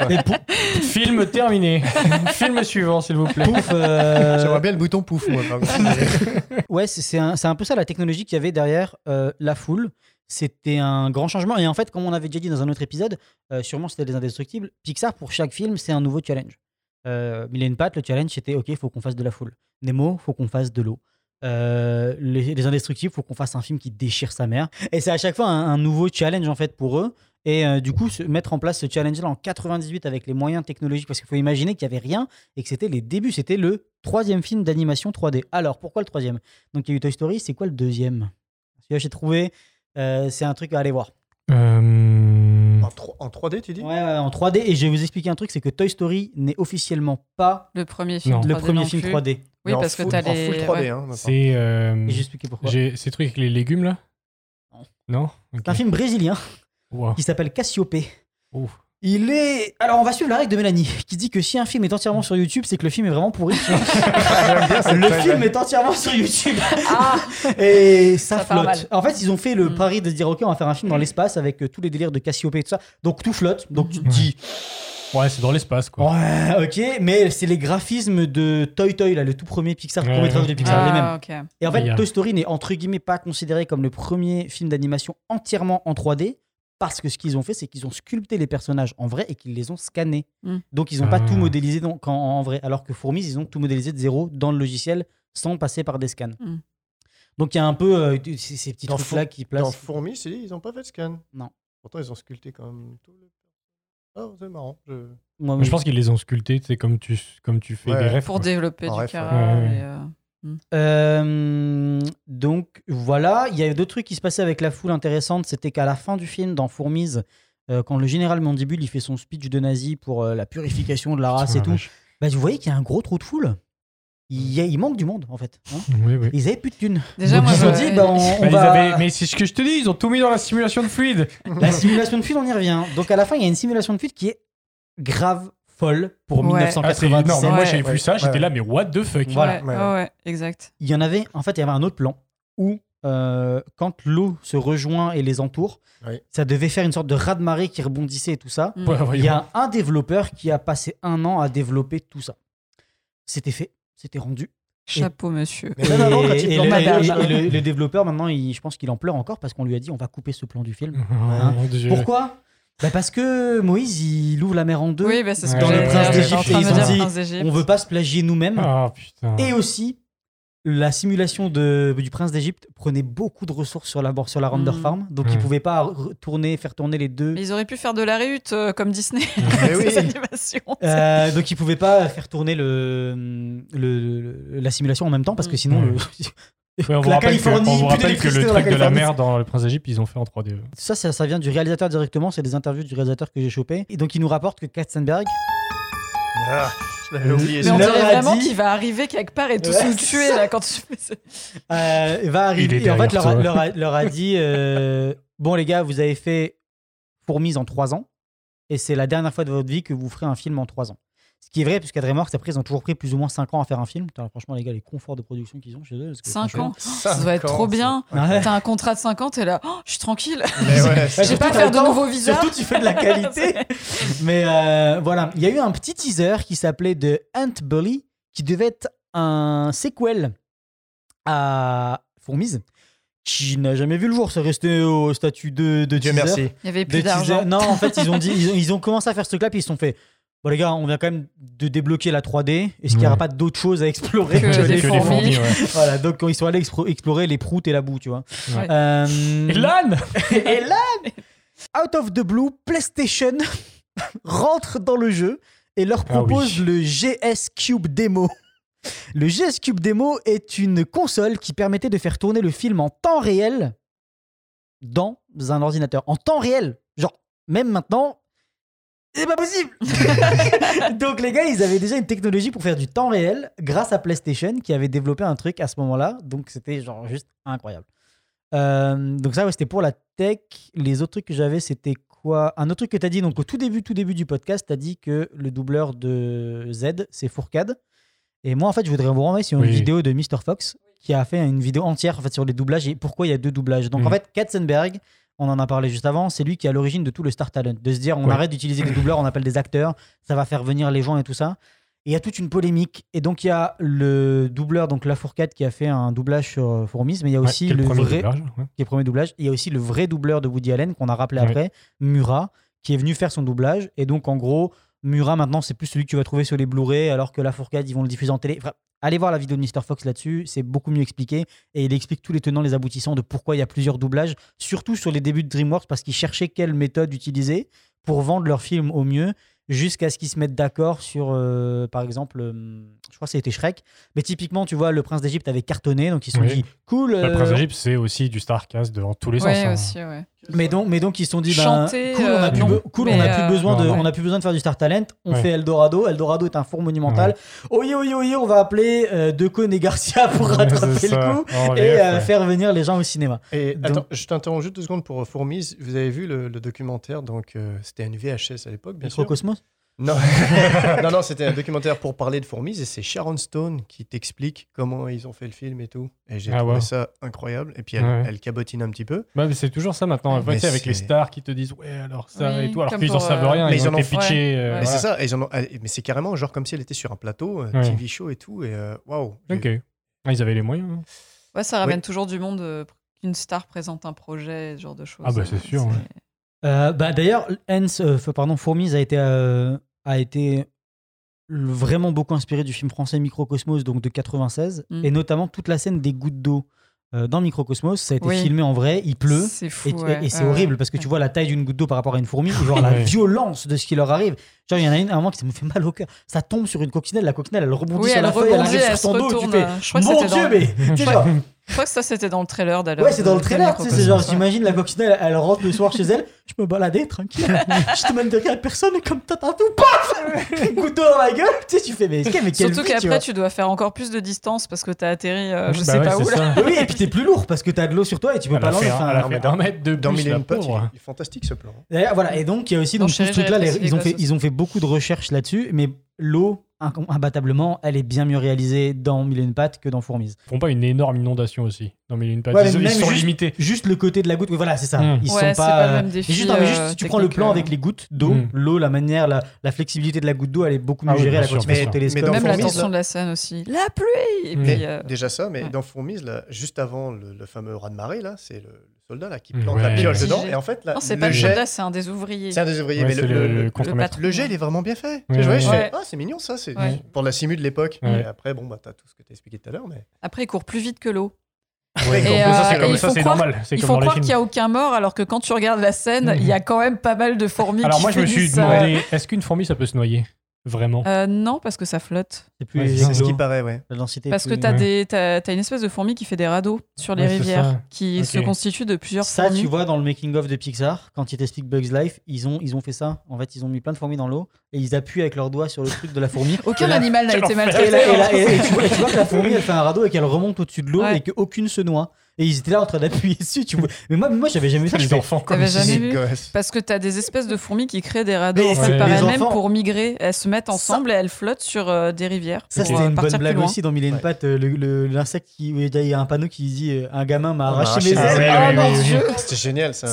Mais pou- Film terminé. Film suivant, s'il vous plaît. pouf, euh, J'aimerais bien le bouton pouf, moi. Ouais, c'est- un, peu ça la technologie qu'il y avait derrière euh, la foule. C'était un grand changement. Et en fait, comme on avait déjà dit dans un autre épisode, euh, sûrement c'était des indestructibles. Pixar, pour chaque film, c'est un nouveau challenge. Euh, Mille et une pattes, le challenge c'était OK, il faut qu'on fasse de la foule. Nemo, faut qu'on fasse de l'eau. Euh, les, les indestructibles, faut qu'on fasse un film qui déchire sa mère. Et c'est à chaque fois un, un nouveau challenge en fait pour eux. Et euh, du coup, se- mettre en place ce challenge-là en 98 avec les moyens technologiques, parce qu'il faut imaginer qu'il n'y avait rien et que c'était les débuts. C'était le troisième film d'animation 3D. Alors, pourquoi le troisième? Donc, il y a eu Toy Story. C'est quoi le deuxième? Celui-là, j'ai trouvé. euh, c'est un truc à aller voir. Euh, En, tro- en 3D, tu dis? Ouais, ouais, en 3D. Et je vais vous expliquer un truc c'est que Toy Story n'est officiellement pas Le premier film. Non. 3D le premier film plus. 3D. Oui, Mais parce que t'as En les. full 3D, ouais. hein, c'est. euh, pourquoi. ces trucs avec les légumes là? Non. C'est un film brésilien Wow. qui s'appelle Cassiope. Ouf. Il est. Alors, on va suivre la règle de Mélanie, qui dit que si un film est entièrement sur YouTube, c'est que le film est vraiment pourri. le film est entièrement sur YouTube. Ah Et ça, flotte. En fait, ils ont fait le Mm. pari de se dire, OK, on va faire un film dans l'espace avec euh, tous les délires de Cassiope et tout ça. Donc, tout flotte. Donc, tu te Ouais. dis, Ouais, c'est dans l'espace quoi. ouais, OK, mais c'est les graphismes de Toy Toy, là, le tout premier Pixar, Ouais. court-métrage de Pixar, les mêmes. Ah, ok. Et en fait, Toy Story n'est entre guillemets pas considéré comme le premier film d'animation entièrement en 3D. Parce que ce qu'ils ont fait, c'est qu'ils ont sculpté les personnages en vrai et qu'ils les ont scannés. Mm. Donc, ils n'ont pas Ah. tout modélisé donc, en, en vrai. Alors que Fourmis, ils ont tout modélisé de zéro dans le logiciel sans passer par des scans. Mm. Donc, il y a un peu euh, ces, ces petits Dans trucs-là qui Dans placent. Fourmis, c'est dit, ils n'ont pas fait de scan. Non. Pourtant, ils ont sculpté quand même tout le. Ah, c'est marrant. Je... Moi, Mais je pense qu'ils les ont sculptés, sais, comme tu, comme tu fais Ouais. des refs. Pour quoi. développer En du ref, ouais. et, euh, Euh, donc voilà, il y a d'autres trucs qui se passaient avec la foule intéressantes. C'était qu'à la fin du film, dans Fourmise, euh, quand le général Mandibule il fait son speech de nazi pour euh, la purification de la race Putain, et la tout, bah, vous voyez qu'il y a un gros trou de foule. Il, y a- il manque du monde en fait. hein. Oui, oui. Ils avaient plus de thunes. Déjà, Donc moi, ils se dit, bah, on, on Bah, ils va- avaient- Mais c'est ce que je te dis, ils ont tout mis dans la simulation de fluide. la simulation de fuite, on y revient. Donc à la fin, il y a une simulation de fuite qui est grave folle pour Ouais. Ah, c'est 1997. énorme. Moi, Ouais. j'ai vu ça, j'étais Ouais. là, mais what the fuck Voilà. Ouais, Ouais. ouais, ouais, exact. il y en avait, en fait, il y avait un autre plan où, euh, quand l'eau se rejoint et les entoure, Oui. ça devait faire une sorte de raz-de-marée qui rebondissait et tout ça. Mm. Ouais, Il y a un développeur qui a passé un an à développer tout ça. C'était fait, c'était rendu. Chapeau, monsieur. Et- il et le, et- le- le développeur, maintenant, il- je pense qu'il en pleure encore parce qu'on lui a dit on va couper ce plan du film. Dieu. Pourquoi Bah Parce que Moïse, il ouvre la mer en deux. Oui, bah, c'est ce que Dans le. Prince d'Égypte, de ils ont dit. On veut pas se plagier nous-mêmes. Ah putain. Et aussi, la simulation de, du prince d'Égypte prenait beaucoup de ressources sur la, sur la Render Mm. Farm. Donc, Mm. ils pouvaient pas retourner, faire tourner les deux. Mais ils auraient pu faire de la réhute euh, comme Disney. Oui. Euh, donc, ils pouvaient pas faire tourner le, le- le- la simulation en même temps parce que Mm. sinon, le- Ouais, on vous la rappelle que, Californie, on vous rappelle que le truc de la mer dans le Prince d'Égypte, ils ont fait en 3D. ça, ça, ça vient du réalisateur directement. C'est des interviews du réalisateur que j'ai chopé. Et donc, il nous rapporte que Katzenberg, Ah, je l'avais oublié. Mais on dirait vraiment dit- qu'il va arriver quelque part et tous Ouais, nous tuer ça. là quand tu fais ça. euh, va arriver. Il et en fait, a, leur a- leur a dit euh, Bon, les gars, vous avez fait Fourmise en 3 ans. Et c'est la dernière fois de votre vie que vous ferez un film en 3 ans. Ce qui est vrai, puisqu'à DreamWorks, après, ils ont toujours pris plus ou moins 5 ans à faire un film. Putain, franchement, les gars, les conforts de production qu'ils ont chez eux. parce que 5 franchement- ans. Ça doit être trop bien. Ouais. T'as un contrat de 5 ans, t'es là, oh, je suis tranquille. Ouais, J'ai surtout, pas à faire de nouveaux visas. Surtout, tu fais de la qualité. Mais euh, voilà, il y a eu un petit teaser qui s'appelait The Ant Bully, qui devait être un sequel à Fourmise, qui n'a jamais vu le jour. C'est resté au statut de, de Dieu teaser. merci. Il y avait plus d'argent. Non, en fait, ils ont dit, ils ont, ils ont commencé à faire ce truc-là, puis ils se sont fait. Bon, les gars, on vient quand même de débloquer la 3D. Est-ce qu'il n'y aura pas d'autres choses à explorer Que que les que les fourmis fourmis, ouais. Voilà, donc quand ils sont allés explorer les proutes et la boue, tu vois. Ouais. Euh, Et l'âne et là, out of the blue, PlayStation rentre dans le jeu et leur Ah oui. propose le GS Cube Demo. Le GS Cube Demo est une console qui permettait de faire tourner le film en temps réel dans un ordinateur. En temps réel. Genre, même maintenant, c'est pas possible Donc les gars, ils avaient déjà une technologie pour faire du temps réel grâce à PlayStation qui avait développé un truc à ce moment-là. Donc c'était genre juste incroyable. Euh, donc ça, ouais, c'était pour la tech. Les autres trucs que j'avais, c'était quoi? Un autre truc que tu as dit, donc au tout début, tout début du podcast, tu as dit que le doubleur de Z, c'est Fourcade. Et moi, en fait, je voudrais vous renvoyer sur une Oui. vidéo de Mr. Fox qui a fait une vidéo entière en fait, sur les doublages et pourquoi il y a deux doublages. Donc en Mhm. fait, Katzenberg, on en a parlé juste avant, c'est lui qui est à l'origine de tout le Star Talent. De se dire, on Ouais. arrête d'utiliser des doubleurs, on appelle des acteurs, ça va faire venir les gens et tout ça. Et il y a toute une polémique. Et donc, il y a le doubleur, donc La Fourcade, qui a fait un doublage sur euh, Fourmis, mais il y a aussi le, vrai, doublage, ouais. qui est premier doublage. Il y a aussi le vrai doubleur de Woody Allen qu'on a rappelé après, Murat, qui est venu faire son doublage. Et donc, en gros, Murat, maintenant, c'est plus celui que tu vas trouver sur les Blu-ray, alors que La Fourcade, ils vont le diffuser en télé. Enfin, allez voir la vidéo de Mr. Fox là-dessus, c'est beaucoup mieux expliqué. Et il explique tous les tenants, les aboutissants de pourquoi il y a plusieurs doublages, surtout sur les débuts de DreamWorks, parce qu'ils cherchaient quelle méthode utiliser pour vendre leur film au mieux jusqu'à ce qu'ils se mettent d'accord sur, euh, par exemple, euh, je crois que c'était Shrek. Mais typiquement, tu vois, le prince d'Égypte avait cartonné, donc ils se sont Oui. dit, cool. Le euh, Prince d'Égypte, c'est aussi du Starcast dans tous les sens. Ouais, hein. aussi, ouais. Mais donc, mais donc ils se sont dit, ben, cool, on a euh, plus, non. be- cool, on Mais, a plus euh, besoin de, non, non. on a plus besoin de faire du Star Talent. On Ouais. fait Eldorado. Eldorado est un four monumental. Oye, oye, oye, on va appeler euh, Decaune et Garcia pour Ouais, rattraper le coup et euh, ouais. faire venir les gens au cinéma. Et Donc- attends, je t'interromps juste deux secondes pour Fourmise. Vous avez vu le, le documentaire donc euh, c'était une VHS à l'époque, bien sûr. Non, non, non, c'était un documentaire pour parler de Fourmise et c'est Sharon Stone qui t'explique comment ils ont fait le film et tout. Et j'ai Ah trouvé ça incroyable. Et puis elle, Ouais. elle cabotine un petit peu. Bah, c'est toujours ça maintenant. Mais tu sais, avec les c'est- stars qui te disent ouais alors ça Oui, et tout, alors qu'ils en savent euh, rien. Mais ils ils ont en été ont- pitchés. Ouais, euh. Mais voilà. c'est ça, et ils en ont- mais c'est carrément genre comme si elle était sur un plateau, Ouais. TV show et tout. Et euh, waouh. Ok. Ah, ils avaient les moyens. hein. Ouais, ça ramène toujours du monde euh, qu'une star présente un projet, ce genre de choses. Ah bah, c'est Euh, sûr, ouais. Euh, bah, D'ailleurs, Hans, euh, pardon, Fourmise a été, euh, a été vraiment beaucoup inspiré du film français Microcosmos, donc de 96, Mm. et notamment toute la scène des gouttes d'eau dans Microcosmos. Ça a été Oui. filmé en vrai, il pleut. C'est fou. Et, ouais. et c'est Ouais, horrible parce que tu vois la taille d'une goutte d'eau par rapport à une fourmi, et genre la violence de ce qui leur arrive. Genre, il y en a une à un moment qui ça me fait mal au cœur. Ça tombe sur une coccinelle, la coccinelle elle rebondit Oui, sur elle la feuille, elle arrive sur se ton dos. Tu fais, Je crois que mon Dieu, dans- mais Je crois que ça, c'était dans le trailer d'ailleurs. Ouais, c'est dans le trailer, tu sais, c'est genre, j'imagine la coccinelle, elle rentre le soir chez elle, je me baladais tranquille, je te mène de rien à personne, et comme t'as tout, paf Couteau dans la gueule, tu sais, tu fais, mais, mais quelle Surtout tu qu'après, tu dois faire encore plus de distance parce que t'as atterri, euh, je Bah sais ouais, pas où là. ça. Oui, et puis t'es plus lourd parce que t'as de l'eau sur toi et tu peux Elle pas un- enfin, elle d'un mètre de Dans Mille et est fantastique ce plan. D'ailleurs, Voilà, et donc il y a aussi donc, ce truc-là, ils ont, fait, gosses ils ont fait beaucoup de recherches là-dessus, mais l'eau, imbattablement, elle est bien mieux réalisée dans Mille et une pattes que dans Fourmise. Ils font pas une énorme inondation aussi. Non mais une patte. Ouais, mais ils, sont juste- limités. Juste le côté de la goutte, oui, voilà, c'est ça. Mm. Ils Ouais, sont c'est pas. pas le euh, même défi, juste, non, mais juste euh, si tu prends le plan avec les gouttes d'eau, Mm. l'eau, la manière, la, la flexibilité de la goutte d'eau, elle est beaucoup mieux Ah oui, gérée à la au télescope. Mais dans Même la tension là- de la scène aussi. La pluie Et Mm. puis, Mais euh, déjà ça, mais ouais. dans Fourmise, là, juste avant le, le fameux raz de marée, là, c'est le soldat là, qui plante ouais. la piole Le dedans. Et en fait, là, Non, c'est le pas le jet, soldat, c'est un des ouvriers. c'est un des ouvriers, Ouais, mais le, le, le- le- jet, il est vraiment bien fait. Ouais, Tu vois, je fais, ah, c'est mignon ça, c'est Ouais. pour la simu de l'époque. Ouais. Et après, bon, bah, t'as tout ce que t'as expliqué tout à l'heure, mais. Après, il court plus vite que l'eau. Ouais, Et, mais euh, ça, c'est et comme il ça, faut c'est croire- normal. C'est Il faut croire qu'il n'y a aucun mort, alors que quand tu regardes la scène, il y a quand même pas mal de fourmis Alors qui moi, je me suis euh, demandé, est-ce qu'une fourmi, ça peut se noyer? Vraiment euh, non, parce que ça flotte. C'est plus Ouais, C'est ce qui paraît, ouais. la densité. Parce que t'as Ouais. des, t'as, t'as une espèce de fourmi qui fait des radeaux sur les Ouais, rivières, ça. qui se constituent de plusieurs Ça, fourmis. tu vois, dans le making-of de Pixar, quand ils t'expliquent Bugs Life, ils ont, ils ont fait ça. En fait, ils ont mis plein de fourmis dans l'eau et ils appuient avec leurs doigts sur le truc de la fourmi. Aucun animal n'a été. Et, maltraité. là- et là- et- et tu, vois, et tu vois que la fourmi, elle fait un radeau et qu'elle remonte au-dessus de l'eau Ouais. et qu'aucune se noie. Et ils étaient là en train d'appuyer dessus. Tu vois. Mais moi, moi j'avais jamais vu ça. Les enfants comme ça. jamais vu. Parce que t'as des espèces de fourmis qui créent des radeaux Mais en c'est- fait, Ouais. par les elles-mêmes enfants- pour migrer. Elles se mettent ensemble et elles flottent sur euh, des rivières. Ça, c'était euh, une bonne blague aussi dans Mille et une Ouais. pattes. euh, le- L'insecte Il y a un panneau qui dit Un gamin m'a arraché mes ailes. dieu C'était génial ça.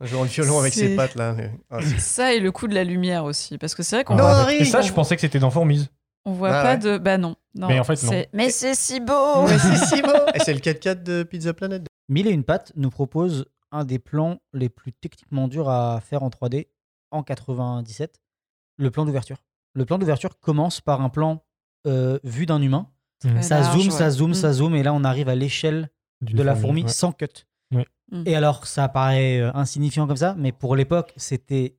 Jouant le violon avec ses pattes là. Ah, ça et le coup de la lumière aussi. Parce que c'est vrai qu'on Non, voit, Harry Et ça, on- je pensais que c'était dans Fourmise. On voit Ah pas ouais. de. Bah non. non Mais en fait, non. c'est- Mais c'est si beau Mais c'est si beau. Et c'est le 4x4 de Pizza Planet. Mille et une pattes nous propose un des plans les plus techniquement durs à faire en 3D en 97. le plan d'ouverture. Le plan d'ouverture commence par un plan euh, vu d'un humain. Mhm. Ça large, zoom, ouais. ça zoom, ça zoom, et là on arrive à l'échelle de la fourmi ouais. sans cut. Ouais. Mm. Et alors, ça paraît euh, insignifiant comme ça, mais pour l'époque, c'était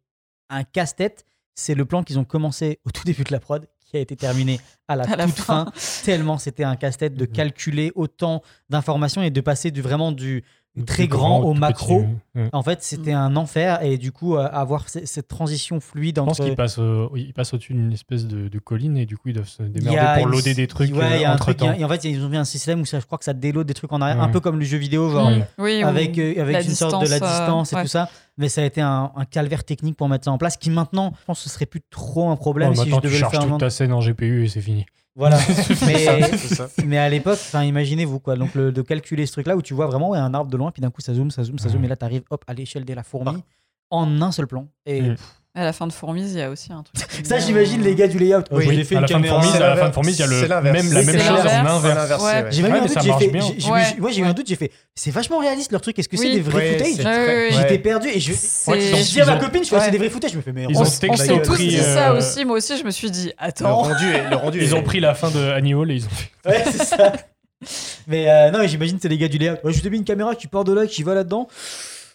un casse-tête. C'est le plan qu'ils ont commencé au tout début de la prod, qui a été terminé à la À la toute fin. fin. Tellement c'était un casse-tête de Mhm. calculer autant d'informations et de passer du vraiment du très grand au macro. petit. En fait, c'était un enfer et du coup, euh, avoir cette transition fluide Je pense entre. qu'ils passent, oui, ils passent au-dessus d'une espèce de, de colline et du coup ils doivent se démerder a pour loader des trucs Ouais, il y a un entre truc. il y a- temps. Et en fait, ils ont mis un système où ça, je crois que ça déload des trucs en arrière, un peu comme le jeu vidéo, genre. Oui, ou avec, euh, avec une sorte de la distance, euh, distance et ouais. tout ça. Mais ça a été un, un calvaire technique pour mettre ça en place, qui maintenant, je pense que ce serait plus trop un problème Ouais, si je maintenant, tu devais le faire toute ta scène en GPU et c'est fini. Voilà. mais, ça. mais à l'époque, imaginez-vous quoi. Donc le- de calculer ce truc-là où tu vois vraiment ouais, un arbre de loin, puis d'un coup ça zoome, ça zoome, ça zoome, Ouais. et là t'arrives hop à l'échelle de la fourmi en un seul plan. Et Mm. À la fin de Fourmise, il y a aussi un truc. ça, j'imagine les gars du layout. Oui, j'ai fait à une la fin de caméra. Fourmise, à la fin de. Fourmise, il y a le même la même chose en inverse. Ouais. J'ai même eu un doute, j'ai fait, c'est vachement réaliste leur truc. Est-ce que c'est des vrais Ouais, footage J'étais perdu et je, dis à ma copine, je fais, Ouais. c'est des vrais footage. Je me fais, mais Ils on On s'est tous pris, dit euh, ça aussi. Moi aussi, je me suis dit, attends. le rendu Ils ont pris la fin de Annie Hall et ils ont fait. Ouais, c'est ça. Mais euh, non, mais j'imagine c'est les gars du layout. Ouais, je t'ai mis une caméra qui part de là, qui va là-dedans.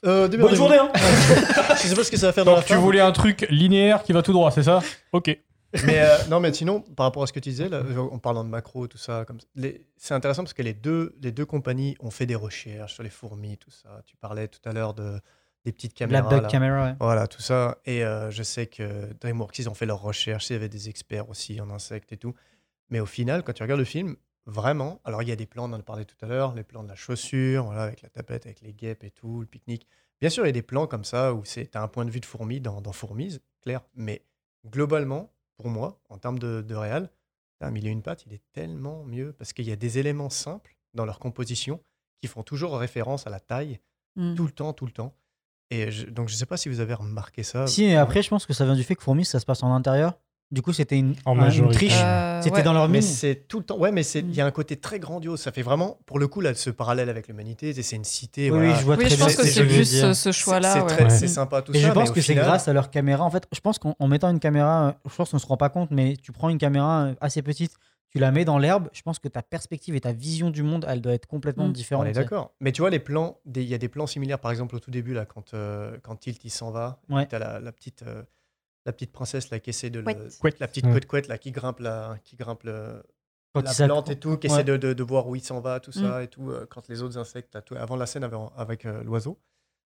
Euh, Bonne journée, hein. Je sais pas ce que ça va faire dans la tu fin. voulais un truc linéaire qui va tout droit, c'est ça? Ok. Mais euh, non, mais sinon, par rapport à ce que tu disais, là, en parlant de macro, tout ça, comme les- c'est intéressant parce que les deux, les deux compagnies ont fait des recherches sur les fourmis, tout ça. Tu parlais tout à l'heure de des petites caméras. Black. Camera, ouais. Voilà, tout ça. Et euh, je sais que DreamWorks, ils ont fait leurs recherches. Il y avait des experts aussi en insectes et tout. Mais au final, quand tu regardes le film, vraiment, alors il y a des plans, on en a parlé tout à l'heure, les plans de la chaussure, voilà, avec la tapette, avec les guêpes et tout, le pique-nique. Bien sûr, il y a des plans comme ça où c'est un point de vue de fourmi dans, dans Fourmise, clair. Mais globalement, pour moi, en termes de, de réal, un mille et une pattes, il est tellement mieux parce qu'il y a des éléments simples dans leur composition qui font toujours référence à la taille, Mm. tout le temps, tout le temps. Et je- donc, je sais pas si vous avez remarqué ça. Si, mais après, je pense que ça vient du fait que Fourmis, ça se passe en intérieur. Du coup, c'était une, En un- une majorité. triche. Euh, C'était ouais. dans leur Mais mine. c'est tout le temps. Ouais, mais c'est il y a Mm. un côté très grandiose. Ça fait vraiment, pour le coup, là, ce parallèle avec l'humanité, c'est une cité. Oui, voilà. oui, je vois Oui, très je bien pense ce que c'est plus dire. ce, choix-là. C'est ouais. sympa tout Et ça. je pense mais que c'est final- grâce à leur caméra. En fait, je pense qu'en en mettant une caméra, je pense qu'on se rend pas compte, mais tu prends une caméra euh, assez petite, tu la mets dans l'herbe, je pense que ta perspective et ta vision du monde, elle doit être complètement Mm. différente. On est d'accord. Mais tu vois, les plans, il y a des plans similaires, par exemple, au tout début, là, quand, euh, quand Tilt il s'en va, Ouais. tu as la, la petite, euh, la petite princesse là, qui essaie de le. Couette. La petite Ouais. couette couette là, qui grimpe, la, qui grimpe le, Quand la plante et tout, qui Ouais. essaie de, de, de voir où il s'en va, tout Mm. ça et tout, euh, quand les autres insectes, tout- avant la scène avec, avec euh, l'oiseau.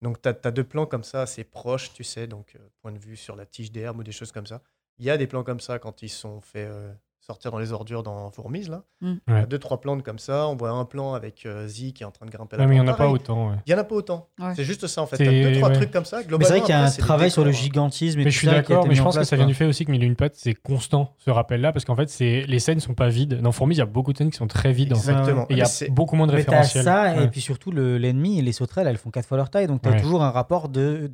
Donc tu as, deux plans comme ça, assez proches, tu sais, donc euh, point de vue sur la tige d'herbe ou des choses comme ça. Il y a des plans comme ça quand ils sont fait euh, sortir dans les ordures dans Fourmise, là. Mm. Il y a Ouais. deux, trois plans comme ça. On voit un plan avec euh, Z qui est en train de grimper la Ouais, mais il n'y en a pas autant. ouais. Il y en a pas autant. Ouais. C'est juste ça, en fait. T'as deux, trois ouais. trucs comme ça. Mais Globalement, c'est vrai qu'il y a après, un travail sur le hein. gigantisme et Mais tout je suis d'accord, mais je en pense que ça vient quoi. du fait aussi que Mille une pattes, c'est constant, ce rappel-là, parce qu'en fait, c'est les scènes sont pas vides. Dans Fourmis, il y a beaucoup de scènes qui sont très vides. en fait. Exactement. Et il y a Mais beaucoup moins de Mais référentiels. ça, et Ouais. puis surtout le- l'ennemi et les sauterelles, elles font quatre fois leur taille, donc t'as Ouais. toujours un rapport de,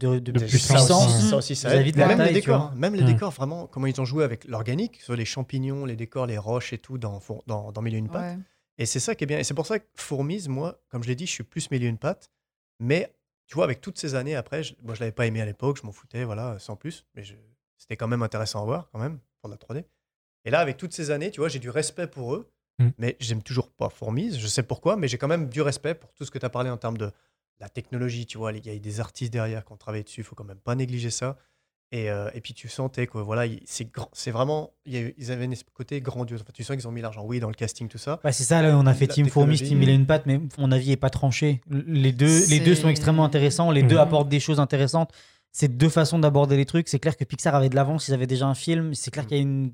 puissance, ça aussi, ça même les tu hein. même les décors, vraiment, comment ils ont joué avec l'organique, sur les champignons, les décors, les roches et tout dans, dans, dans Mille et une pattes. Ouais. Et c'est ça qui est bien. Et c'est pour ça que Fourmise, moi, comme je l'ai dit, je suis plus Mille et une pattes. Mais tu vois, avec toutes ces années après, je, moi, je l'avais pas aimé à l'époque, je m'en foutais, voilà, sans plus. Mais je- c'était quand même intéressant à voir, quand même, pour la 3D. Et là, avec toutes ces années, tu vois, j'ai du respect pour eux. Mm. Mais j'aime toujours pas Fourmise, je sais pourquoi, mais j'ai quand même du respect pour tout ce que tu as parlé en termes de la technologie, tu vois. Il y a des artistes derrière qui ont travaillé dessus, il faut quand même pas négliger ça. Et, euh, et puis tu sentais que voilà, il- c'est grand- c'est vraiment, y a ils avaient un côté grandiose. Enfin, tu sens qu'ils ont mis l'argent, oui, dans le casting, tout ça. Bah, c'est ça, là, on a fait La Team Fourmis. Team Mille et une pattes, mais mon avis est pas tranché. Les deux, les deux sont extrêmement intéressants, les deux Mhm. apportent des choses intéressantes. C'est deux façons d'aborder les trucs. C'est clair que Pixar avait de l'avance, ils avaient déjà un film. C'est clair qu'il y a une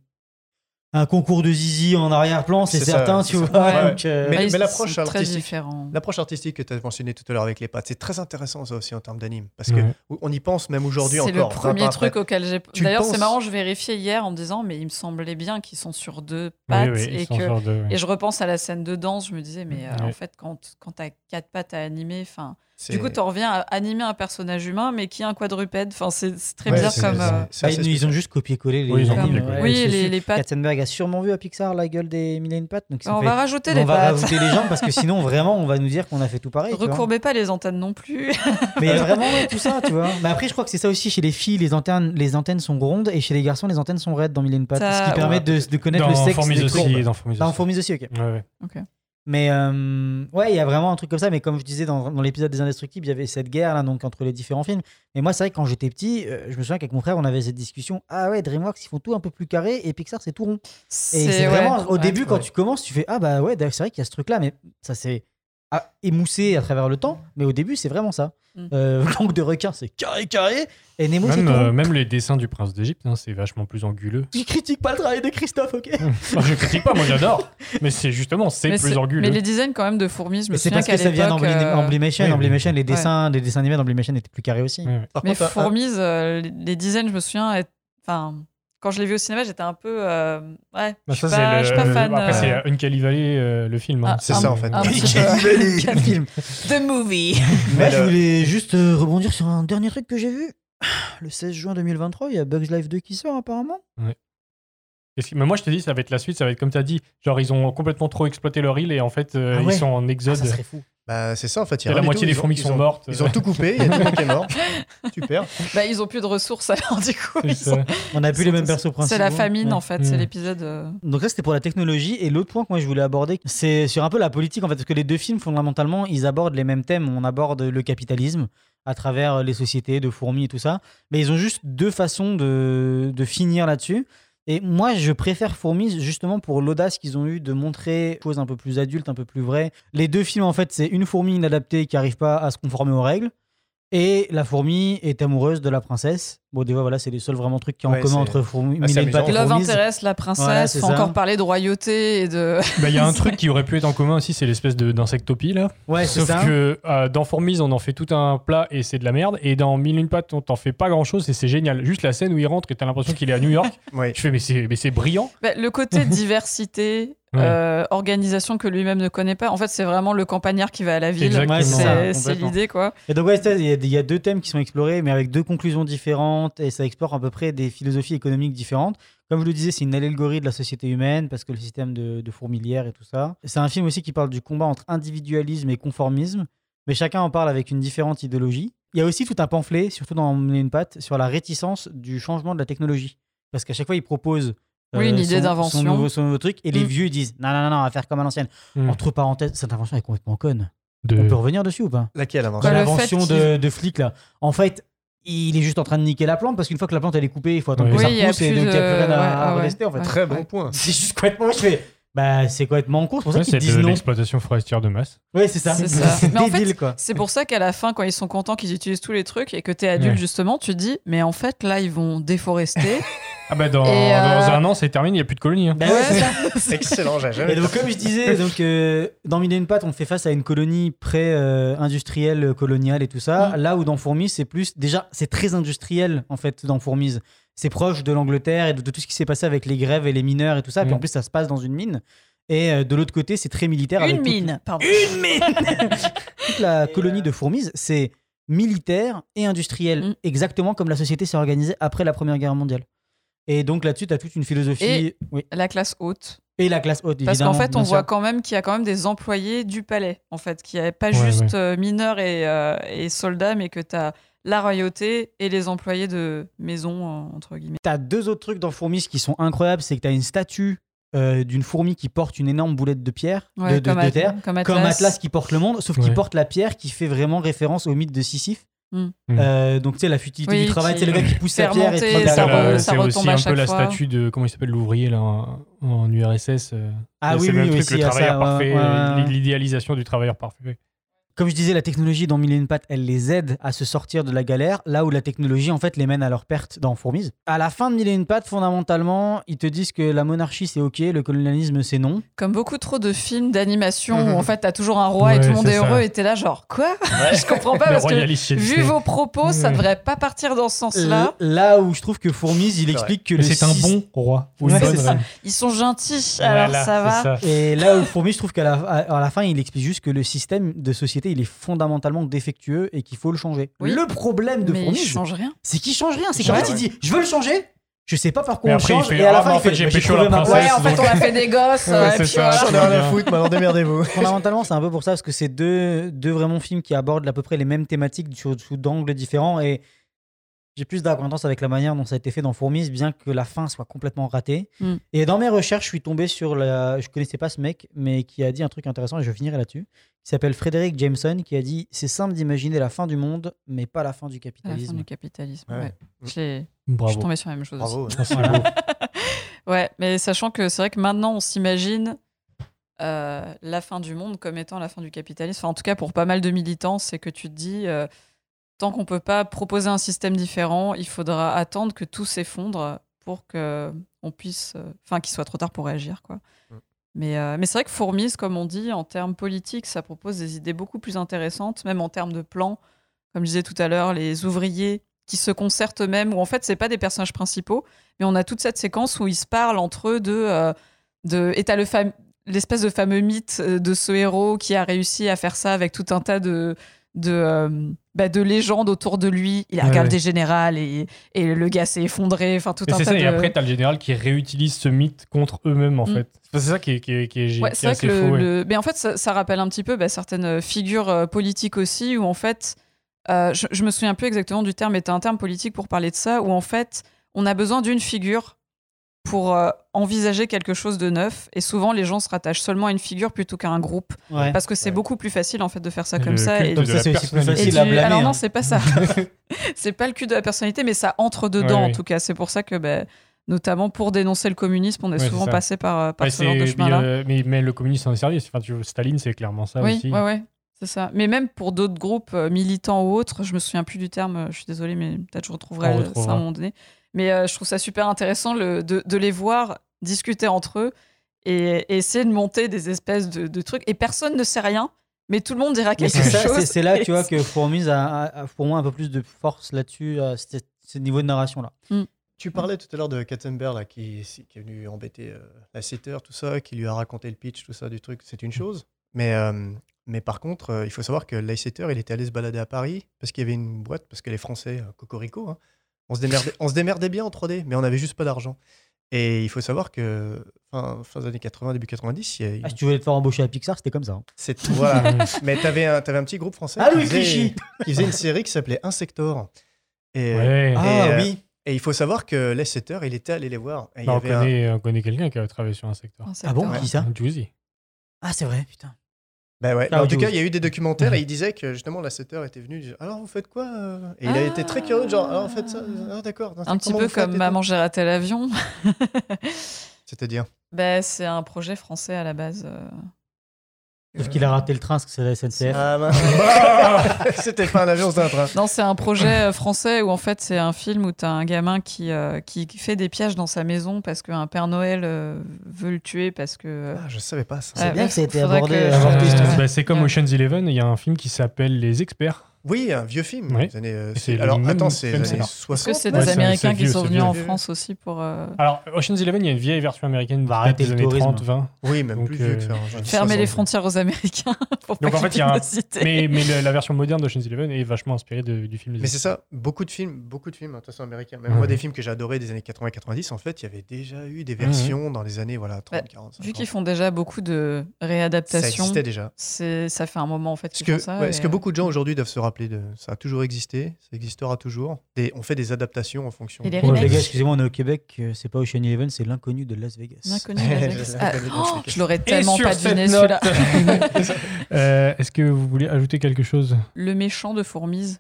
un concours de zizi en arrière-plan, c'est C'est ça, certain, c'est tu vois. Ouais. donc, euh, Mais- l'approche artistique- différents. L'approche artistique que tu as mentionné tout à l'heure avec les pattes, c'est très intéressant ça aussi en termes d'anime. Parce que Ouais. on y pense même aujourd'hui C'est encore. le 20 premier truc après. auquel j'ai. Tu D'ailleurs, penses- c'est marrant, je vérifiais hier en me disant, mais il me semblait bien qu'ils sont sur deux pattes oui, et sont que. sur deux, ouais. Et je repense à la scène de danse, je me disais, mais euh, Ouais. en fait, quand, quand t'as quatre pattes à animer, enfin, C'est- du coup, t'en reviens à animer un personnage humain, mais qui est un quadrupède. Enfin, c'est très Ouais, bizarre comme. euh, bah, ils, ils ont juste copié-collé les Oui, ils ont. Oui, les- sûr. les pattes. Katzenberg a sûrement vu à Pixar la gueule des mille et une pattes. Donc ça on fait- va rajouter on les va pattes. rajouter les jambes parce que sinon, vraiment, on va nous dire qu'on a fait tout pareil. Recourbez pas les antennes non plus. Mais il y a vraiment ouais, tout ça, tu vois. Mais après, je crois que c'est ça aussi chez les filles, les antennes, les antennes sont rondes et chez les garçons, les antennes sont raides dans mille et une pattes. Ça- Ce qui permet de, de connaître le Dans sexe Fourmis aussi. Dans Fourmis Dans aussi. Fourmis aussi, ok. Mais euh, ouais, il y a vraiment un truc comme ça. Mais comme je disais dans, dans l'épisode des Indestructibles, il y avait cette guerre là, donc entre les différents films. Et moi, c'est vrai que quand j'étais petit, euh, je me souviens qu'avec mon frère, on avait cette discussion. Ah ouais, DreamWorks, ils font tout un peu plus carré et Pixar, c'est tout rond. Et c'est ouais, vraiment au ouais. début quand tu commences, tu fais ah bah ouais, c'est vrai qu'il y a ce truc là, mais ça s'est émoussé à travers le temps. Mais au début, c'est vraiment ça. Mm. Euh, Langue de requin, c'est carré carré. Et Nemo, c'est Même, tout rond. euh, même les dessins du prince d'Égypte, hein, c'est vachement plus anguleux. Je critique pas le travail de Christophe, ok. Enfin, je critique pas, moi j'adore. Mais c'est justement, c'est mais, plus c'est- anguleux. mais les designs quand même de fourmis, je me Mais c'est souviens parce qu'à que ça vient l'époque, euh, oui, les dessins, les dessins animés étaient plus carrés aussi. Ouais, ouais. Par Mais contre, fourmis, euh, les- les designs, je me souviens, être- enfin, quand je l'ai vu au cinéma, j'étais un peu, euh, ouais, Bah, je ça, suis pas, je le- fan. Après, c'est euh, Uncanny Valley, euh, le film. hein. Ah, c'est ça, en fait. un petit peu. Quel film The movie. Mais je voulais juste euh, rebondir sur un dernier truc que j'ai vu. Le 16 juin 2023, il y a Bugs Life 2 qui sort apparemment. Que- Mais moi, je te dis, ça va être la suite, ça va être comme tu as dit. Genre, ils ont complètement trop exploité leur île et en fait, euh, Ah ouais ils sont en Ah, exode. ça serait fou. Bah, c'est ça en fait. il y a la moitié tout. des fourmis ils sont ont- mortes. Ils ont tout coupé, il y a tout le monde qui est mort. Super. Bah, ils ont plus de ressources alors du coup. Sont- On a ils plus les mêmes persos principaux. C'est la famine Ouais. en fait, c'est Mm. l'épisode. euh, Donc ça c'était pour la technologie et l'autre point que moi je voulais aborder c'est sur un peu la politique en fait parce que les deux films fondamentalement ils abordent les mêmes thèmes on aborde le capitalisme à travers les sociétés de fourmis et tout ça mais ils ont juste deux façons de, de finir là-dessus et moi je préfère Fourmis justement pour l'audace qu'ils ont eu de montrer choses un peu plus adultes un peu plus vraies les deux films en fait c'est une fourmi inadaptée qui arrive pas à se conformer aux règles et la fourmi est amoureuse de la princesse. Bon, des fois, voilà, c'est les seuls vraiment trucs qui ont en Ouais, commun entre fourmi, Ah, et Love intéresse la princesse, Voilà, c'est faut ça. encore parler de royauté et de. Bah, Il y a un truc qui aurait pu être en commun aussi, c'est l'espèce d'insectopie là. Ouais, c'est Sauf ça. que euh, dans Fourmise, on en fait tout un plat et c'est de la merde. Et dans Mille une pattes, on t'en fait pas grand chose et c'est génial. Juste la scène où il rentre et t'as l'impression qu'il est à New York. Ouais. Je fais, mais c'est mais c'est brillant. Bah, le côté diversité, Ouais. euh, organisation que lui-même ne connaît pas. En fait, c'est vraiment le campagnard qui va à la ville. Exactement. Ouais, c'est l'idée quoi. Et donc, ouais, il y, a- il y a deux thèmes qui sont explorés, mais avec deux conclusions différentes, et ça explore à peu près des philosophies économiques différentes. Comme je le disais, c'est une allégorie de la société humaine, parce que le système de, de fourmilière et tout ça. C'est un film aussi qui parle du combat entre individualisme et conformisme, mais chacun en parle avec une différente idéologie. Il y a aussi tout un pamphlet, surtout dans une patte, sur la réticence du changement de la technologie. Parce qu'à chaque fois, il propose euh, Oui, une idée son- d'invention. Son nouveau, son nouveau truc, et les Mm. vieux disent non, non, non, non, on va faire comme à l'ancienne. Mm. Entre parenthèses, cette invention est complètement conne. De... On peut revenir dessus ou pas? Laquelle avant Bah, l'invention de flic là. En fait, il est juste en train de niquer la plante parce qu'une fois que la plante elle est coupée, il faut attendre Oui. que ça Oui, repousse et plus donc il n'y a plus rien à, ouais, à ouais, rester en fait. ouais. Très bon point. C'est juste complètement. Je fais. Bah, c'est complètement con. C'est pour ça Ouais, qu'ils c'est disent de non. l'exploitation forestière de masse. Oui, c'est ça. C'est ça. C'est Mais en fait, débile quoi. C'est pour ça qu'à la fin, quand ils sont contents qu'ils utilisent tous les trucs et que t'es adulte Ouais. justement, tu te dis, mais en fait là, ils vont déforester. Ah bah dans, euh, dans un an, c'est terminé, il n'y a plus de colonies. hein. Bah ouais, c'est. Excellent, j'ai jamais Et donc, comme je disais, donc, euh, dans Mille et une pattes, on fait face à une colonie pré-industrielle, coloniale et tout ça. Mm. Là où dans Fourmise, c'est plus. Déjà, c'est très industriel, en fait, dans Fourmise. C'est proche de l'Angleterre et de, de tout ce qui s'est passé avec les grèves et les mineurs et tout ça. Puis Mm. en plus, ça se passe dans une mine. Et euh, de l'autre côté, c'est très militaire. avec Une toute- mine, pardon. Une mine Toute la colonie de Fourmise, c'est militaire et industriel, Mm. exactement comme la société s'est organisée après la Première Guerre mondiale. Et donc là-dessus, tu as toute une philosophie. Et- oui. La classe haute. et la classe haute, Parce qu'en fait, on voit sûr. quand même qu'il y a quand même des employés du palais, en fait, qui n'est pas Ouais, juste ouais. euh, mineurs et, euh, et soldats, mais que tu as la royauté et les employés de maison, euh, entre guillemets. T'as deux autres trucs dans Fourmis qui sont incroyables, c'est que t'as une statue euh, d'une fourmi qui porte une énorme boulette de pierre, Ouais, de, de- comme, de terre, comme Atlas. comme Atlas qui porte le monde, sauf qu'il porte la pierre qui fait vraiment référence au mythe de Sisyphe. Mm. Euh, donc tu sais la futilité Oui, du travail, c'est le gars qui pousse sa fait pierre et puis ça C'est re- la- ça c'est retombe aussi à un peu la statue de comment il s'appelle l'ouvrier là en, en URSS. euh, Ah c'est oui, le même oui, truc, le travailleur ça, parfait, ouais, ouais. l'idéalisation du travailleur parfait. Comme je disais, la technologie dans Mille et une pattes, elle les aide à se sortir de la galère, là où la technologie, en fait, les mène à leur perte dans Fourmise. À la fin de Mille et une pattes, fondamentalement, ils te disent que la monarchie, c'est OK, le colonialisme, c'est non. Comme beaucoup trop de films d'animation Mhm. où en fait t'as toujours un roi et Ouais, tout le monde est ça. heureux et t'es là genre quoi? Je comprends pas parce que vu vos propos ça Ouais. devrait pas partir dans ce sens-là. Là où je trouve que Fourmise, il explique que le c'est un bon roi. Ou Ouais, une bonne c'est ça. reine. Ils sont gentils alors Voilà, ça va. Et là où Fourmis, je trouve qu'à la, à à la fin, il explique juste que le système de société, il est fondamentalement défectueux et qu'il faut le changer. Oui. Le problème de Mais Fourmis, ils changent rien. c'est qu'il change rien. C'est qu'en change fait, il dit Je veux le changer, Je sais pas par quoi on après, il change. fait, et à la ah, fin, bah, il en fait, fait, j'ai bah, pécho la princesse. Ouais, en fait, donc- on a fait des gosses. Ouais, c'est puis ça. voilà. J'en ai rien à foutre, maintenant démerdez-vous. Fondamentalement, c'est un peu pour ça, parce que c'est deux, deux vraiment films qui abordent à peu près les mêmes thématiques sous, sous d'angles différents. Et j'ai plus d'acquaintance avec la manière dont ça a été fait dans Fourmis, bien que la fin soit complètement ratée. Mm. Et dans mes recherches, je suis tombé sur la. Je connaissais pas ce mec, mais qui a dit un truc intéressant, et je finirai là-dessus. Qui s'appelle Frédéric Jameson, qui a dit C'est simple d'imaginer la fin du monde, mais pas la fin du À la fin capitalisme. du capitalisme. Ouais. Ouais. Je suis tombée sur la même chose. aussi. Bravo. Beau. Ouais, mais sachant que c'est vrai que maintenant on s'imagine euh, la fin du monde comme étant la fin du capitalisme. Enfin, en tout cas, pour pas mal de militants, c'est que tu te dis euh, tant qu'on peut pas proposer un système différent, il faudra attendre que tout s'effondre pour que on puisse, euh, enfin, qu'il soit trop tard pour réagir, quoi. Mm. Mais, euh, mais c'est vrai que Fourmis, comme on dit, en termes politiques, ça propose des idées beaucoup plus intéressantes, même en termes de plans. Comme je disais tout à l'heure, les ouvriers qui se concertent eux-mêmes, où en fait, c'est pas des personnages principaux, mais on a toute cette séquence où ils se parlent entre eux de. euh, de et t'as le fam- l'espèce de fameux mythe euh, de ce héros qui a réussi à faire ça avec tout un tas de. De euh, bah, de légendes autour de lui, il a Ouais, regardé ouais. Général et, et le gars s'est effondré, enfin tout Mais un c'est tas ça, de... et après, t'as le général qui réutilise ce mythe contre eux-mêmes, en Mm. fait. C'est ça qui est, qui est, qui est, Ouais, qui assez le- Mais en fait, ça, ça rappelle un petit peu bah, certaines figures euh, politiques aussi, où en fait, euh, je, je me souviens plus exactement du terme, mais t'as un terme politique pour parler de ça, où en fait, on a besoin d'une figure pour euh, envisager quelque chose de neuf, et souvent les gens se rattachent seulement à une figure plutôt qu'à un groupe, Ouais. parce que c'est Ouais. beaucoup plus facile en fait de faire ça Et comme ça. Et, de ça, c'est aussi plus facile à du- blâmer, Alors non, hein. c'est pas ça. c'est pas le cul de la personnalité, mais ça entre dedans Ouais, en tout cas. C'est pour ça que, bah, notamment pour dénoncer le communisme, on est Ouais, souvent passé par, euh, par Ouais, ce genre de chemin-là. euh, mais, mais le communisme en est servi. Enfin, tu vois, Staline, c'est clairement ça oui, aussi. ouais, ouais, c'est ça. Mais même pour d'autres groupes militants ou autres, je me souviens plus du terme, je suis désolée, mais peut-être je retrouverai On ça à un moment donné. Mais euh, je trouve ça super intéressant le- de, de les voir discuter entre eux et, et essayer de monter des espèces de, de trucs. Et personne ne sait rien, mais tout le monde dira quelque chose. c'est- c'est là, tu vois, que Fourmise a, a- a pour moi un peu plus de force là-dessus, à ce ce niveau de narration-là. Tu parlais tout à l'heure de Katzenberg là, qui, qui est venu embêter euh, la Setter, tout ça, qui lui a raconté le pitch, tout ça du truc. C'est une chose. Mais, euh, mais par contre, euh, il faut savoir que Laysetter, il était allé se balader à Paris parce qu'il y avait une boîte, parce que les Français, euh, Cocorico, hein, on, se démerdait, on se démerdait bien en 3D, mais on n'avait juste pas d'argent. Et il faut savoir que fin, fin des années 80, début 90, il y a, Ah, si tu voulais te faire embaucher à Pixar, c'était comme ça. hein. c'est voilà. mais t'avais un, t'avais un petit groupe français Ah, qui, faisait, Clichy qui faisait une série qui s'appelait Insector. Et, Ouais. Et, Ah euh, oui. et il faut savoir que Laysetter, il était allé les voir. Et il y Bah, on, avait un- connaît, on connaît quelqu'un qui a travaillé sur un secteur. Un Ah bon, qui ça Juicy. Ah, c'est vrai, putain. Bah ouais. Ah, en tout cas, il y a eu des documentaires et il disait que justement la Setter était venu dire Alors vous faites quoi euh? Et il a été très curieux, genre Alors vous faites ça Ah d'accord. Un petit peu comme Maman, j'ai raté l'avion. C'est-à-dire Ben, c'est un projet français à la base. Euh. Sauf qu'il a raté le train parce que c'est la SNCF. Ah mince. C'était pas un avion, c'était un train. Non, c'est un projet euh, français où en fait c'est un film où t'as un gamin qui, euh, qui fait des pièges dans sa maison parce qu'un Père Noël euh, veut le tuer parce que. euh, Ah, je savais pas ça. C'est bien que ça a été abordé. je- bah, c'est comme. Ocean's Eleven, il y a un film qui s'appelle Les Experts. Oui, un vieux film. Oui. des années, euh, c'est Alors même attends, c'est les années c'est ça. 60. Est-ce que c'est des Américains c'est qui vieux, sont venus vieux. en France aussi pour euh, Alors, Ocean's Eleven, il y a une vieille version américaine arrêter des années tourisme. 30, 20. Oui, même Donc, plus vieux que ça. euh, dis fermer les 60. frontières aux Américains pour Donc, pas en fait, il y a un-. Mais, la version moderne d'Ocean's Eleven est vachement inspirée de- du film Mais c'est ça, beaucoup de films, beaucoup de films, hein, de toute façon américains. Même moi, des films que j'ai adorés des années 80-90, en fait, il y avait déjà eu des versions dans les années voilà, 30, Bah, 40, 50. Vu qu'ils font déjà beaucoup de ça réadaptations, existait déjà. c'est ça fait un moment en fait qu'ils que, font ça. ce que euh, beaucoup de gens aujourd'hui doivent se rappeler, de, ça a toujours existé, ça existera toujours. Des- on fait des adaptations en fonction. Et les de- Ouais, remakes. les gars, excusez-moi, on est au Québec, euh, c'est pas Ocean Eleven, c'est l'inconnu de Las Vegas. L'inconnu de Las Vegas. Ah, oh, je l'aurais tellement pas deviné celui-là. Euh, Est-ce que vous voulez ajouter quelque chose? Le méchant de Fourmise.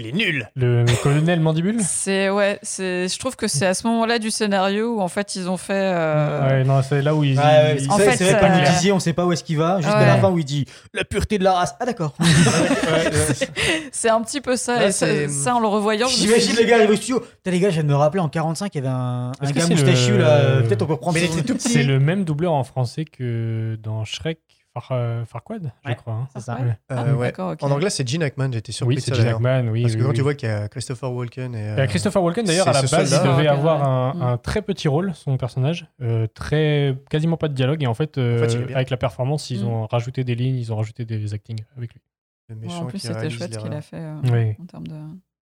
Il est nul Le colonel Mandibule C'est ouais, c'est. Je trouve que c'est à ce moment-là du scénario où en fait ils ont fait. euh, Ouais, non, c'est là où ils. Ouais, ouais, En fait, c'est vrai vous disiez, on sait pas où est-ce qu'il va, jusqu'à Ouais. la fin où il dit la pureté de la race. Ah d'accord. C'est un petit peu ça. Ouais, et ça, en le revoyant, je me suis J'imagine dit- le gars arrive au studio. Putain, les gars, je viens de me rappeler en 45, il y avait un, un gars c'est moustachu le- là. euh, Peut-être on peut prendre. C'est le même doubleur en français que dans Shrek Far, euh, je crois. hein. C'est ça? Ouais. Euh, Ah, ouais. En anglais, c'est Gene Hackman, j'étais surpris Oui, de c'est Gene. Hackman, oui. Parce que oui, quand oui. tu vois qu'il y a Christopher Walken et. Euh, Christopher Walken, d'ailleurs, à c'est la base, il devait Ah, avoir un, très petit rôle, son personnage, euh, très quasiment pas de dialogue, et en fait, euh, En avec la performance, ils Mm. ont rajouté des lignes, ils ont rajouté des actings avec lui. le Ouais, méchant en plus, c'était chouette ce qu'il a fait euh, Oui. en termes de,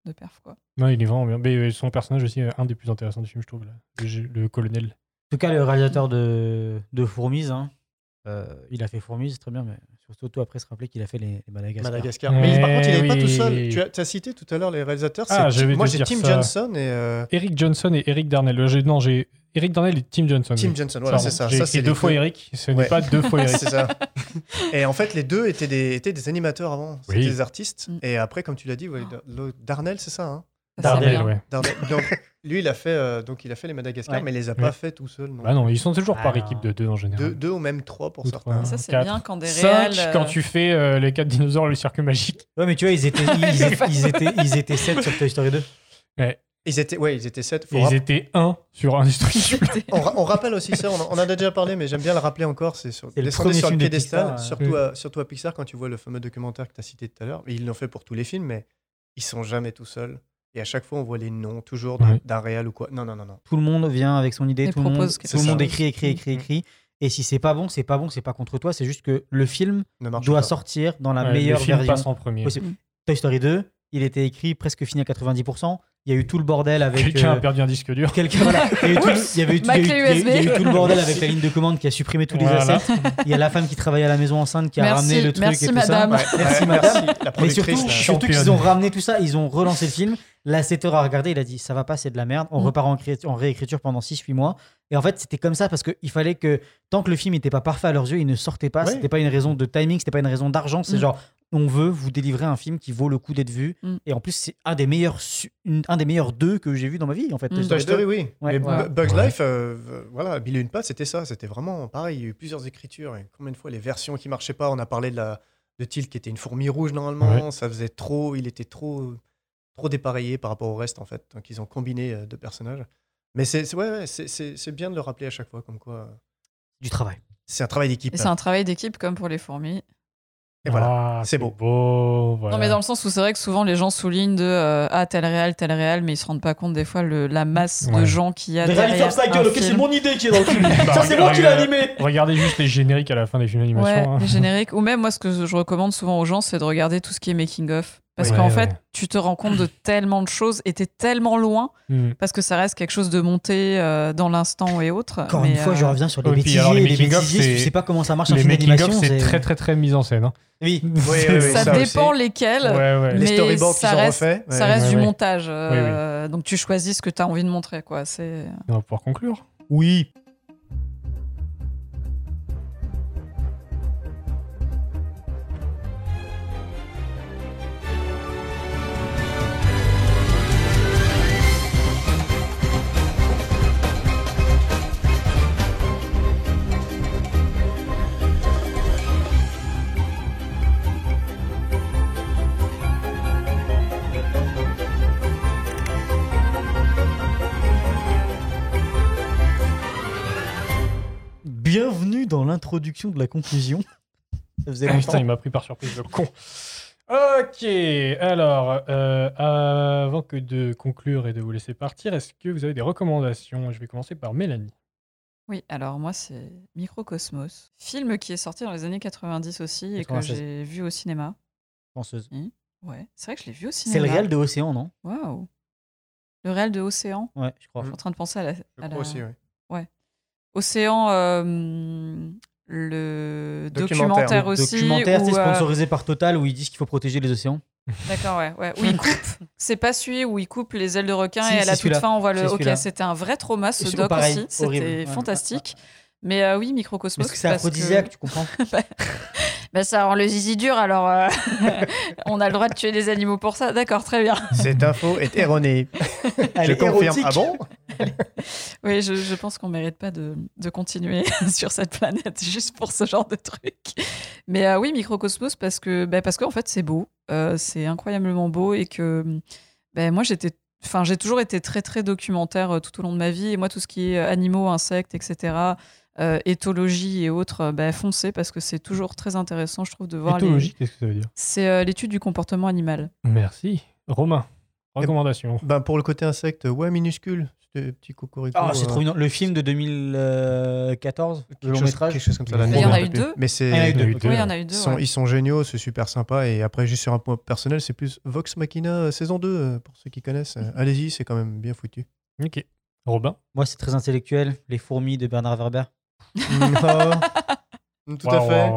de perf, quoi. Non, il est vraiment bien. Mais son personnage aussi, un des plus intéressants du film, je trouve, là. Le, colonel. En tout cas, le réalisateur de, de Fourmise, hein, il a fait Fourmise, très bien, mais surtout après se rappeler qu'il a fait les, les Madagascar. Madagascar. Mais par contre, il n'est pas oui. tout seul. Tu as, cité tout à l'heure les réalisateurs. Ah, c'est je Tim- vais moi, j'ai Tim ça. Johnson et euh, Eric Johnson et Eric Darnell. Euh, Non, j'ai Eric Darnell et Tim Johnson. Tim oui. Johnson. Voilà, c'est ça. C'est deux fois. Eric. Ce Ouais. n'est pas deux fois Eric. c'est ça. Et en fait, les deux étaient des, étaient des animateurs avant. C'était des artistes. Mm. Et après, comme tu l'as dit, ouais, le- Darnell, c'est ça. Hein C'est bien. ouais. Darnell. Donc, lui, il a fait, euh, donc, il a fait les Madagascar, Ouais. mais il les a Ouais. pas fait tout seul. non. Bah non, ils sont toujours par Alors, équipe de deux en général. Deux, deux ou même trois pour Ou certains. trois. Ça, c'est Quatre. bien quand des Cinq, réels. euh, quand tu fais euh, les quatre dinosaures, le cirque magique. Ouais, mais tu vois, ils étaient, ils, étaient, ils étaient, ils étaient 7 sur Toy Story 2. Ils étaient, ouais, ils étaient sept. Faut Et rap- ils étaient un sur Indestructible. on, ra- on rappelle aussi ça, on en, on en a déjà parlé, mais j'aime bien le rappeler encore. C'est sur, C'est le sur le piédestal, Pixar, surtout, Mm. à, surtout à Pixar, quand tu vois le fameux documentaire que tu as cité tout à l'heure. Ils l'ont fait pour tous les films, mais ils sont jamais tout seuls. Et à chaque fois, on voit les noms, toujours d'un Ouais. réel ou quoi. Non, non, non, non. Tout le monde vient avec son idée, Et tout le monde, tout le monde écrit, écrit, écrit, Mhm. écrit. Et si c'est pas bon, c'est pas bon, c'est pas contre toi, c'est juste que le film doit pas. sortir dans la Ouais, meilleure le film version passe en premier. possible. Mm. Toy Story 2, il était écrit presque fini à 90%. Il y a eu tout le bordel avec. Quelqu'un euh, a perdu un disque dur. Quelqu'un, voilà. Il y a eu tout, il y avait eu tout, Ma il y a eu- clé il y a eu- il y a eu USB. tout le bordel avec la ligne de commande qui a supprimé tous les assets. Il y a la femme qui travaillait à la maison enceinte qui a Merci, ramené le truc merci, et tout madame. ça. Ouais, Merci madame. La Mais surtout, surtout qu'ils ont ramené tout ça, ils ont relancé le film. L'assetteur a regardé, il a dit ça va pas, c'est de la merde. On Mm. repart en réécriture pendant 6-8 mois. Et en fait, c'était comme ça parce qu'il fallait que tant que le film n'était pas parfait à leurs yeux, il ne sortait pas. Ouais. C'était pas une raison de timing, c'était pas une raison d'argent. C'est Mm. genre on veut vous délivrer un film qui vaut le coup d'être vu. Mm. Et en plus, c'est un des meilleurs, une- un des meilleurs deux que j'ai vu dans ma vie en fait. Mm. Story Story, 2. oui. Ouais, voilà. Bugs Ouais. Life, euh, voilà, Bill et une patte, c'était ça. C'était vraiment pareil. Il y a eu plusieurs écritures. Et combien de fois les versions qui marchaient pas On a parlé de, la, de Tilt qui était une fourmi rouge normalement. Ça faisait trop. Il était trop, trop dépareillé par rapport au reste en fait. Donc ils ont combiné euh, deux personnages. Mais c'est ouais, ouais, c'est- bien de le rappeler à chaque fois, comme quoi euh, Du travail. c'est un travail d'équipe. C'est un travail d'équipe comme pour les fourmis. Et voilà. Ah, c'est beau. voilà. Non, mais dans le sens où c'est vrai que souvent les gens soulignent de euh, ah tel réel, tel réel, mais ils se rendent pas compte des fois le, la masse de gens qu'il y a Les derrière. un film. idée qui est dans le film. Bah, ça, c'est moi qui l'ai animé. Regardez juste les génériques à la fin des films Ouais, d'animation. hein. les génériques. Ou même moi, ce que je recommande souvent aux gens, c'est de regarder tout ce qui est making of. Parce Ouais, qu'en ouais. fait, tu te rends compte de tellement de choses et t'es tellement loin Hmm. parce que ça reste quelque chose de monté euh, dans l'instant et autres. Encore mais, une fois, euh, je reviens sur les bêtisiers. alors, les les making-of, bêtisiers, si tu c'est- sais pas comment ça marche un Les film d'animation. c'est très très très mis en scène. hein. Oui. Oui, oui, oui, ça, ça dépend aussi. lesquels. Ouais, ouais. Les mais storyboards ça reste, refait. ça reste ouais, du ouais. montage. euh, Donc tu choisis ce que tu as envie de montrer. quoi. C'est va pouvoir conclure. Oui. Bienvenue dans l'introduction de la conclusion. Ça faisait Ah, longtemps. putain, il m'a pris par surprise, le con. Ok, alors, euh, avant que de conclure et de vous laisser partir, est-ce que vous avez des recommandations? Je vais commencer par Mélanie. Oui, alors moi, c'est Microcosmos. Film qui est sorti dans les années 90 aussi et que 96. j'ai vu au cinéma. Penseuse. Ouais, c'est vrai que je l'ai vu au C'est cinéma. le réel de Océan, non? Waouh. Le réel de Océan? Ouais, je crois. Je suis en train de penser à la. Je à crois la- aussi, oui. Océan, euh, le Documentaire. documentaire, aussi. Documentaire, c'est euh, sponsorisé par Total où ils disent qu'il faut protéger les océans. D'accord, ouais, ouais. Où il coupe. c'est pas celui où il coupe les ailes de requin Si, et à la toute fin on voit le. Ok, c'était un vrai trauma ce doc pareil, aussi. C'était Ouais. fantastique. Mais euh, oui, Microcosmos. Parce que c'est parce que- aphrodisiaque, tu comprends? Bah, ça rend le zizi dur, alors euh, on a le droit de tuer des animaux pour ça. D'accord, très bien. Cette info est erronée. Elle Je est confirme. érotique. Ah bon? Oui, je, je pense qu'on mérite pas de, de continuer sur cette planète juste pour ce genre de truc. Mais euh, oui, Microcosmos, parce que bah, parce qu'en fait, c'est beau. Euh, c'est incroyablement beau et que bah, moi, j'étais. Enfin, j'ai toujours été très très documentaire euh, tout au long de ma vie et moi tout ce qui est euh, animaux, insectes, etc., euh, éthologie et autres, euh, bah, foncez parce que c'est toujours très intéressant, je trouve, de voir les. Éthologie, qu'est-ce que ça veut dire? C'est euh, l'étude du comportement animal. Merci. Romain, Recommandation. Ben, pour le côté insecte, ouais, minuscule. C'était petit cocorico. Ah, c'est euh, trop mignon. Le film de 2014, le long chose, métrage. quelque chose comme ça. Il la y en a eu deux Mais c'est. Il y en a eu deux. Oui, il y en a eu deux. Ils sont, ouais. ils sont géniaux, c'est super sympa. Et après, juste sur un point personnel, c'est plus Vox Machina euh, saison 2, euh, pour ceux qui connaissent. Euh, Allez-y, c'est quand même bien foutu. Ok. Robin? Moi, c'est très intellectuel. Les fourmis de Bernard Werber. Tout à fait.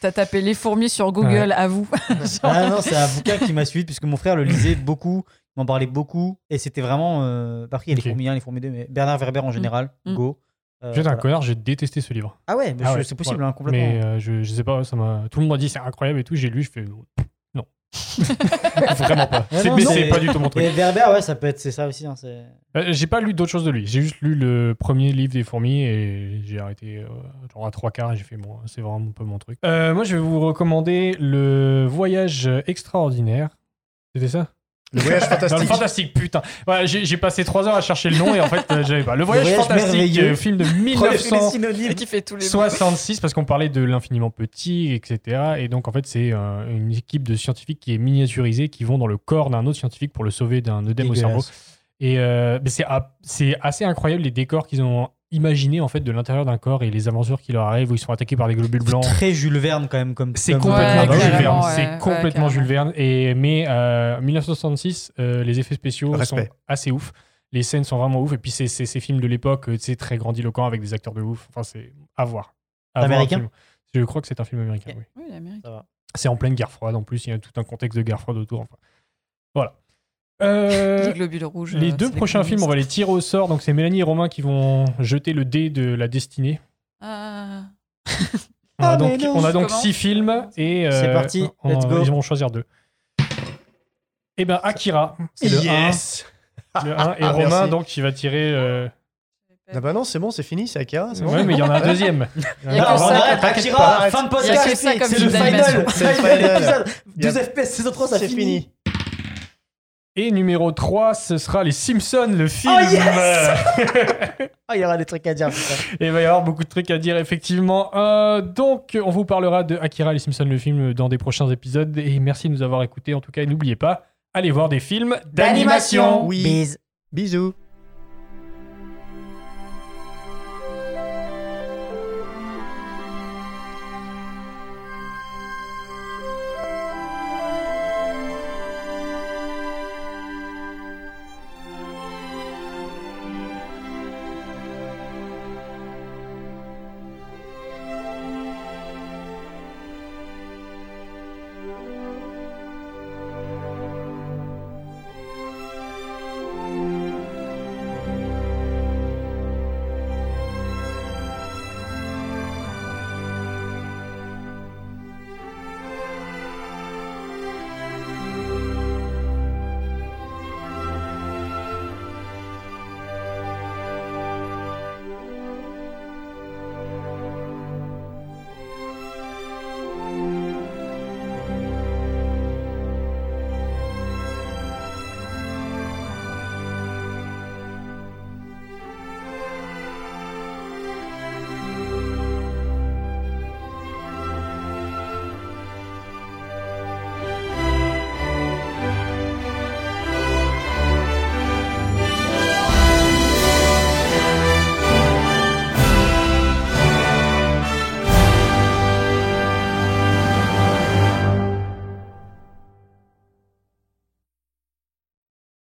T'as tapé les fourmis sur Google, à vous. Ah non, c'est un bouquin qui m'a suivi puisque mon frère le lisait beaucoup, m'en parlait beaucoup. Et c'était vraiment. Euh... Par contre, il y a les fourmis 1, les fourmis 2, mais Bernard Werber en général, Mm. go. Euh, J'étais un connard, j'ai détesté ce livre. Ah ouais, mais Ah ouais, c'est possible, voilà. hein, complètement. Mais euh, je, je sais pas, ça m'a. Tout le monde m'a dit c'est incroyable et tout. J'ai lu, je fais. Vraiment pas. C'est- non, mais non, c'est mais- pas du tout mon truc. Et Werber, ouais, ça peut être c'est ça aussi. hein, c'est- Euh, J'ai pas lu d'autres choses de lui. J'ai juste lu le premier livre des fourmis et j'ai arrêté euh, genre à trois quarts et j'ai fait bon, c'est vraiment pas mon truc. Euh, moi, je vais vous recommander le voyage extraordinaire. C'était ça? Le voyage Non, le fantastique. fantastique, putain. Ouais, j'ai passé trois heures à chercher le nom et en fait, euh, j'avais pas. Le voyage, voyage fantastique, euh, film de Prenez tous les 1900. synonymes. Et qui fait tous les mots. 66 parce qu'on parlait de l'infiniment petit, etc. Et donc en fait c'est euh, une équipe de scientifiques qui est miniaturisée, qui vont dans le corps d'un autre scientifique pour le sauver d'un œdème au cerveau. Et euh, mais c'est a- c'est assez incroyable les décors qu'ils ont imaginés en fait de l'intérieur d'un corps et les aventures qui leur arrivent où ils sont attaqués par des globules blancs. Très Jules Verne quand même comme. C'est comme- complètement Ouais, Jules Verne. ouais, C'est complètement. Jules Verne. Et mais euh, 1966, euh, les effets spéciaux Respect. sont assez ouf. Les scènes sont vraiment ouf. Et puis c'est c'est ces films de l'époque, euh, c'est très grandiloquent avec des acteurs de ouf. Enfin c'est à voir. À Américain. Je crois que c'est un film américain. Oui. Oui, l'Amérique. Ça va. C'est en pleine guerre froide. En plus, il y a tout un contexte de guerre froide autour. Enfin, voilà. Euh, Les globules rouges. les euh, deux prochains films, on va les tirer au sort. Donc c'est Mélanie et Romain qui vont jeter le dé de la destinée. Ah. On a Ah, donc, non. on a donc six films et euh, C'est parti, on- let's go. Ils vont choisir deux. Et ben Akira, c'est le Yes 1, le 1 et Ah, Romain merci. donc qui va tirer. euh, Ah bah non, c'est bon, c'est fini, c'est Akira. bon. Ouais, mais il y en a un deuxième. Il y a Non, que on ça. Akira, fin de podcast. C'est le final. C'est le final. 12 FPS saison 3, ça C'est finit. Et numéro 3, ce sera Les Simpsons, le film. Oh, yes Ah, il y aura des trucs à dire. putain. Et il va y avoir beaucoup de trucs à dire, effectivement. Euh, donc, on vous parlera de Akira, Les Simpsons, le film, dans des prochains épisodes. Et merci de nous avoir écoutés. En tout cas, et n'oubliez pas, allez voir des films d'animation. Oui. Bise. Bisous.